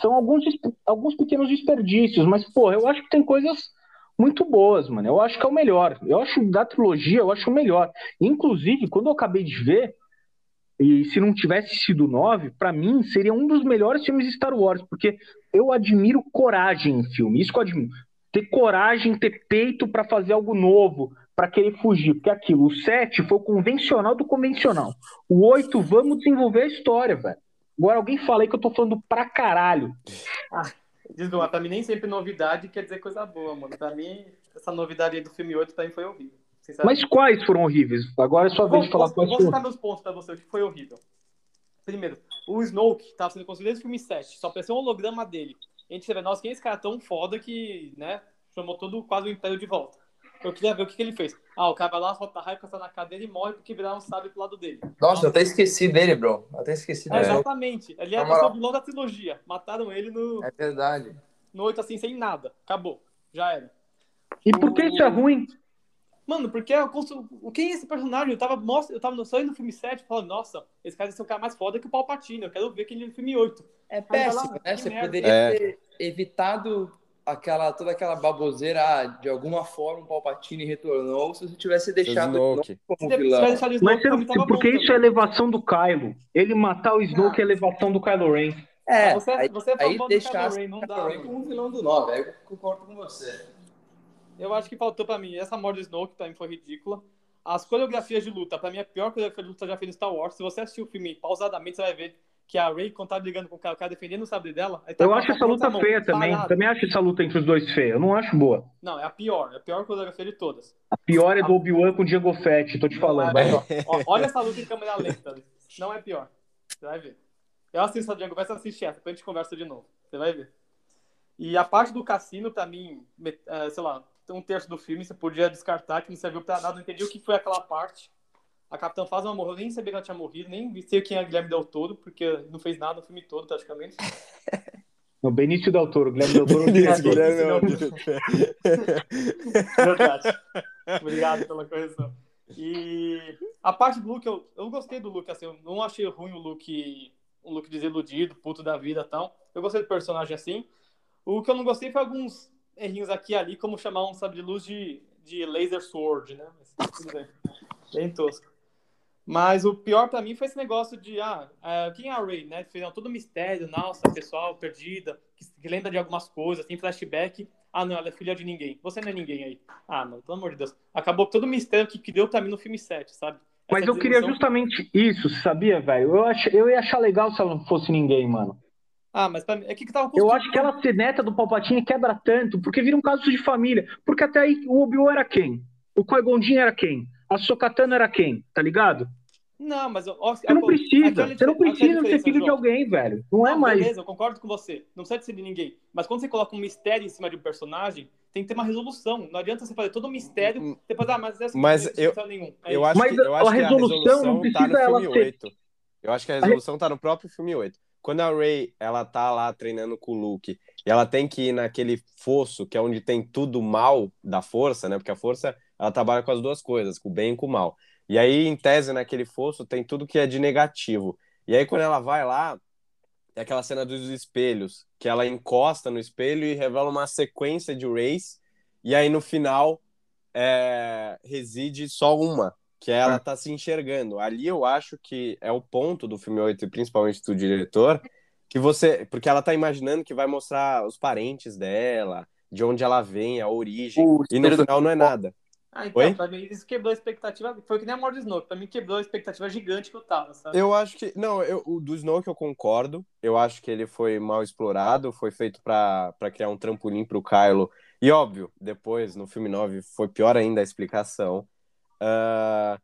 São alguns, alguns pequenos desperdícios, mas, porra, eu acho que tem coisas muito boas, mano. Eu acho que é o melhor. Eu acho da trilogia, eu acho o melhor. Inclusive, quando eu acabei de ver, e se não tivesse sido 9, pra mim seria um dos melhores filmes de Star Wars, porque eu admiro coragem em filme. Isso que eu admiro. Ter coragem, ter peito pra fazer algo novo, pra querer fugir. Porque aquilo, o 7 foi o convencional do convencional. O 8, vamos desenvolver a história, velho. Agora alguém fala aí que eu tô falando pra caralho. Desculpa, pra mim nem sempre novidade quer dizer coisa boa, mano. Pra mim, essa novidade aí do filme 8 pra mim foi horrível. Mas quais foram horríveis? Agora é sua vez de falar vou, quais vou foram. citar meus pontos pra você, o que foi horrível. Primeiro, o Snoke tava sendo construído desde o filme 7, só apareceu um holograma dele. A gente vê, nossa, quem é esse cara tão foda que, né, chamou todo quase o Império de volta. Eu queria ver o que, que ele fez. Ah, o cara vai lá, solta raiva, passa na cadeira e morre porque viraram um sábio pro lado dele. Nossa, eu até esqueci dele, bro. Eu até esqueci É, dele. exatamente. Ele era moral. o vilão da trilogia. Mataram ele no, É verdade. no 8 assim, sem nada. Acabou. Já era. E por que isso é ruim? Mano, porque eu constru... o quem é esse personagem? Eu tava, mostra... eu tava só indo no filme 7 falando, nossa, esse cara vai ser um cara mais foda que o Palpatine. Eu quero ver quem é no filme 8. É Aí péssimo, que né? Você merda. poderia É. ter evitado aquela, toda aquela baboseira, ah, de alguma forma o Palpatine retornou, se você tivesse deixado o Snoke. Snoke como vilão. deixar o Snoke, Mas tava porque bom isso é também. elevação do Kylo. Ele matar o Snoke é elevação do Kylo Ren. É, Você- aí, você é aí fanboy do deixasse Kylo Ren, não o dá, Kylo Ren mano. como vilão do 9, aí eu concordo com você. Eu acho que faltou pra mim. Essa morte do Snoke pra mim foi ridícula. As coreografias de luta, pra mim, é a pior coreografia de luta já feita em Star Wars. Se você assistir o filme pausadamente, você vai ver que a Rey, quando tá brigando com o cara, o cara defendendo o sabre dela. tá Eu acho essa luta mão, feia também. parado. Também acho essa luta entre os dois feia. Eu não acho boa. Não, é a pior. É a pior coreografia de todas. A pior é do Obi-Wan com o Diego Fett, tô te falando. Não é Vai. pior. Ó, olha essa luta em câmera lenta. Não é pior. Você vai ver. Eu assisto a Django, vai assistir essa, depois a gente conversa de novo. Você vai ver. E a parte do cassino, pra mim, eh, sei lá, um terço do filme você podia descartar, que não serviu pra nada. Não entendi o que foi aquela parte. A Capitã faz uma morreu, nem sabia que ela tinha morrido, nem sei quem é Guilherme Del Toro, porque não fez nada no filme todo, praticamente. No Benício Del Toro, Guilherme Del Toro. o diretor. Guilherme é o- Verdade. Obrigado pela correção. E a parte do look, eu, eu gostei do look, assim, eu não achei ruim o look, um look desiludido, puto da vida e tal. Eu gostei do personagem assim. O que eu não gostei foi alguns errinhos aqui e ali, como chamar um sabre de luz de, de laser sword, né? Mas, tudo bem. Bem tosco. Mas o pior para mim foi esse negócio de, ah, uh, quem é a Ray, né? Fez todo mistério, nossa, pessoal perdida, que, que, lembra de algumas coisas, tem flashback. Ah, não, ela é filha de ninguém. Você não é ninguém aí. Ah, mano, pelo amor de Deus. Acabou todo o mistério que, que deu pra mim no filme 7, sabe? Mas eu queria justamente isso, sabia, velho? Eu, ach... eu ia achar legal se ela não fosse ninguém, mano. Ah, mas pra é que, que tava Eu acho que ela ser neta do Palpatine quebra tanto, porque vira um caso de família. Porque até aí o Obi-Wan era quem? O Qui-Gon era quem? A Sokatana era quem? Tá ligado? Não, mas... Ó, você não precisa, você não precisa ser filho João. de alguém, velho. Não, é não é mais... Beleza, eu concordo com você. Não precisa ser de ninguém. Mas quando você coloca um mistério em cima de um personagem, tem que ter uma resolução. Não adianta você fazer todo um mistério, hum, depois, ah, mas essa mas eu, nenhum. É eu, acho mas que, eu acho a que a resolução não precisa tá no filme ela 8. Ser... Eu acho que a resolução tá no próprio filme 8. Quando a Ray, ela tá lá treinando com o Luke, e ela tem que ir naquele fosso, que é onde tem tudo mal da força, né? Porque a força, ela trabalha com as duas coisas, com o bem e com o mal. E aí, em tese, naquele fosso, tem tudo que é de negativo. E aí, quando ela vai lá, é aquela cena dos espelhos, que ela encosta no espelho e revela uma sequência de rays, e aí no final é, reside só uma, que ela tá se enxergando. Ali eu acho que é o ponto do filme 8, e principalmente do diretor, que você. Porque ela tá imaginando que vai mostrar os parentes dela, de onde ela vem, a origem, o e no final não é nada. Ah, então, Oi? pra mim isso quebrou a expectativa. Foi que nem a morte do Snoke. Pra mim quebrou a expectativa gigante que eu tava, sabe? Eu acho que. Não, eu, o do Snoke eu concordo. Eu acho que ele foi mal explorado. Foi feito para criar um trampolim pro Kylo. E óbvio, depois, no filme 9, foi pior ainda a explicação. Uh,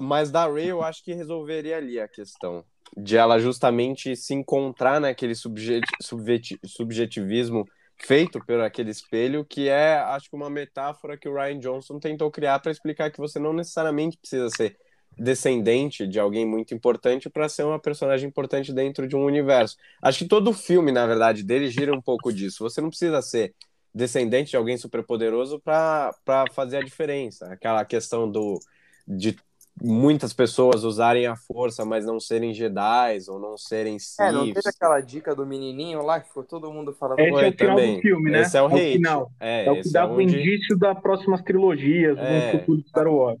mas da Rey eu acho que resolveria ali a questão. De ela justamente se encontrar naquele subjet, subjet, subjetivismo feito por aquele espelho, que é, acho que uma metáfora que o Ryan Johnson tentou criar para explicar que você não necessariamente precisa ser descendente de alguém muito importante para ser uma personagem importante dentro de um universo. Acho que todo filme, na verdade, dele gira um pouco disso. Você não precisa ser descendente de alguém superpoderoso para fazer a diferença. Aquela questão do de muitas pessoas usarem a força, mas não serem Jedi ou não serem Sith. É, não teve aquela dica do menininho lá que ficou todo mundo falando. Esse é o final também. do filme, né? Esse é o, é o final. É, é o que dá é o onde... indício das próximas trilogias, é... no futuro de Star Wars.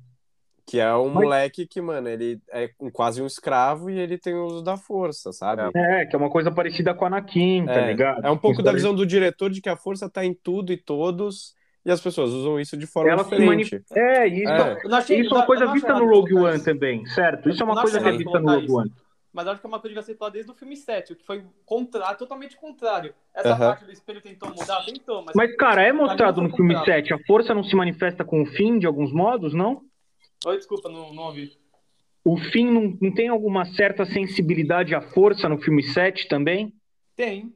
Que é um Mas... moleque que, mano, ele é quase um escravo e ele tem o uso da força, sabe? É, que é uma coisa parecida com a Anakin, tá é, ligado? É um pouco da visão do diretor de que a força tá em tudo e todos e as pessoas usam isso de forma Ela diferente. É, isso é, achei, isso é uma coisa vista no Rogue One também, certo? Isso é uma coisa que é vista no Rogue One. Mas acho que é uma coisa que vai ser falada desde o filme 7, o que foi contrário, totalmente contrário. Essa parte do espelho tentou mudar, tentou, mas. Mas, cara, é mostrado no filme 7. A força não se manifesta com o fim, de alguns modos, não? Oi, desculpa, não, não ouvi. O fim não, não tem alguma certa sensibilidade à força no filme 7 também? Tem.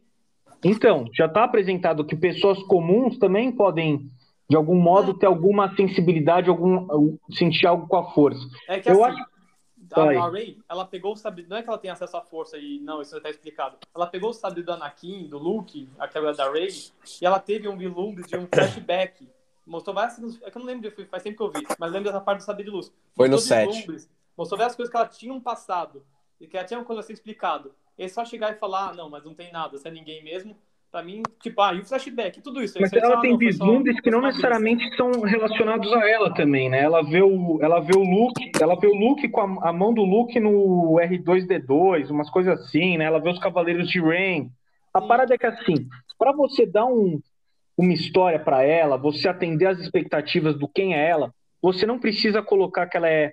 Então, já está apresentado que pessoas comuns também podem, de algum modo, ter alguma sensibilidade, algum, sentir algo com a força. É que Eu assim, acho... a, a Ray, ela pegou o sabre, não é que ela tem acesso à força e não, isso já está explicado. Ela pegou o sabre do Anakin, do Luke, aquela da Ray, e ela teve um vislumbre de um flashback. Mostrou várias. É que eu não lembro, faz tempo que eu vi, mas lembro dessa parte do sabre de luz. Foi no 7. Mostrou várias coisas que ela tinha um passado e que ela tinha uma coisa a ser explicado. E só chegar e falar, ah, não, mas não tem nada, você é ninguém mesmo. Pra mim, tipo, ah, e o flashback, tudo isso. Mas ela tem vislumbres que não necessariamente são relacionados a ela também, né? Ela vê o, ela vê o Luke, ela vê o Luke com a, a mão do Luke no R2D2, umas coisas assim, né? Ela vê os Cavaleiros de Rain. A parada é que assim, para você dar um, uma história para ela, você atender às expectativas do quem é ela, você não precisa colocar que ela é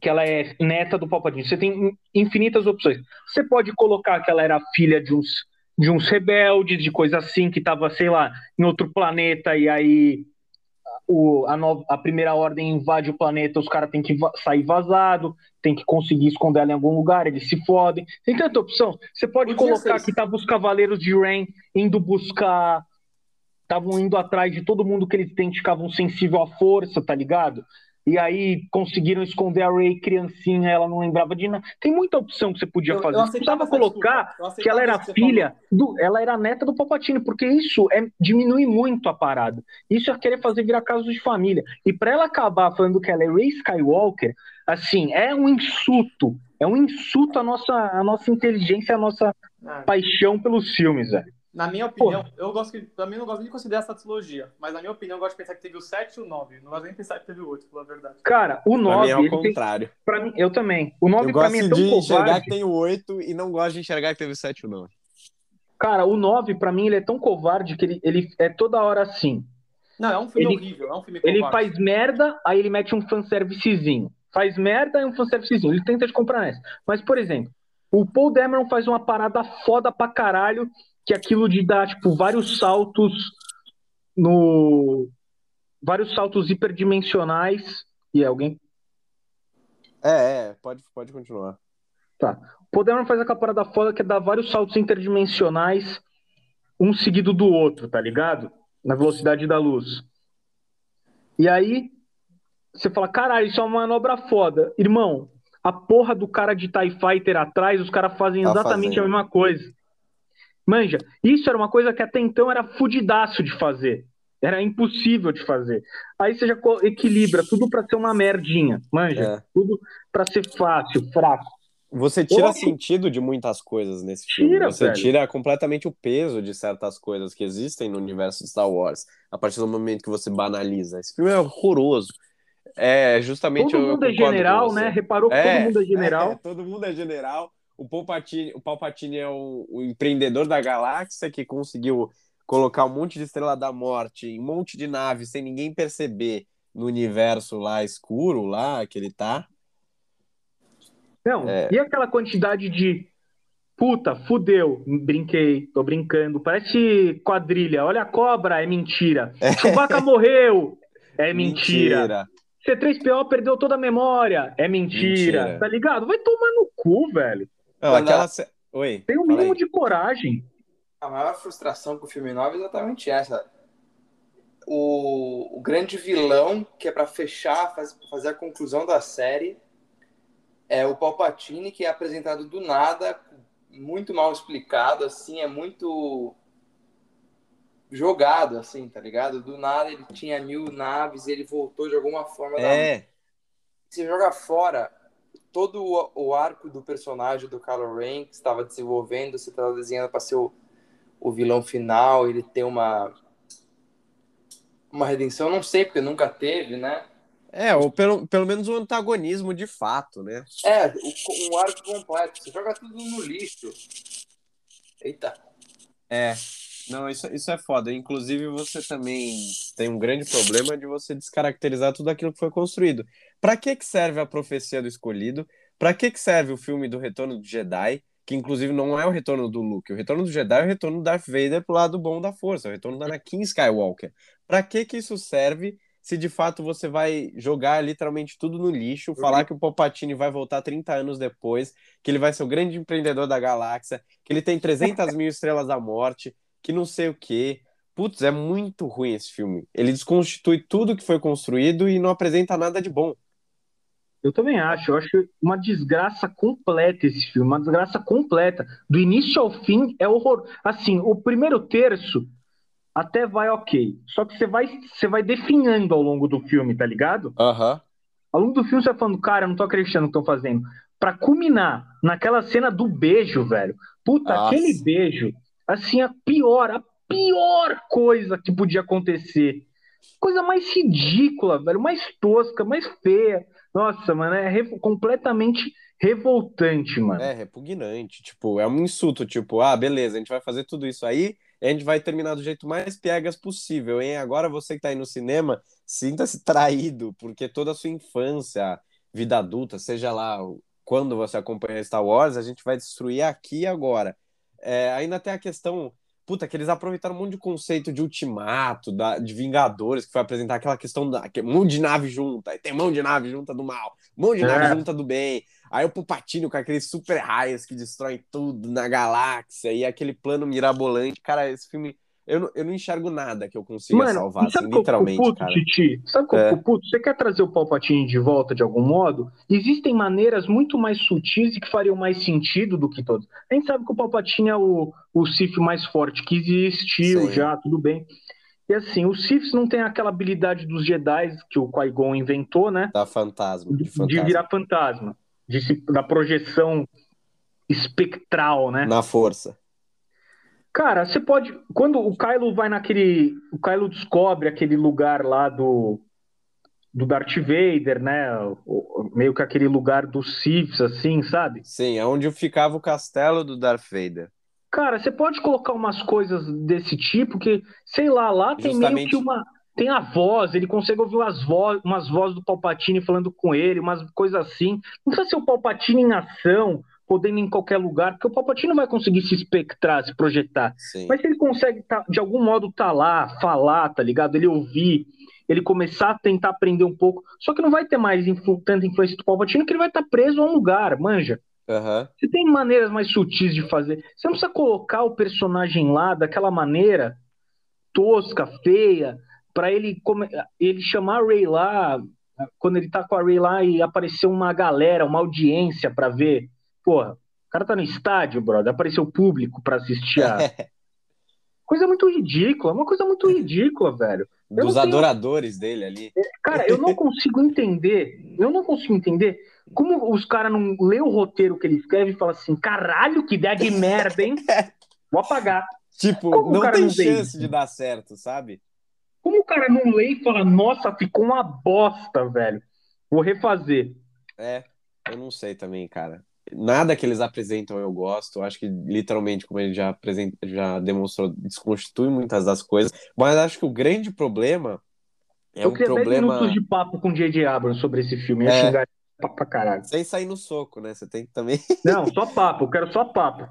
que ela é neta do Palpatine. Você tem infinitas opções. Você pode colocar que ela era filha de uns, de uns rebeldes, de coisa assim, que estava, sei lá, em outro planeta, e aí o, a, a primeira ordem invade o planeta, os caras têm que va sair vazado, tem que conseguir esconder ela em algum lugar, eles se fodem. Tem tanta opção. Você pode colocar que tava os Cavaleiros de Rain indo buscar. Estavam indo atrás de todo mundo que eles identificavam sensível à força, tá ligado? e aí conseguiram esconder a Ray criancinha, ela não lembrava de nada. Tem muita opção que você podia fazer. Eu, eu precisava colocar que ela era filha, do, ela era neta do Palpatine, porque isso é diminui muito a parada. Isso é querer fazer virar caso de família. E para ela acabar falando que ela é Ray Skywalker, assim, é um insulto. É um insulto à nossa, à nossa inteligência, à nossa é. paixão pelos filmes, velho. Na minha opinião, eu gosto que. Pra mim, eu não gosto nem de considerar essa trilogia. Mas na minha opinião, eu gosto de pensar que teve o 7 e o 9. Não gosto nem de pensar que teve o 8, pela verdade. Cara, o 9. Pra mim é o ele tem- contrário. pra mim- eu também. O 9 Eu pra mim gosto é tão de enxergar covarde. que tem o 8 e não gosto de enxergar que teve o 7 ou 9. Cara, o 9 pra mim ele é tão covarde que ele, ele é toda hora assim. Não, é um filme Ele- horrível. É um filme Ele covarde. faz merda, aí ele mete um fanservicezinho. Faz merda e um fanservicezinho. Ele tenta te comprar nessa. Mas, por exemplo, o Paul Dameron faz uma parada foda pra caralho, que é aquilo de dar, tipo, vários saltos no. Vários saltos hiperdimensionais. E é alguém. É, é, pode, pode continuar. O Paul Dameron faz aquela parada foda que é dar vários saltos interdimensionais, um seguido do outro, tá ligado? Na velocidade da luz. E aí, você fala, caralho, isso é uma manobra foda. Irmão, a porra do cara de TIE Fighter atrás, os caras fazem Tá exatamente a mesma coisa. Manja, isso era uma coisa que até então era fudidaço de fazer. Era impossível de fazer. Aí você já equilibra tudo pra ser uma merdinha. Manja, É. tudo pra ser fácil, fraco. Você tira acho- sentido de muitas coisas nesse filme. Tira, Você velho. tira completamente o peso de certas coisas que existem no universo de Star Wars a partir do momento que você banaliza. Esse filme é horroroso. É justamente Todo mundo é general, né? Reparou que todo mundo é general. é, todo mundo é general. O Palpatine, o Palpatine é o, o empreendedor da galáxia que conseguiu colocar um monte de estrela da morte em um monte de naves sem ninguém perceber no universo lá escuro lá que ele tá. Não, É. e aquela quantidade de puta, fudeu, brinquei, tô brincando, parece quadrilha, olha a cobra, é mentira. Chewbacca morreu, é mentira. C3PO perdeu toda a memória, é mentira. Mentira. Tá ligado? Vai tomar no cu, velho. Não, aquela Oi. Tem um fala mínimo aí. de coragem. A maior frustração com o filme 9 é exatamente essa. O, o grande vilão, que é pra fechar, faz- fazer a conclusão da série, é o Palpatine, que é apresentado do nada, muito mal explicado, assim, é muito jogado, assim, tá ligado? Do nada ele tinha mil naves, ele voltou de alguma forma da É, você joga fora todo o, o arco do personagem do Kylo Ren que estava desenvolvendo, você estava desenhando para ser o, o vilão final, ele tem uma uma redenção, não sei porque nunca teve, né? é, ou pelo, pelo menos um antagonismo de fato, né? É, o, um arco completo, você joga tudo no lixo. Eita. É. Não, isso, isso é foda. Inclusive, você também tem um grande problema de você descaracterizar tudo aquilo que foi construído. Pra que que serve a profecia do escolhido? Pra que que serve o filme do Retorno do Jedi? Que inclusive não é o retorno do Luke. O retorno do Jedi é o retorno do Darth Vader pro lado bom da força, o retorno da Anakin Skywalker. Pra que que isso serve se de fato você vai jogar literalmente tudo no lixo, falar que o Palpatine vai voltar 30 anos depois, que ele vai ser o grande empreendedor da galáxia, que ele tem 300 mil estrelas da morte, que não sei o quê. Putz, é muito ruim esse filme. Ele desconstitui tudo que foi construído e não apresenta nada de bom. Eu também acho, eu acho uma desgraça completa esse filme, uma desgraça completa. Do início ao fim é horror. Assim, o primeiro terço até vai ok. Só que você vai, você vai definhando ao longo do filme, tá ligado? Aham. Ao longo do filme você vai falando, cara, eu não tô acreditando no que estão fazendo. Pra culminar naquela cena do beijo, velho. Puta, Nossa. aquele beijo, assim, a pior, a pior coisa que podia acontecer. Coisa mais ridícula, velho, mais tosca, mais feia. Nossa, mano, é revo- completamente revoltante, mano. É repugnante. Tipo, é um insulto. Tipo, ah, beleza, a gente vai fazer tudo isso aí a gente vai terminar do jeito mais piegas possível, hein? Agora você que tá aí no cinema, sinta-se traído, porque toda a sua infância, vida adulta, seja lá quando você acompanha Star Wars, a gente vai destruir aqui e agora. É, ainda tem a questão, puta, que eles aproveitaram um monte de conceito de ultimato, da, de Vingadores, que foi apresentar aquela questão da que, mão de nave junta, aí tem mão de nave junta do mal, mão de É. nave junta do bem. Aí o Palpatine com aqueles super raios que destroem tudo na galáxia e aquele plano mirabolante. Cara, esse filme. Eu não, eu não enxergo nada que eu consiga Mano, salvar, assim, é literalmente, puto, cara. Titi? Sabe qual que é É. puto? Você quer trazer o Palpatine de volta de algum modo? Existem maneiras muito mais sutis e que fariam mais sentido do que todos. A gente sabe que o Palpatine é o, o Sith mais forte que existiu Sim. já, tudo bem. E assim, os Siths não têm aquela habilidade dos Jedi que o Qui-Gon inventou, né? Da fantasma, de De, fantasma. virar fantasma. De se- da projeção espectral, né? Na força. Cara, você pode. Quando o Kylo vai naquele. O Kylo descobre aquele lugar lá do. Do Darth Vader, né? O- meio que aquele lugar dos Siths, assim, sabe? Sim, é onde ficava o castelo do Darth Vader. Cara, você pode colocar umas coisas desse tipo que, sei lá, lá tem meio que uma. Tem a voz, ele consegue ouvir umas, vo umas vozes do Palpatine falando com ele, umas coisas assim. Não precisa ser o Palpatine em ação, podendo em qualquer lugar, porque o Palpatine não vai conseguir se espectrar, se projetar. Sim. Mas se ele consegue, tá- de algum modo, tá lá, falar, tá ligado? Ele ouvir, ele começar a tentar aprender um pouco. Só que não vai ter mais influ tanta influência do Palpatine, que ele vai estar preso a um lugar, manja. Aham. Você tem maneiras mais sutis de fazer. Você não precisa colocar o personagem lá daquela maneira tosca, feia, pra ele, come- ele chamar a Ray lá, quando ele tá com a Ray lá e aparecer uma galera, uma audiência pra ver. Porra, o cara tá no estádio, brother, apareceu público pra assistir a. Coisa muito ridícula, uma coisa muito ridícula, velho. Eu Dos tenho- adoradores dele ali. Cara, eu não consigo entender, eu não consigo entender como os caras não lê o roteiro que ele escreve e fala assim, caralho, que ideia de merda, hein? Vou apagar. Tipo, Como não tem não chance de dar certo, sabe? Como o cara não lê e fala, nossa, ficou uma bosta, velho. Vou refazer. É, eu não sei também, cara. Nada que eles apresentam eu gosto. Eu acho que, literalmente, como ele já, apresenta, já demonstrou, desconstitui muitas das coisas. Mas acho que o grande problema é eu um queria 10 problema. minutos de papo com o J.J. Abrams sobre esse filme. É. xingar pra caralho. Sem sair no soco, né? Você tem que também. Não, só papo, eu quero só papo.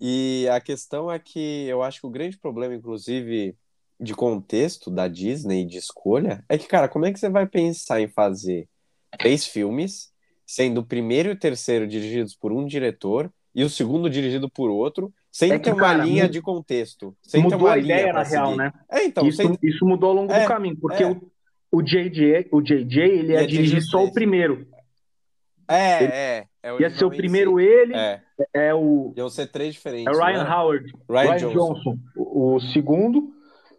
E a questão é que eu acho que o grande problema, inclusive, de contexto da Disney, de escolha, é que, cara, como é que você vai pensar em fazer três filmes, sendo o primeiro e o terceiro dirigidos por um diretor e o segundo dirigido por outro, sem É que, ter uma cara, linha de contexto, sem ter Mudou uma a linha ideia, na real, seguir. né? É, então, isso, sem... isso mudou ao longo É, do caminho, porque é. o, o JJ, o JJ, ele ia Ia dirigir dirigir só o primeiro. É, Ele- é, é Ia ser o primeiro seis. ele, É, é o iam ser três é diferentes. o Ryan né? Howard, Ryan, Ryan Johnson. Johnson, o, o segundo,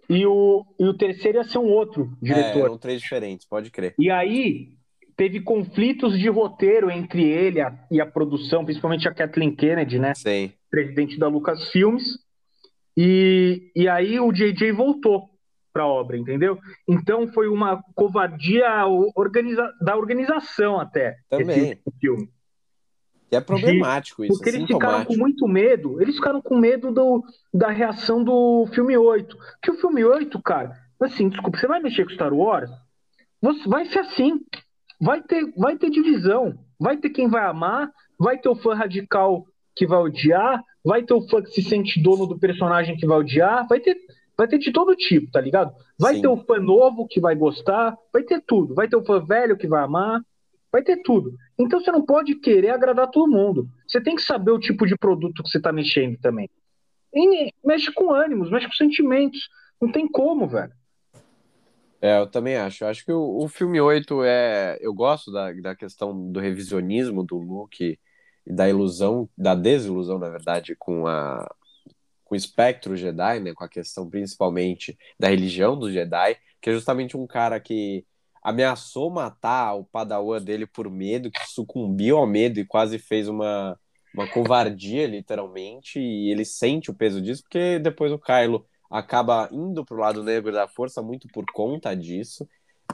e o, e o terceiro ia ser um outro É, diretor. eram três diferentes, pode crer. E aí teve conflitos de roteiro entre ele a- e a produção, principalmente a Kathleen Kennedy, né, Sim. presidente da Lucasfilmes. E, e aí o JJ voltou para a obra, entendeu? Então foi uma covardia organiza- da organização até Também. esse filme. E é problemático isso, Porque é eles ficaram com muito medo, eles ficaram com medo do, da reação do filme 8. Que o filme 8, cara, assim, desculpa, você vai mexer com Star Wars? Você, vai ser assim. Vai ter, vai ter divisão. Vai ter quem vai amar, vai ter o fã radical que vai odiar, vai ter o fã que se sente dono do personagem que vai odiar, vai ter, vai ter de todo tipo, tá ligado? Vai Sim. ter o fã novo que vai gostar, vai ter tudo. Vai ter o fã velho que vai amar, vai ter tudo. Então você não pode querer agradar todo mundo. Você tem que saber o tipo de produto que você está mexendo também. E mexe com ânimos, mexe com sentimentos. Não tem como, velho. É, eu também acho. Eu acho que o, o filme 8 é. Eu gosto da, da questão do revisionismo do Luke e da ilusão, da desilusão, na verdade, com a com o espectro Jedi, né? Com a questão principalmente da religião dos Jedi, que é justamente um cara que ameaçou matar o padawan dele por medo, que sucumbiu ao medo e quase fez uma, uma covardia, literalmente, e ele sente o peso disso, porque depois o Kylo acaba indo pro lado negro da força muito por conta disso,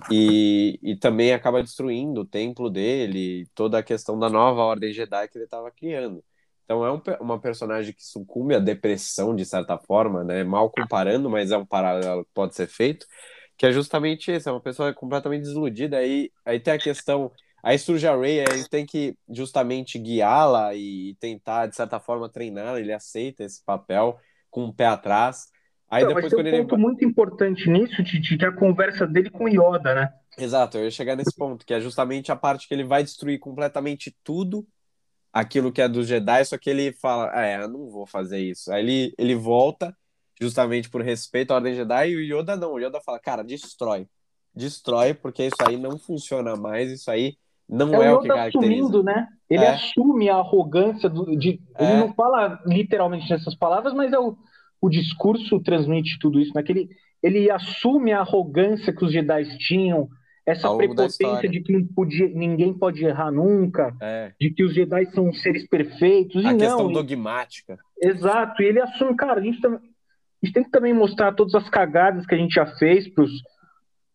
e, e também acaba destruindo o templo dele, toda a questão da nova ordem Jedi que ele estava criando. Então é um, uma personagem que sucumbe à depressão, de certa forma, né? Mal comparando, mas é um paralelo que pode ser feito, que é justamente isso, é uma pessoa completamente desiludida, aí, aí tem a questão, aí surge a Rey, aí tem que justamente guiá-la e tentar, de certa forma, treiná-la, ele aceita esse papel com o pé atrás, aí Não, depois mas tem um ele... ponto muito importante nisso, Titi, que é a conversa dele com Yoda, né? Exato, eu ia chegar nesse ponto, que é justamente a parte que ele vai destruir completamente tudo aquilo que é dos Jedi, só que ele fala, ah, é, eu não vou fazer isso. Aí ele, ele volta, justamente por respeito à Ordem Jedi, e o Yoda não, o Yoda fala, cara, destrói. Destrói, porque isso aí não funciona mais, isso aí não É é, o que caracteriza. assumindo, né? Ele É. assume a arrogância do, de. Ele É. não fala literalmente nessas palavras, mas é o, o discurso transmite tudo isso, né? Que ele, assume a arrogância que os Jedi tinham, essa prepotência de que podia, ninguém pode errar nunca, É, de que os Jedi são seres perfeitos. a e questão não, dogmática. Exato, e ele assume, cara, a gente, tam... a gente tem que também mostrar todas as cagadas que a gente já fez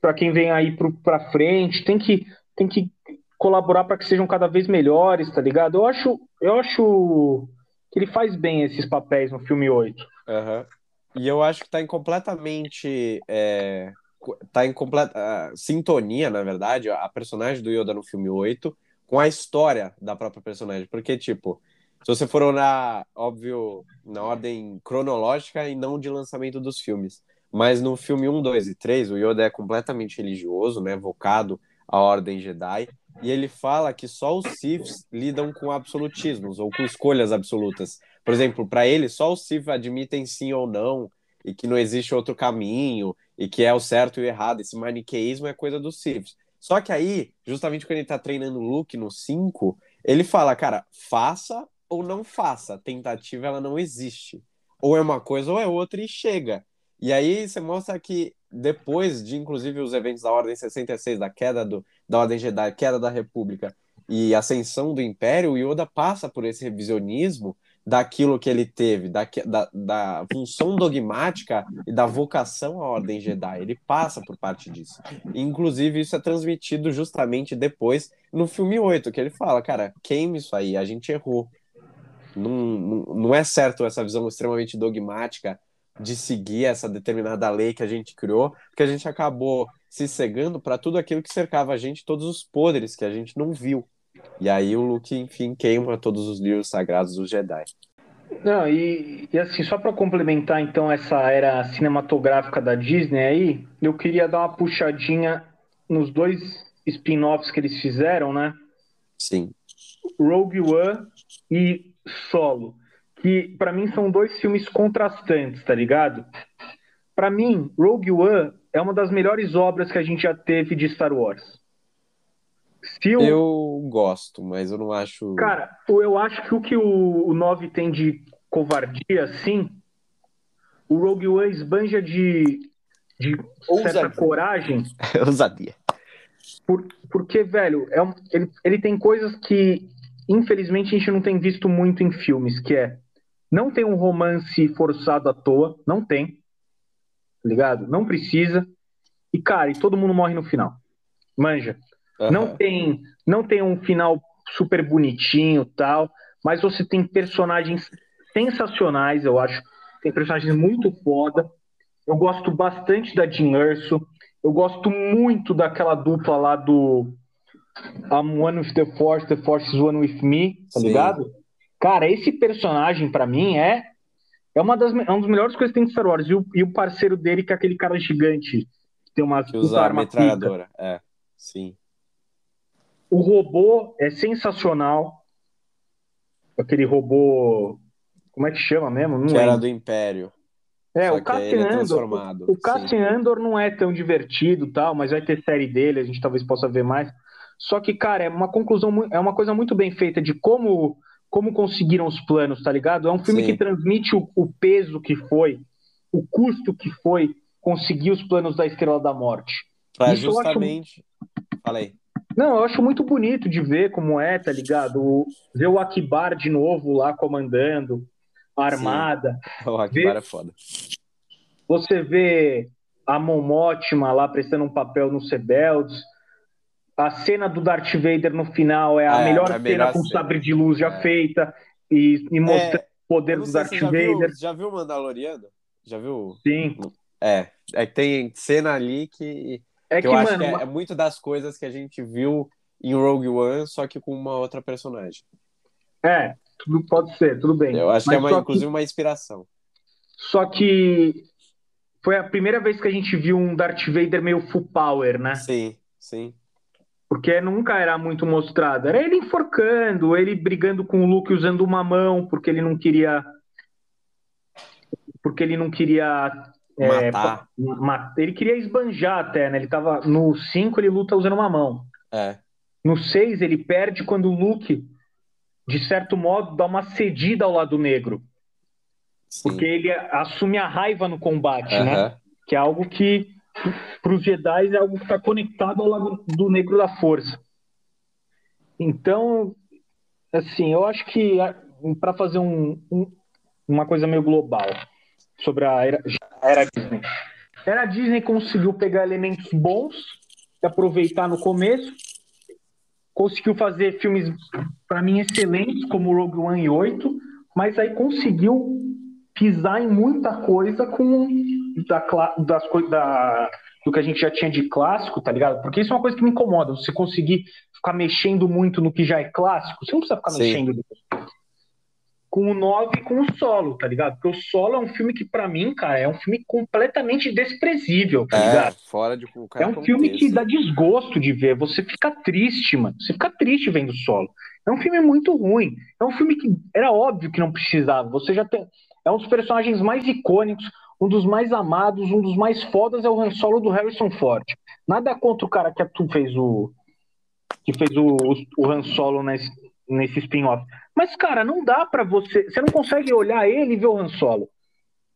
para quem vem aí para frente, tem que, tem que colaborar para que sejam cada vez melhores, tá ligado? Eu acho, eu acho que ele faz bem esses papéis no filme 8. Uhum. E eu acho que tá em completamente. É, tá em completa sintonia, na verdade, a personagem do Yoda no filme 8 com a história da própria personagem. Porque, tipo, se você for olhar, óbvio, na ordem cronológica e não de lançamento dos filmes. Mas no filme 1, 2 e 3, o Yoda é completamente religioso, né? Vocado à Ordem Jedi. E ele fala que só os Siths lidam com absolutismos ou com escolhas absolutas. Por exemplo, para ele, só os Sith admitem sim ou não, e que não existe outro caminho, e que é o certo e o errado. Esse maniqueísmo é coisa dos Siths. Só que aí, justamente quando ele tá treinando o Luke no 5, ele fala, cara, faça ou não faça. Tentativa, ela não existe. Ou é uma coisa ou é outra e chega. E aí você mostra que depois de, inclusive, os eventos da Ordem 66, da queda do, da Ordem Jedi, queda da República e ascensão do Império, o Yoda passa por esse revisionismo daquilo que ele teve, da, da, da, função dogmática e da vocação à Ordem Jedi. Ele passa por parte disso. Inclusive, isso é transmitido justamente depois no filme 8, que ele fala, cara, queime isso aí, a gente errou. Não, não, não é certo essa visão extremamente dogmática de seguir essa determinada lei que a gente criou, porque a gente acabou se cegando para tudo aquilo que cercava a gente, todos os poderes que a gente não viu. E aí o Luke, enfim, queima todos os livros sagrados dos Jedi. Não, e, e assim, só para complementar então essa era cinematográfica da Disney aí, eu queria dar uma puxadinha nos dois spin-offs que eles fizeram, né? Sim. Rogue One e Solo que para mim são dois filmes contrastantes, tá ligado? Para mim, Rogue One é uma das melhores obras que a gente já teve de Star Wars. Se o... Eu gosto, mas eu não acho. Cara, eu acho que o que o, o 9 tem de covardia, sim, o Rogue One esbanja de, de certa coragem. Ousadia. Por, porque, velho, é um, ele, ele tem coisas que, infelizmente, a gente não tem visto muito em filmes, que é não tem um romance forçado à toa, não tem. Tá ligado? Não precisa. E, cara, e todo mundo morre no final. Manja. Uhum. Não tem não tem um final super bonitinho tal, mas você tem personagens sensacionais, eu acho. Tem personagens muito foda. Eu gosto bastante da Jean Erso. Eu gosto muito daquela dupla lá do I'm One with the Force, the Force is One with Me, tá Sim. ligado? Cara, esse personagem, para mim, é é uma das, é uma das melhores coisas que tem de Star Wars. E o, e o parceiro dele, que é aquele cara gigante, que tem uma que usa arma metralhadora. É, sim. O robô é sensacional. Aquele robô. Como é que chama mesmo? Não que era do Império. É, Só o Cassian é Andor. O Cassian Andor não é tão divertido, tal, mas vai ter série dele, a gente talvez possa ver mais. Só que, cara, é uma conclusão, é uma coisa muito bem feita de como como conseguiram os planos, tá ligado? É um filme Sim. que transmite o, o, peso que foi, o custo que foi conseguir os planos da Estrela da Morte. Pra Isso justamente. Acho... Falei. Não, eu acho muito bonito de ver como é, tá ligado? O, ver o Akibar de novo lá comandando armada. Sim. O Akibar ver... é foda. Você vê a Momotima lá prestando um papel no Rebeldes a cena do Darth Vader no final é a é, melhor, a cena com sabre de luz já é. feita e, e mostrando é, o poder do Darth já Vader. Viu, já viu o Mandaloriano? Já viu? Sim. É, é tem cena ali que, é que, eu acho que é, é, muito das coisas que a gente viu em Rogue One, só que com uma outra personagem. É, tudo pode ser, tudo bem. Eu acho Mas que é uma, inclusive que... uma inspiração. Só que foi a primeira vez que a gente viu um Darth Vader meio full power, né? Sim, sim porque nunca era muito mostrado. Era ele enforcando, ele brigando com o Luke usando uma mão, porque ele não queria. Porque ele não queria. É, Matar. ele queria esbanjar até, né? Ele tava. No 5 ele luta usando uma mão. É. No 6 ele perde quando o Luke, de certo modo, dá uma cedida ao lado negro. Sim. Porque ele assume a raiva no combate, né? Que é algo que para os Jedi é algo que está conectado ao lado do Negro da Força. Então, assim, eu acho que para fazer um, um, uma coisa meio global sobre a era, a era Disney. A era Disney conseguiu pegar elementos bons e aproveitar no começo, conseguiu fazer filmes para mim excelentes como Rogue One e 8, mas aí conseguiu pisar em muita coisa com da, das coisas da do que a gente já tinha de clássico, tá ligado? Porque isso é uma coisa que me incomoda. Você conseguir ficar mexendo muito no que já é clássico, você não precisa ficar Sim. mexendo com o 9 e com o solo, tá ligado? Porque o solo é um filme que, para mim, cara, é um filme completamente desprezível, tá é, ligado? Fora de É um filme que dá desgosto de ver. Você fica triste, mano. Você fica triste vendo o solo. É um filme muito ruim. É um filme que era óbvio que não precisava. Você já tem. É um dos personagens mais icônicos um dos mais amados, um dos mais fodas é o Han Solo do Harrison Ford. Nada contra o cara que tu fez o que fez o, o Han Solo nesse, nesse spin-off. Mas, cara, não dá para você. Você não consegue olhar ele e ver o Han Solo.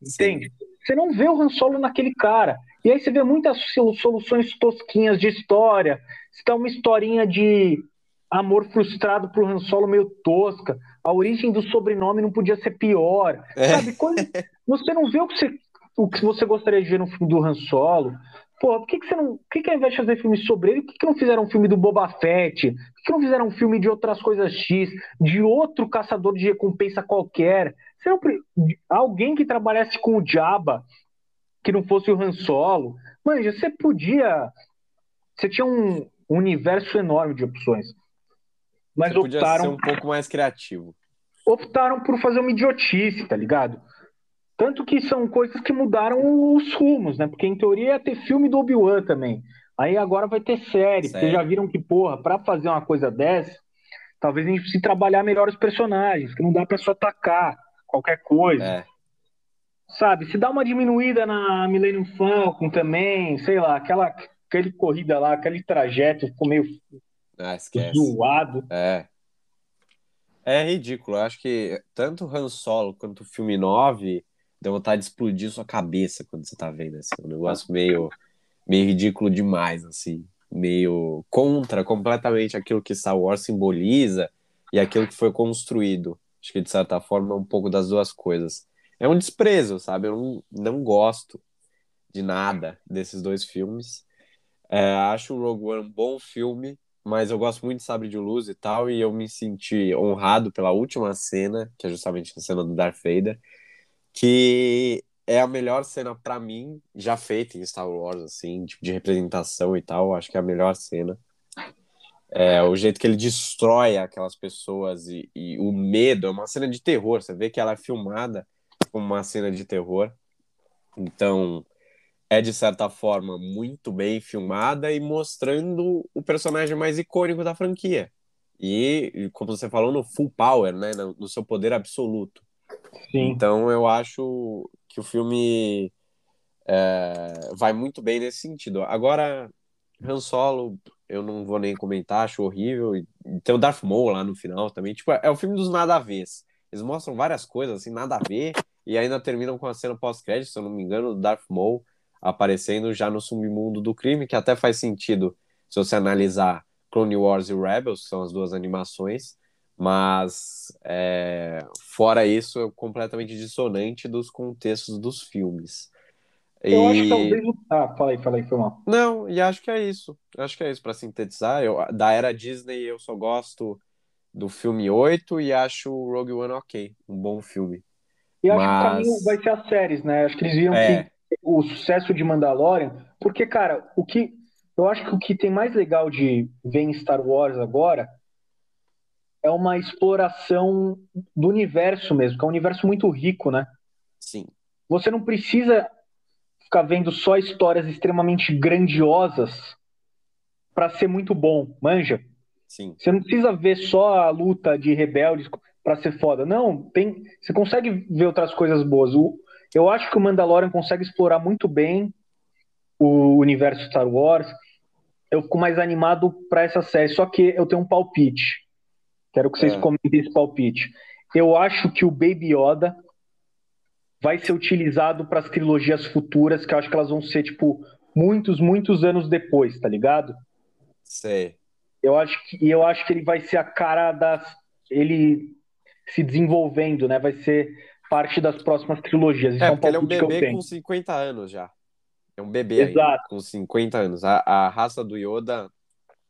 Entende? Você não vê o Han Solo naquele cara. E aí você vê muitas soluções tosquinhas de história. Você tá uma historinha de amor frustrado pro Han Solo meio tosca. A origem do sobrenome não podia ser pior. É. Sabe? Quando você não vê o que você o que você gostaria de ver no filme do Han Solo. Pô, por que, que você não. Por que, que ao invés de fazer filme sobre ele, por que, que não fizeram um filme do Boba Fett? Por que, que não fizeram um filme de outras coisas X, de outro caçador de recompensa qualquer? Não, alguém que trabalhasse com o Jabba, que não fosse o Han Solo. Manja, você podia. Você tinha um universo enorme de opções. Mas você optaram. Podia ser um pouco mais criativo. Optaram por fazer uma idiotice, tá ligado? Tanto que são coisas que mudaram os rumos, né? Porque em teoria ia ter filme do Obi-Wan também. Aí agora vai ter série. Vocês já viram que, porra, pra fazer uma coisa dessa, talvez a gente precise trabalhar melhor os personagens, que não dá pra só atacar qualquer coisa. É. Sabe? Se dá uma diminuída na Millennium Falcon também, sei lá, aquela aquele corrida lá, aquele trajeto ficou meio ah, zoado. É. É ridículo. Eu acho que tanto Han Solo quanto o filme 9 deu vontade de explodir sua cabeça quando você tá vendo, assim, um negócio meio, meio ridículo demais, assim, meio contra completamente aquilo que Star Wars simboliza e aquilo que foi construído. Acho que, de certa forma, é um pouco das duas coisas. É um desprezo, sabe? Eu não, não gosto de nada desses dois filmes. É, acho o Rogue One um bom filme, mas eu gosto muito de Sabre de Luz e tal, e eu me senti honrado pela última cena, que é justamente a cena do Darth Vader, que é a melhor cena para mim já feita em Star Wars, assim, tipo de representação e tal. Acho que é a melhor cena. É, o jeito que ele destrói aquelas pessoas e, e, o medo é uma cena de terror. Você vê que ela é filmada como uma cena de terror. Então, é de certa forma muito bem filmada e mostrando o personagem mais icônico da franquia. E, como você falou, no full power, né? no, no seu poder absoluto. Sim. Então eu acho que o filme é, vai muito bem nesse sentido. Agora, Han Solo, eu não vou nem comentar, acho horrível. E tem o Darth Maul lá no final também. Tipo, é o filme dos nada a ver. Eles mostram várias coisas assim, nada a ver, e ainda terminam com a cena pós-crédito, se eu não me engano, do Darth Maul aparecendo já no submundo do crime, que até faz sentido se você analisar Clone Wars e Rebels, que são as duas animações, mas é, fora isso, é completamente dissonante dos contextos dos filmes. Eu e... acho que talvez. Ah, falei, falei, foi mal. Não, e acho que é isso. Acho que é isso, para sintetizar. Eu, da era Disney, eu só gosto do filme 8 e acho o Rogue One ok. Um bom filme. E acho Mas... que o caminho vai ser as séries, né? Acho que eles viram é. que o sucesso de Mandalorian. Porque, cara, o que. Eu acho que o que tem mais legal de ver em Star Wars agora é uma exploração do universo mesmo, que é um universo muito rico, né? Sim. Você não precisa ficar vendo só histórias extremamente grandiosas para ser muito bom, manja? Sim. Você não precisa ver só a luta de rebeldes para ser foda. Não, tem, você consegue ver outras coisas boas. O, eu acho que o Mandalorian consegue explorar muito bem o universo Star Wars. Eu fico mais animado para essa série, só que eu tenho um palpite. Quero que vocês é. comentem esse palpite. Eu acho que o Baby Yoda vai ser utilizado para as trilogias futuras, que eu acho que elas vão ser, tipo, muitos, muitos anos depois, tá ligado? Sei. Eu acho que, eu acho que ele vai ser a cara das. Ele se desenvolvendo, né? Vai ser parte das próximas trilogias. Isso É, é, um porque ele é um bebê com 50 anos já. É um bebê Exato. com 50 anos. A, a raça do Yoda.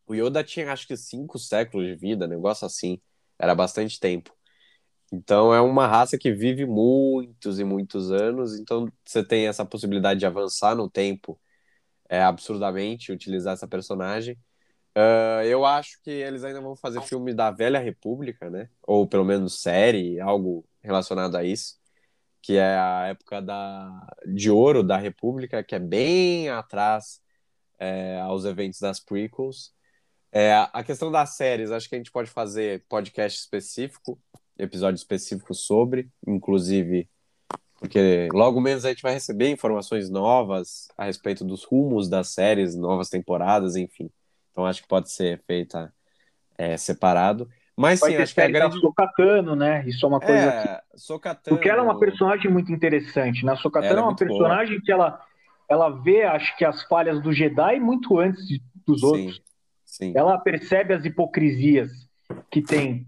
O Yoda tinha acho que cinco séculos de vida, negócio assim. Era bastante tempo. Então é uma raça que vive muitos e muitos anos. Então você tem essa possibilidade de avançar no tempo é, absurdamente, utilizar essa personagem. Ah, eu acho que eles ainda vão fazer filme da Velha República, né? Ou pelo menos série, algo relacionado a isso. Que é a época da, de ouro da República, que é bem atrás é, aos eventos das prequels. É, a questão das séries, acho que a gente pode fazer podcast específico, episódio específico sobre, inclusive, porque logo menos a gente vai receber informações novas a respeito dos rumos das séries, novas temporadas, enfim. Então acho que pode ser feita é, separado. Mas Vai sim, acho que a grande. Sokatano, né? Isso é uma coisa que É, Sokatano. Porque ela é uma personagem muito interessante, né? Ela é é uma muito boa. personagem que ela, ela vê, acho que, as falhas do Jedi muito antes dos Sim, outros. Sim. Ela percebe as hipocrisias que tem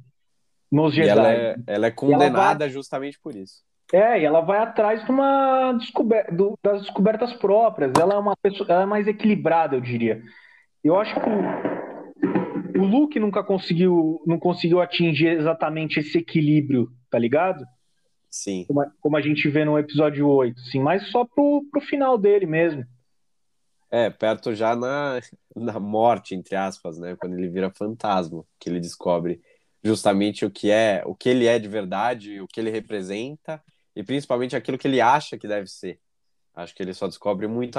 nos Jedi. ela é, ela é condenada justamente por isso. É, e ela vai atrás de uma descober- do- das descobertas próprias. Ela é uma pessoa, ela é mais equilibrada, eu diria. Eu acho que o, o Luke nunca conseguiu, não conseguiu atingir exatamente esse equilíbrio, tá ligado? Sim. como a, como a gente vê no episódio 8, sim, mas só pro, pro final dele mesmo. É, perto já na, na morte, entre aspas, né? Quando ele vira fantasma, que ele descobre justamente o que é, o que ele é de verdade, o que ele representa e principalmente aquilo que ele acha que deve ser. Acho que ele só descobre muito.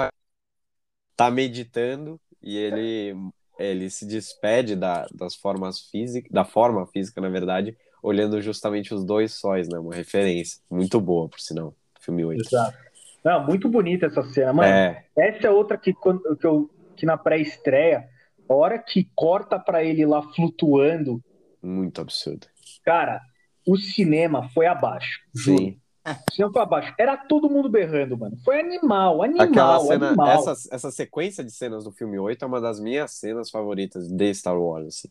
Tá meditando e ele ele se despede da, das formas físicas, da forma física, na verdade, olhando justamente os dois sóis, né? Uma referência muito boa, por sinal, filme 8. Exato. Não, muito bonita essa cena, mano. É, Essa é outra que, que, eu, que na pré-estreia, a hora que corta pra ele lá flutuando, muito absurdo. cara, o cinema foi abaixo. Juro. Sim. O cinema foi abaixo. Era todo mundo berrando, mano. Foi animal, Aquela animal, cena, animal. essa, essa sequência de cenas do filme 8 é uma das minhas cenas favoritas de Star Wars, assim.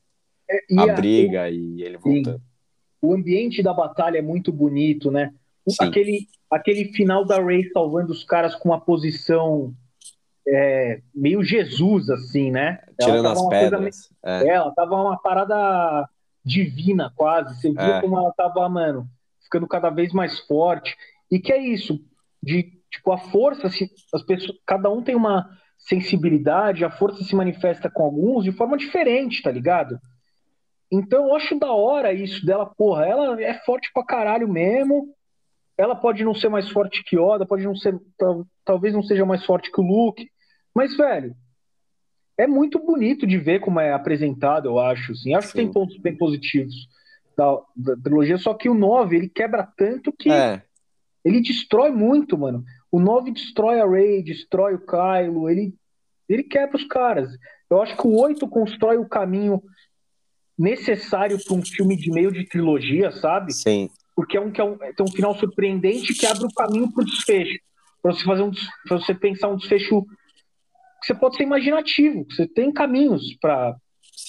E a a- briga e ele Sim. voltando. o ambiente da batalha é muito bonito, né? Sim. Aquele, aquele final da Rey salvando os caras com uma posição é, meio Jesus, assim, né? Tirando as pedras. É, meio- é, ela tava uma parada divina, quase. Você viu É. como ela tava, mano, ficando cada vez mais forte. E que é isso, de tipo, a força, se, as pessoas, cada um tem uma sensibilidade, a força se manifesta com alguns de forma diferente, tá ligado? Então eu acho da hora isso dela, porra, ela é forte pra caralho mesmo. Ela pode não ser mais forte que Yoda, pode não ser, tal- talvez não seja mais forte que o Luke, mas velho, é muito bonito de ver como é apresentado, eu acho, assim. Acho que Sim. tem pontos bem positivos da, da trilogia, só que o 9, ele quebra tanto que é, ele destrói muito, mano. O 9 destrói a Rey, destrói o Kylo, ele, ele quebra os caras. Eu acho que o 8 constrói o caminho necessário para um filme de meio de trilogia, sabe? sim. Porque é um, que é um, tem um final surpreendente que abre o caminho pro desfecho. Pra você fazer um pra você pensar um desfecho que você pode ser imaginativo, que você tem caminhos para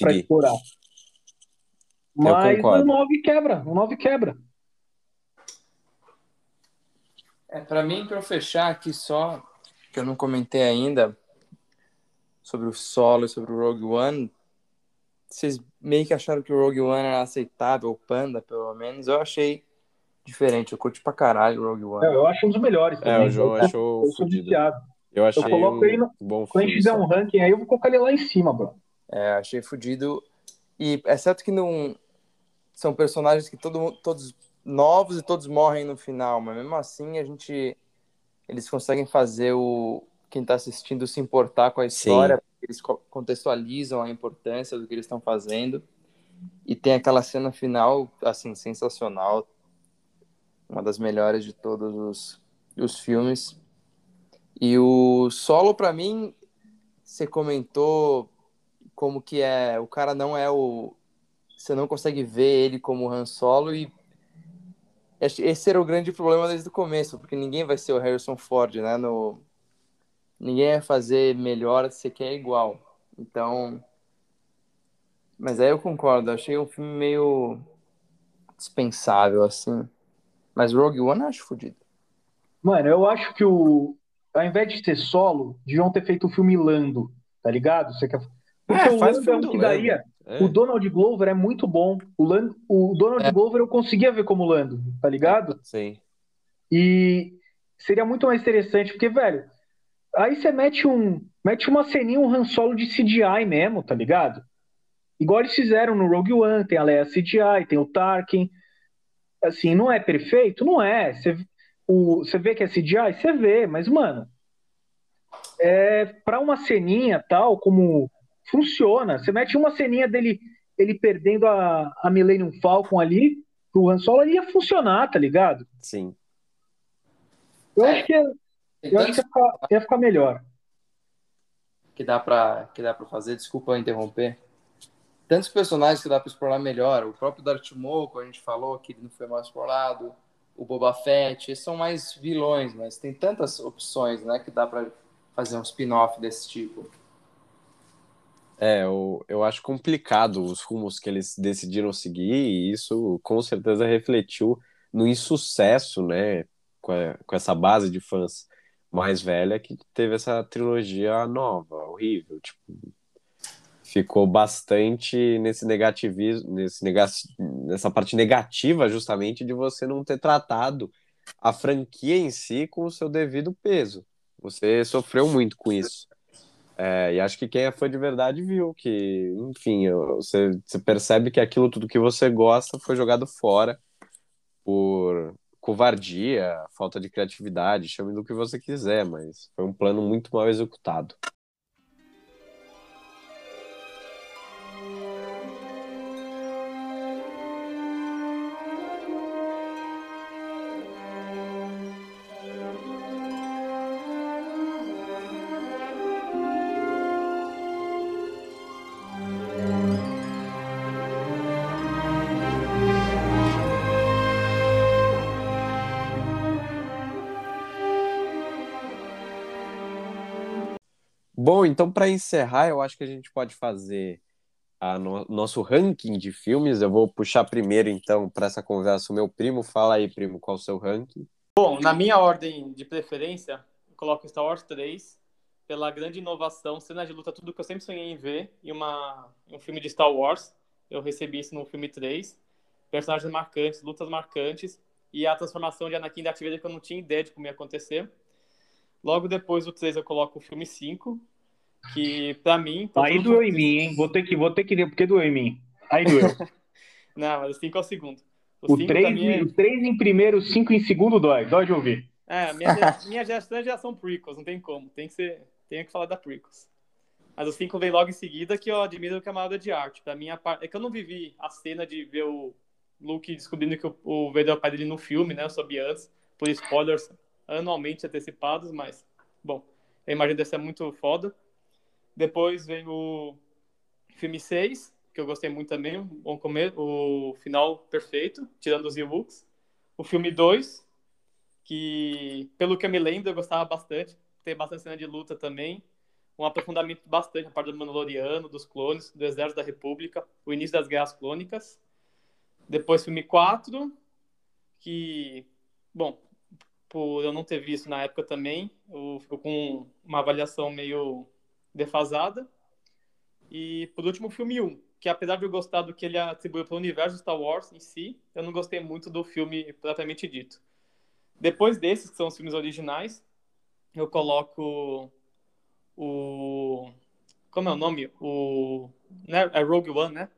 para explorar. Mas o 9 quebra, o 9 quebra. É, para mim, para eu fechar aqui só, que eu não comentei ainda sobre o solo e sobre o Rogue One, vocês meio que acharam que o Rogue One era aceitável, o Panda, pelo menos. Eu achei diferente, eu curti pra caralho o Rogue One. É, eu acho um dos melhores É, também. o João eu, achou eu. Eu achei coloco um ele no- bom Quando a gente fizer um ranking aí, eu vou colocar ele lá em cima, bro. É, achei fodido. E é certo que não são personagens que todo, todos novos e todos morrem no final, mas mesmo assim a gente eles conseguem fazer o quem tá assistindo se importar com a história, porque eles co- contextualizam a importância do que eles estão fazendo. E tem aquela cena final assim sensacional, uma das melhores de todos os, os filmes. E o solo pra mim você comentou como que é, o cara não é o você não consegue ver ele como Han Solo e esse era o grande problema desde o começo, porque ninguém vai ser o Harrison Ford, né, no ninguém vai fazer melhor, você quer igual. Então, mas aí eu concordo, achei um filme meio dispensável assim. Mas Rogue One eu acho fodido. Mano, eu acho que o. Ao invés de ser solo, deviam ter feito o filme Lando, tá ligado? Você quer... Porque É, o Lando é filme um que Lando. daria. É. O Donald Glover é muito bom. O, Lan- o Donald É. Glover eu conseguia ver como Lando, tá ligado? Sim. E seria muito mais interessante, porque, velho, aí você mete um, mete uma ceninha, um Han Solo de CGI mesmo, tá ligado? Igual eles fizeram no Rogue One, tem a Leia CGI, tem o Tarkin. Assim, não é perfeito? Não é. Você, o, você vê que é CGI? Você vê, mas, mano, é, pra uma ceninha tal, como funciona. Você mete uma ceninha dele ele perdendo a, a Millennium Falcon ali, pro Han Solo, ele ia funcionar, tá ligado? Sim. Eu É. acho que, eu acho que ia, ficar, ia ficar melhor. que dá pra que dá para fazer, desculpa interromper. Tantos personagens que dá pra explorar melhor, o próprio Darth Maul, a gente falou, que ele não foi mais explorado, o Boba Fett, esses são mais vilões, mas tem tantas opções, né, que dá pra fazer um spin-off desse tipo. É, eu, eu acho complicado os rumos que eles decidiram seguir, e isso com certeza refletiu no insucesso, né, com, a- com essa base de fãs mais velha que teve essa trilogia nova, horrível, tipo, ficou bastante nesse negativismo, nesse nega, nessa parte negativa justamente de você não ter tratado a franquia em si com o seu devido peso. Você sofreu muito com isso. É, e acho que quem é fã de verdade viu que, enfim, você, você percebe que aquilo tudo que você gosta foi jogado fora por covardia, falta de criatividade, chame do que você quiser, mas foi um plano muito mal executado. Bom, então para encerrar, eu acho que a gente pode fazer a no- nosso ranking de filmes. Eu vou puxar primeiro, então, para essa conversa o meu primo. Fala aí, primo, qual o seu ranking? Bom, na minha ordem de preferência, eu coloco Star Wars 3, pela grande inovação, cena de luta, tudo que eu sempre sonhei em ver em, uma, um filme de Star Wars. Eu recebi isso no filme 3. Personagens marcantes, lutas marcantes, e a transformação de Anakin Darth Vader que eu não tinha ideia de como ia acontecer. Logo depois do 3 eu coloco o filme 5, que pra mim... por Aí doeu em mim, hein? Vou ter que, vou ter que, porque doeu em mim. Aí doeu. Não, mas o 5 é o segundo. O cinco 3, pra mim é- o 3 em primeiro, o 5 em segundo dói. Dói de ouvir. É, minha, minha geração é geração prequels, não tem como. Tem que ser, tenho que falar da prequels. Mas o 5 vem logo em seguida, que eu admiro que é uma obra de arte. Pra mim, a par... é que eu não vivi a cena de ver o Luke descobrindo que o, o Vader é o pai dele no filme, né? Eu soube antes, por spoilers anualmente antecipados, mas, bom, imagino que deve ser muito foda. Depois vem o filme 6, que eu gostei muito também, bom comer, o final perfeito, tirando os Ewoks. O filme 2, que, pelo que eu me lembro, eu gostava bastante. Tem bastante cena de luta também. Um aprofundamento bastante na parte do Mandaloriano, dos clones, do Exército da República, o início das Guerras Clônicas. Depois, filme 4, que, bom, por eu não ter visto na época também, eu fico com uma avaliação meio defasada. E, por último, o filme 1, que apesar de eu gostar do que ele atribuiu para o universo Star Wars em si, eu não gostei muito do filme propriamente dito. Depois desses, que são os filmes originais, eu coloco o. Como é o nome? O. Né? É Rogue One, né?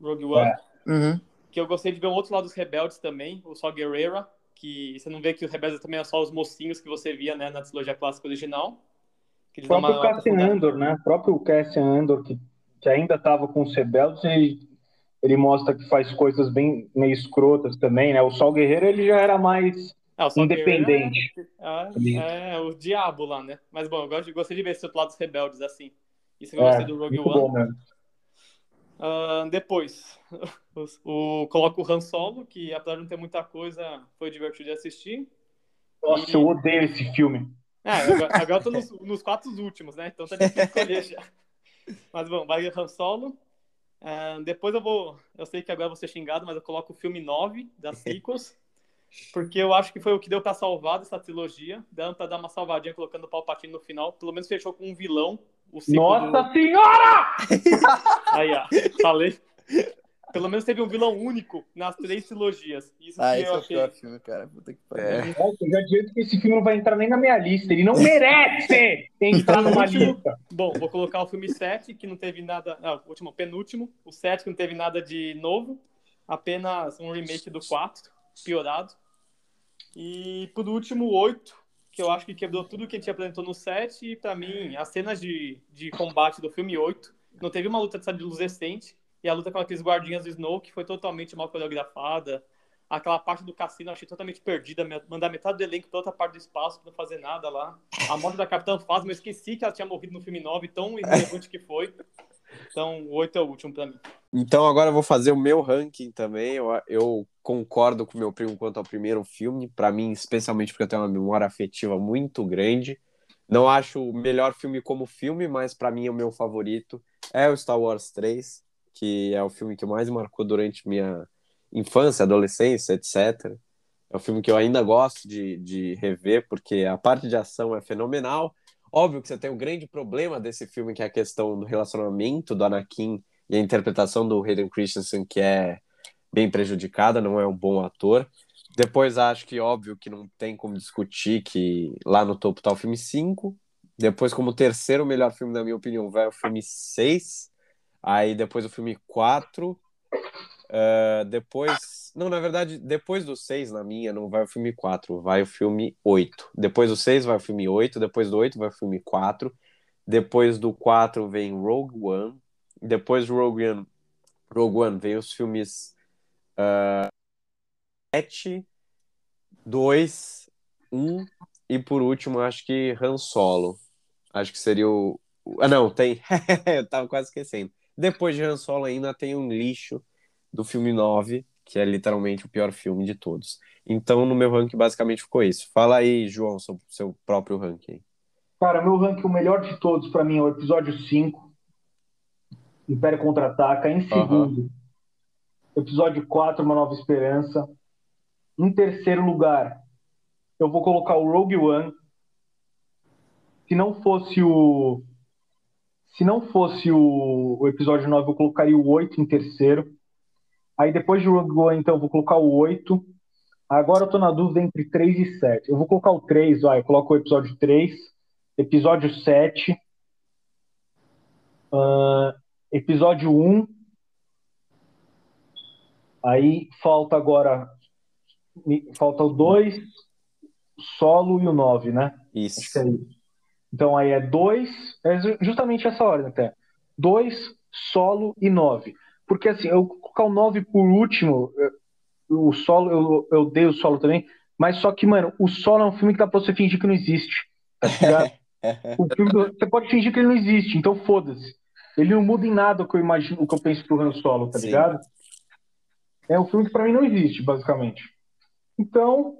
Rogue One. É. Uhum. Que eu gostei de ver o outro lado dos rebeldes também, o Saw Gerrera, que você não vê que os rebeldes também é só os mocinhos que você via né, na trilogia clássica original. Que O próprio Cassian. Andor, né? O próprio Cassian Andor, que, que ainda estava com os rebeldes, ele, ele mostra que faz coisas bem meio escrotas também, né? O Sol Guerreiro, ele já era mais Ah, independente. Gerrera É, é o diabo lá, né? Mas bom, eu gosto- gostei de ver esse outro lado dos rebeldes assim. Isso eu É, gostei do Rogue One. bom mesmo. Ah, depois, o, o, coloco o Han Solo, que apesar de não ter muita coisa, foi divertido de assistir. Nossa, E- eu odeio esse filme. É, agora, agora eu tô nos, nos quatro últimos, né? Então tá difícil escolher já. Mas bom, vai Han Solo. Ah, depois eu vou. Eu sei que agora eu vou ser xingado, mas eu coloco o filme 9 das sequels, porque eu acho que foi o que deu pra salvar dessa trilogia, dando pra dar uma salvadinha colocando o Palpatine no final. Pelo menos fechou com um vilão. Nossa do... senhora! Aí, ó, falei. Pelo menos teve um vilão único nas três trilogias. Isso Ah, que esse eu é o achei. filme, cara. Puta que pariu. É. Eu já adianto que esse filme não vai entrar nem na minha lista. Ele não merece entrar numa Último. lista. Bom, vou colocar o filme 7, que não teve nada. Ah, o último, penúltimo. O 7, que não teve nada de novo. Apenas um remake do 4, piorado. E por último, o 8, que eu acho que quebrou tudo que a gente apresentou no 7. E pra mim, as cenas de, de combate do filme 8, não teve uma luta de luz decente. E a luta com aqueles guardinhas do Snow, que foi totalmente mal coreografada. Aquela parte do cassino eu achei totalmente perdida. Mandar metade do elenco pra outra parte do espaço pra não fazer nada lá. A morte da Capitã Phasma, eu esqueci que ela tinha morrido no filme 9, tão irrelevante que foi. Então, o 8 é o último pra mim. Então agora eu vou fazer o meu ranking também. Eu, eu concordo com meu primo quanto ao primeiro filme. Pra mim, especialmente porque eu tenho uma memória afetiva muito grande. Não acho o melhor filme como filme, mas pra mim o meu favorito é o Star Wars 3, que é o filme que mais marcou durante minha infância, adolescência, etc. É um filme que eu ainda gosto de, de rever, porque a parte de ação é fenomenal. Óbvio que você tem um grande problema desse filme, que é a questão do relacionamento do Anakin e a interpretação do Hayden Christensen, que é bem prejudicada, não é um bom ator. Depois acho que óbvio que não tem como discutir que lá no topo tá o filme 5. Depois, como terceiro melhor filme, na minha opinião, vai o filme 6. Aí depois o filme 4. Uh, depois. Não, na verdade, depois do 6, na minha, não vai o filme 4, vai o filme 8. Depois do 6 vai o filme 8, depois do 8 vai o filme 4. Depois do 4 vem Rogue One. Depois do Rogue One, Rogue One vem os filmes uh, 7, 2, 1 e por último acho que Han Solo. Acho que seria o. Ah, não, tem. Eu tava quase esquecendo. Depois de Han Solo ainda tem um lixo do filme 9, que é literalmente o pior filme de todos. Então, no meu ranking, basicamente ficou isso. Fala aí, João, sobre o seu próprio ranking. Cara, meu ranking, o melhor de todos pra mim é o episódio 5, Império Contra-Ataca. Em segundo, episódio 4, Uma Nova Esperança. Em terceiro lugar, eu vou colocar o Rogue One. Se não fosse o. Se não fosse o, o episódio 9, eu colocaria o 8 em terceiro. Aí depois de Rogue One, então, eu vou colocar o 8. Agora eu tô na dúvida entre 3 e 7. Eu vou colocar o 3, vai. Eu coloco o episódio 3. Episódio 7. ah, episódio 1. Aí falta agora. Falta o 2, solo e o 9, né? Isso. Acho que é isso. Então aí é 2, é ju- justamente essa ordem até. 2, solo e 9. Porque assim, eu colocar o 9 por último, eh, o solo, eu, eu dei o solo também, mas só que, mano, o solo é um filme que dá pra você fingir que não existe. Tá ligado? O filme você pode fingir que ele não existe, então foda-se. Ele não muda em nada o que eu imagino, o que eu penso pro Han Solo, tá Sim. ligado? É um filme que pra mim não existe, basicamente. Então,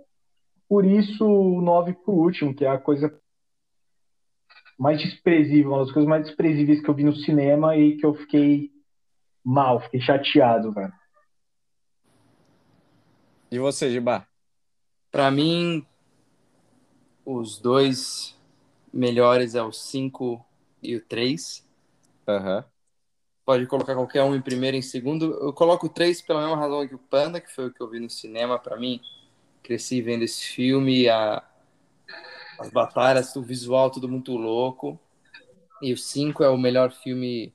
por isso o 9 por último, que é a coisa mais desprezível, uma das coisas mais desprezíveis que eu vi no cinema e que eu fiquei mal, fiquei chateado, velho. E você, Giba? Pra mim, os dois melhores é o 5 e o 3. Aham. Pode colocar qualquer um em primeiro e em segundo. Eu coloco o 3 pela mesma razão que o Panda, que foi o que eu vi no cinema. Pra mim, cresci vendo esse filme, a- as batalhas, o visual, tudo muito louco. E o 5 é o melhor filme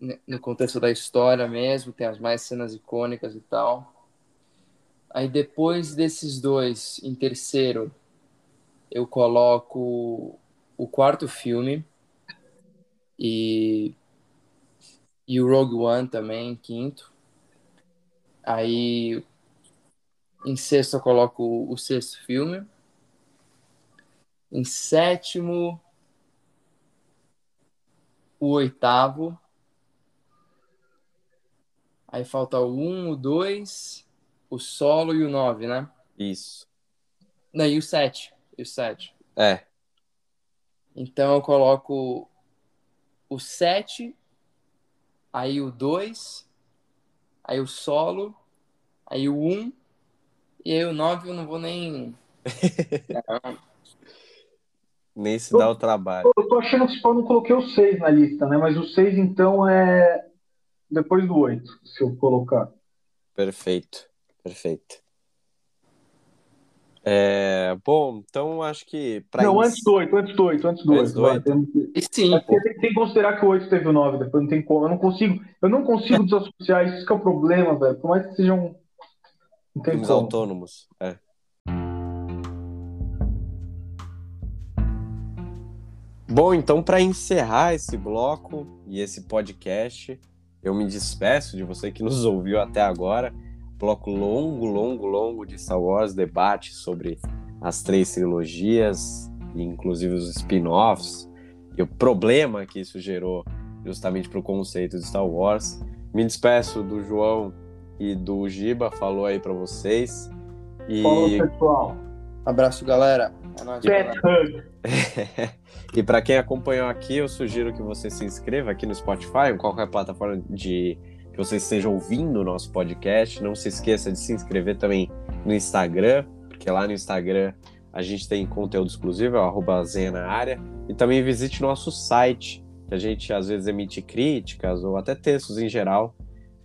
ne- no contexto da história mesmo, tem as mais cenas icônicas e tal. Aí depois desses dois, em terceiro, eu coloco o quarto filme e, e o Rogue One também, em quinto. Aí em sexto eu coloco o sexto filme. Em sétimo, o oitavo. Aí falta o um, o dois, o solo e o nove, né? Isso. Não, e o sete. E o sete. É. Então eu coloco o 7, aí o 2, aí o solo, aí o 1 E aí o 9 eu não vou nem. nem se dá o trabalho. Eu tô achando que eu não coloquei o 6 na lista, né? Mas o 6 então é depois do 8, se eu colocar. Perfeito, perfeito. É, bom, então acho que. Não, antes do 8, antes do 8, antes do 8. Antes do 8. E sim, Tem, tem que considerar que o 8 teve o 9, depois não tem como. Eu não consigo, eu não consigo desassociar, isso que é o problema, velho. Por mais que sejam. Não tem filmes como. autônomos. É. Bom, então para encerrar esse bloco e esse podcast, eu me despeço de você que nos ouviu até agora. Bloco longo, longo, longo de Star Wars, debate sobre as três trilogias, inclusive os spin-offs, e o problema que isso gerou justamente para o conceito de Star Wars. Me despeço do João e do Giba, falou aí para vocês. E, Falou, pessoal. abraço, galera. É Pet hug. e para quem acompanhou aqui, eu sugiro que você se inscreva aqui no Spotify, em qualquer plataforma de que você esteja ouvindo o nosso podcast. Não se esqueça de se inscrever também no Instagram, porque lá no Instagram a gente tem conteúdo exclusivo, é o arroba Zenha na área. E também visite nosso site, que a gente às vezes emite críticas ou até textos em geral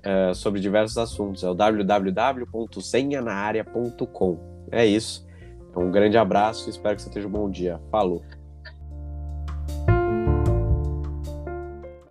eh, sobre diversos assuntos. É o www.zenhanaarea.com. É isso. Um grande abraço e espero que você tenha um bom dia. Falou!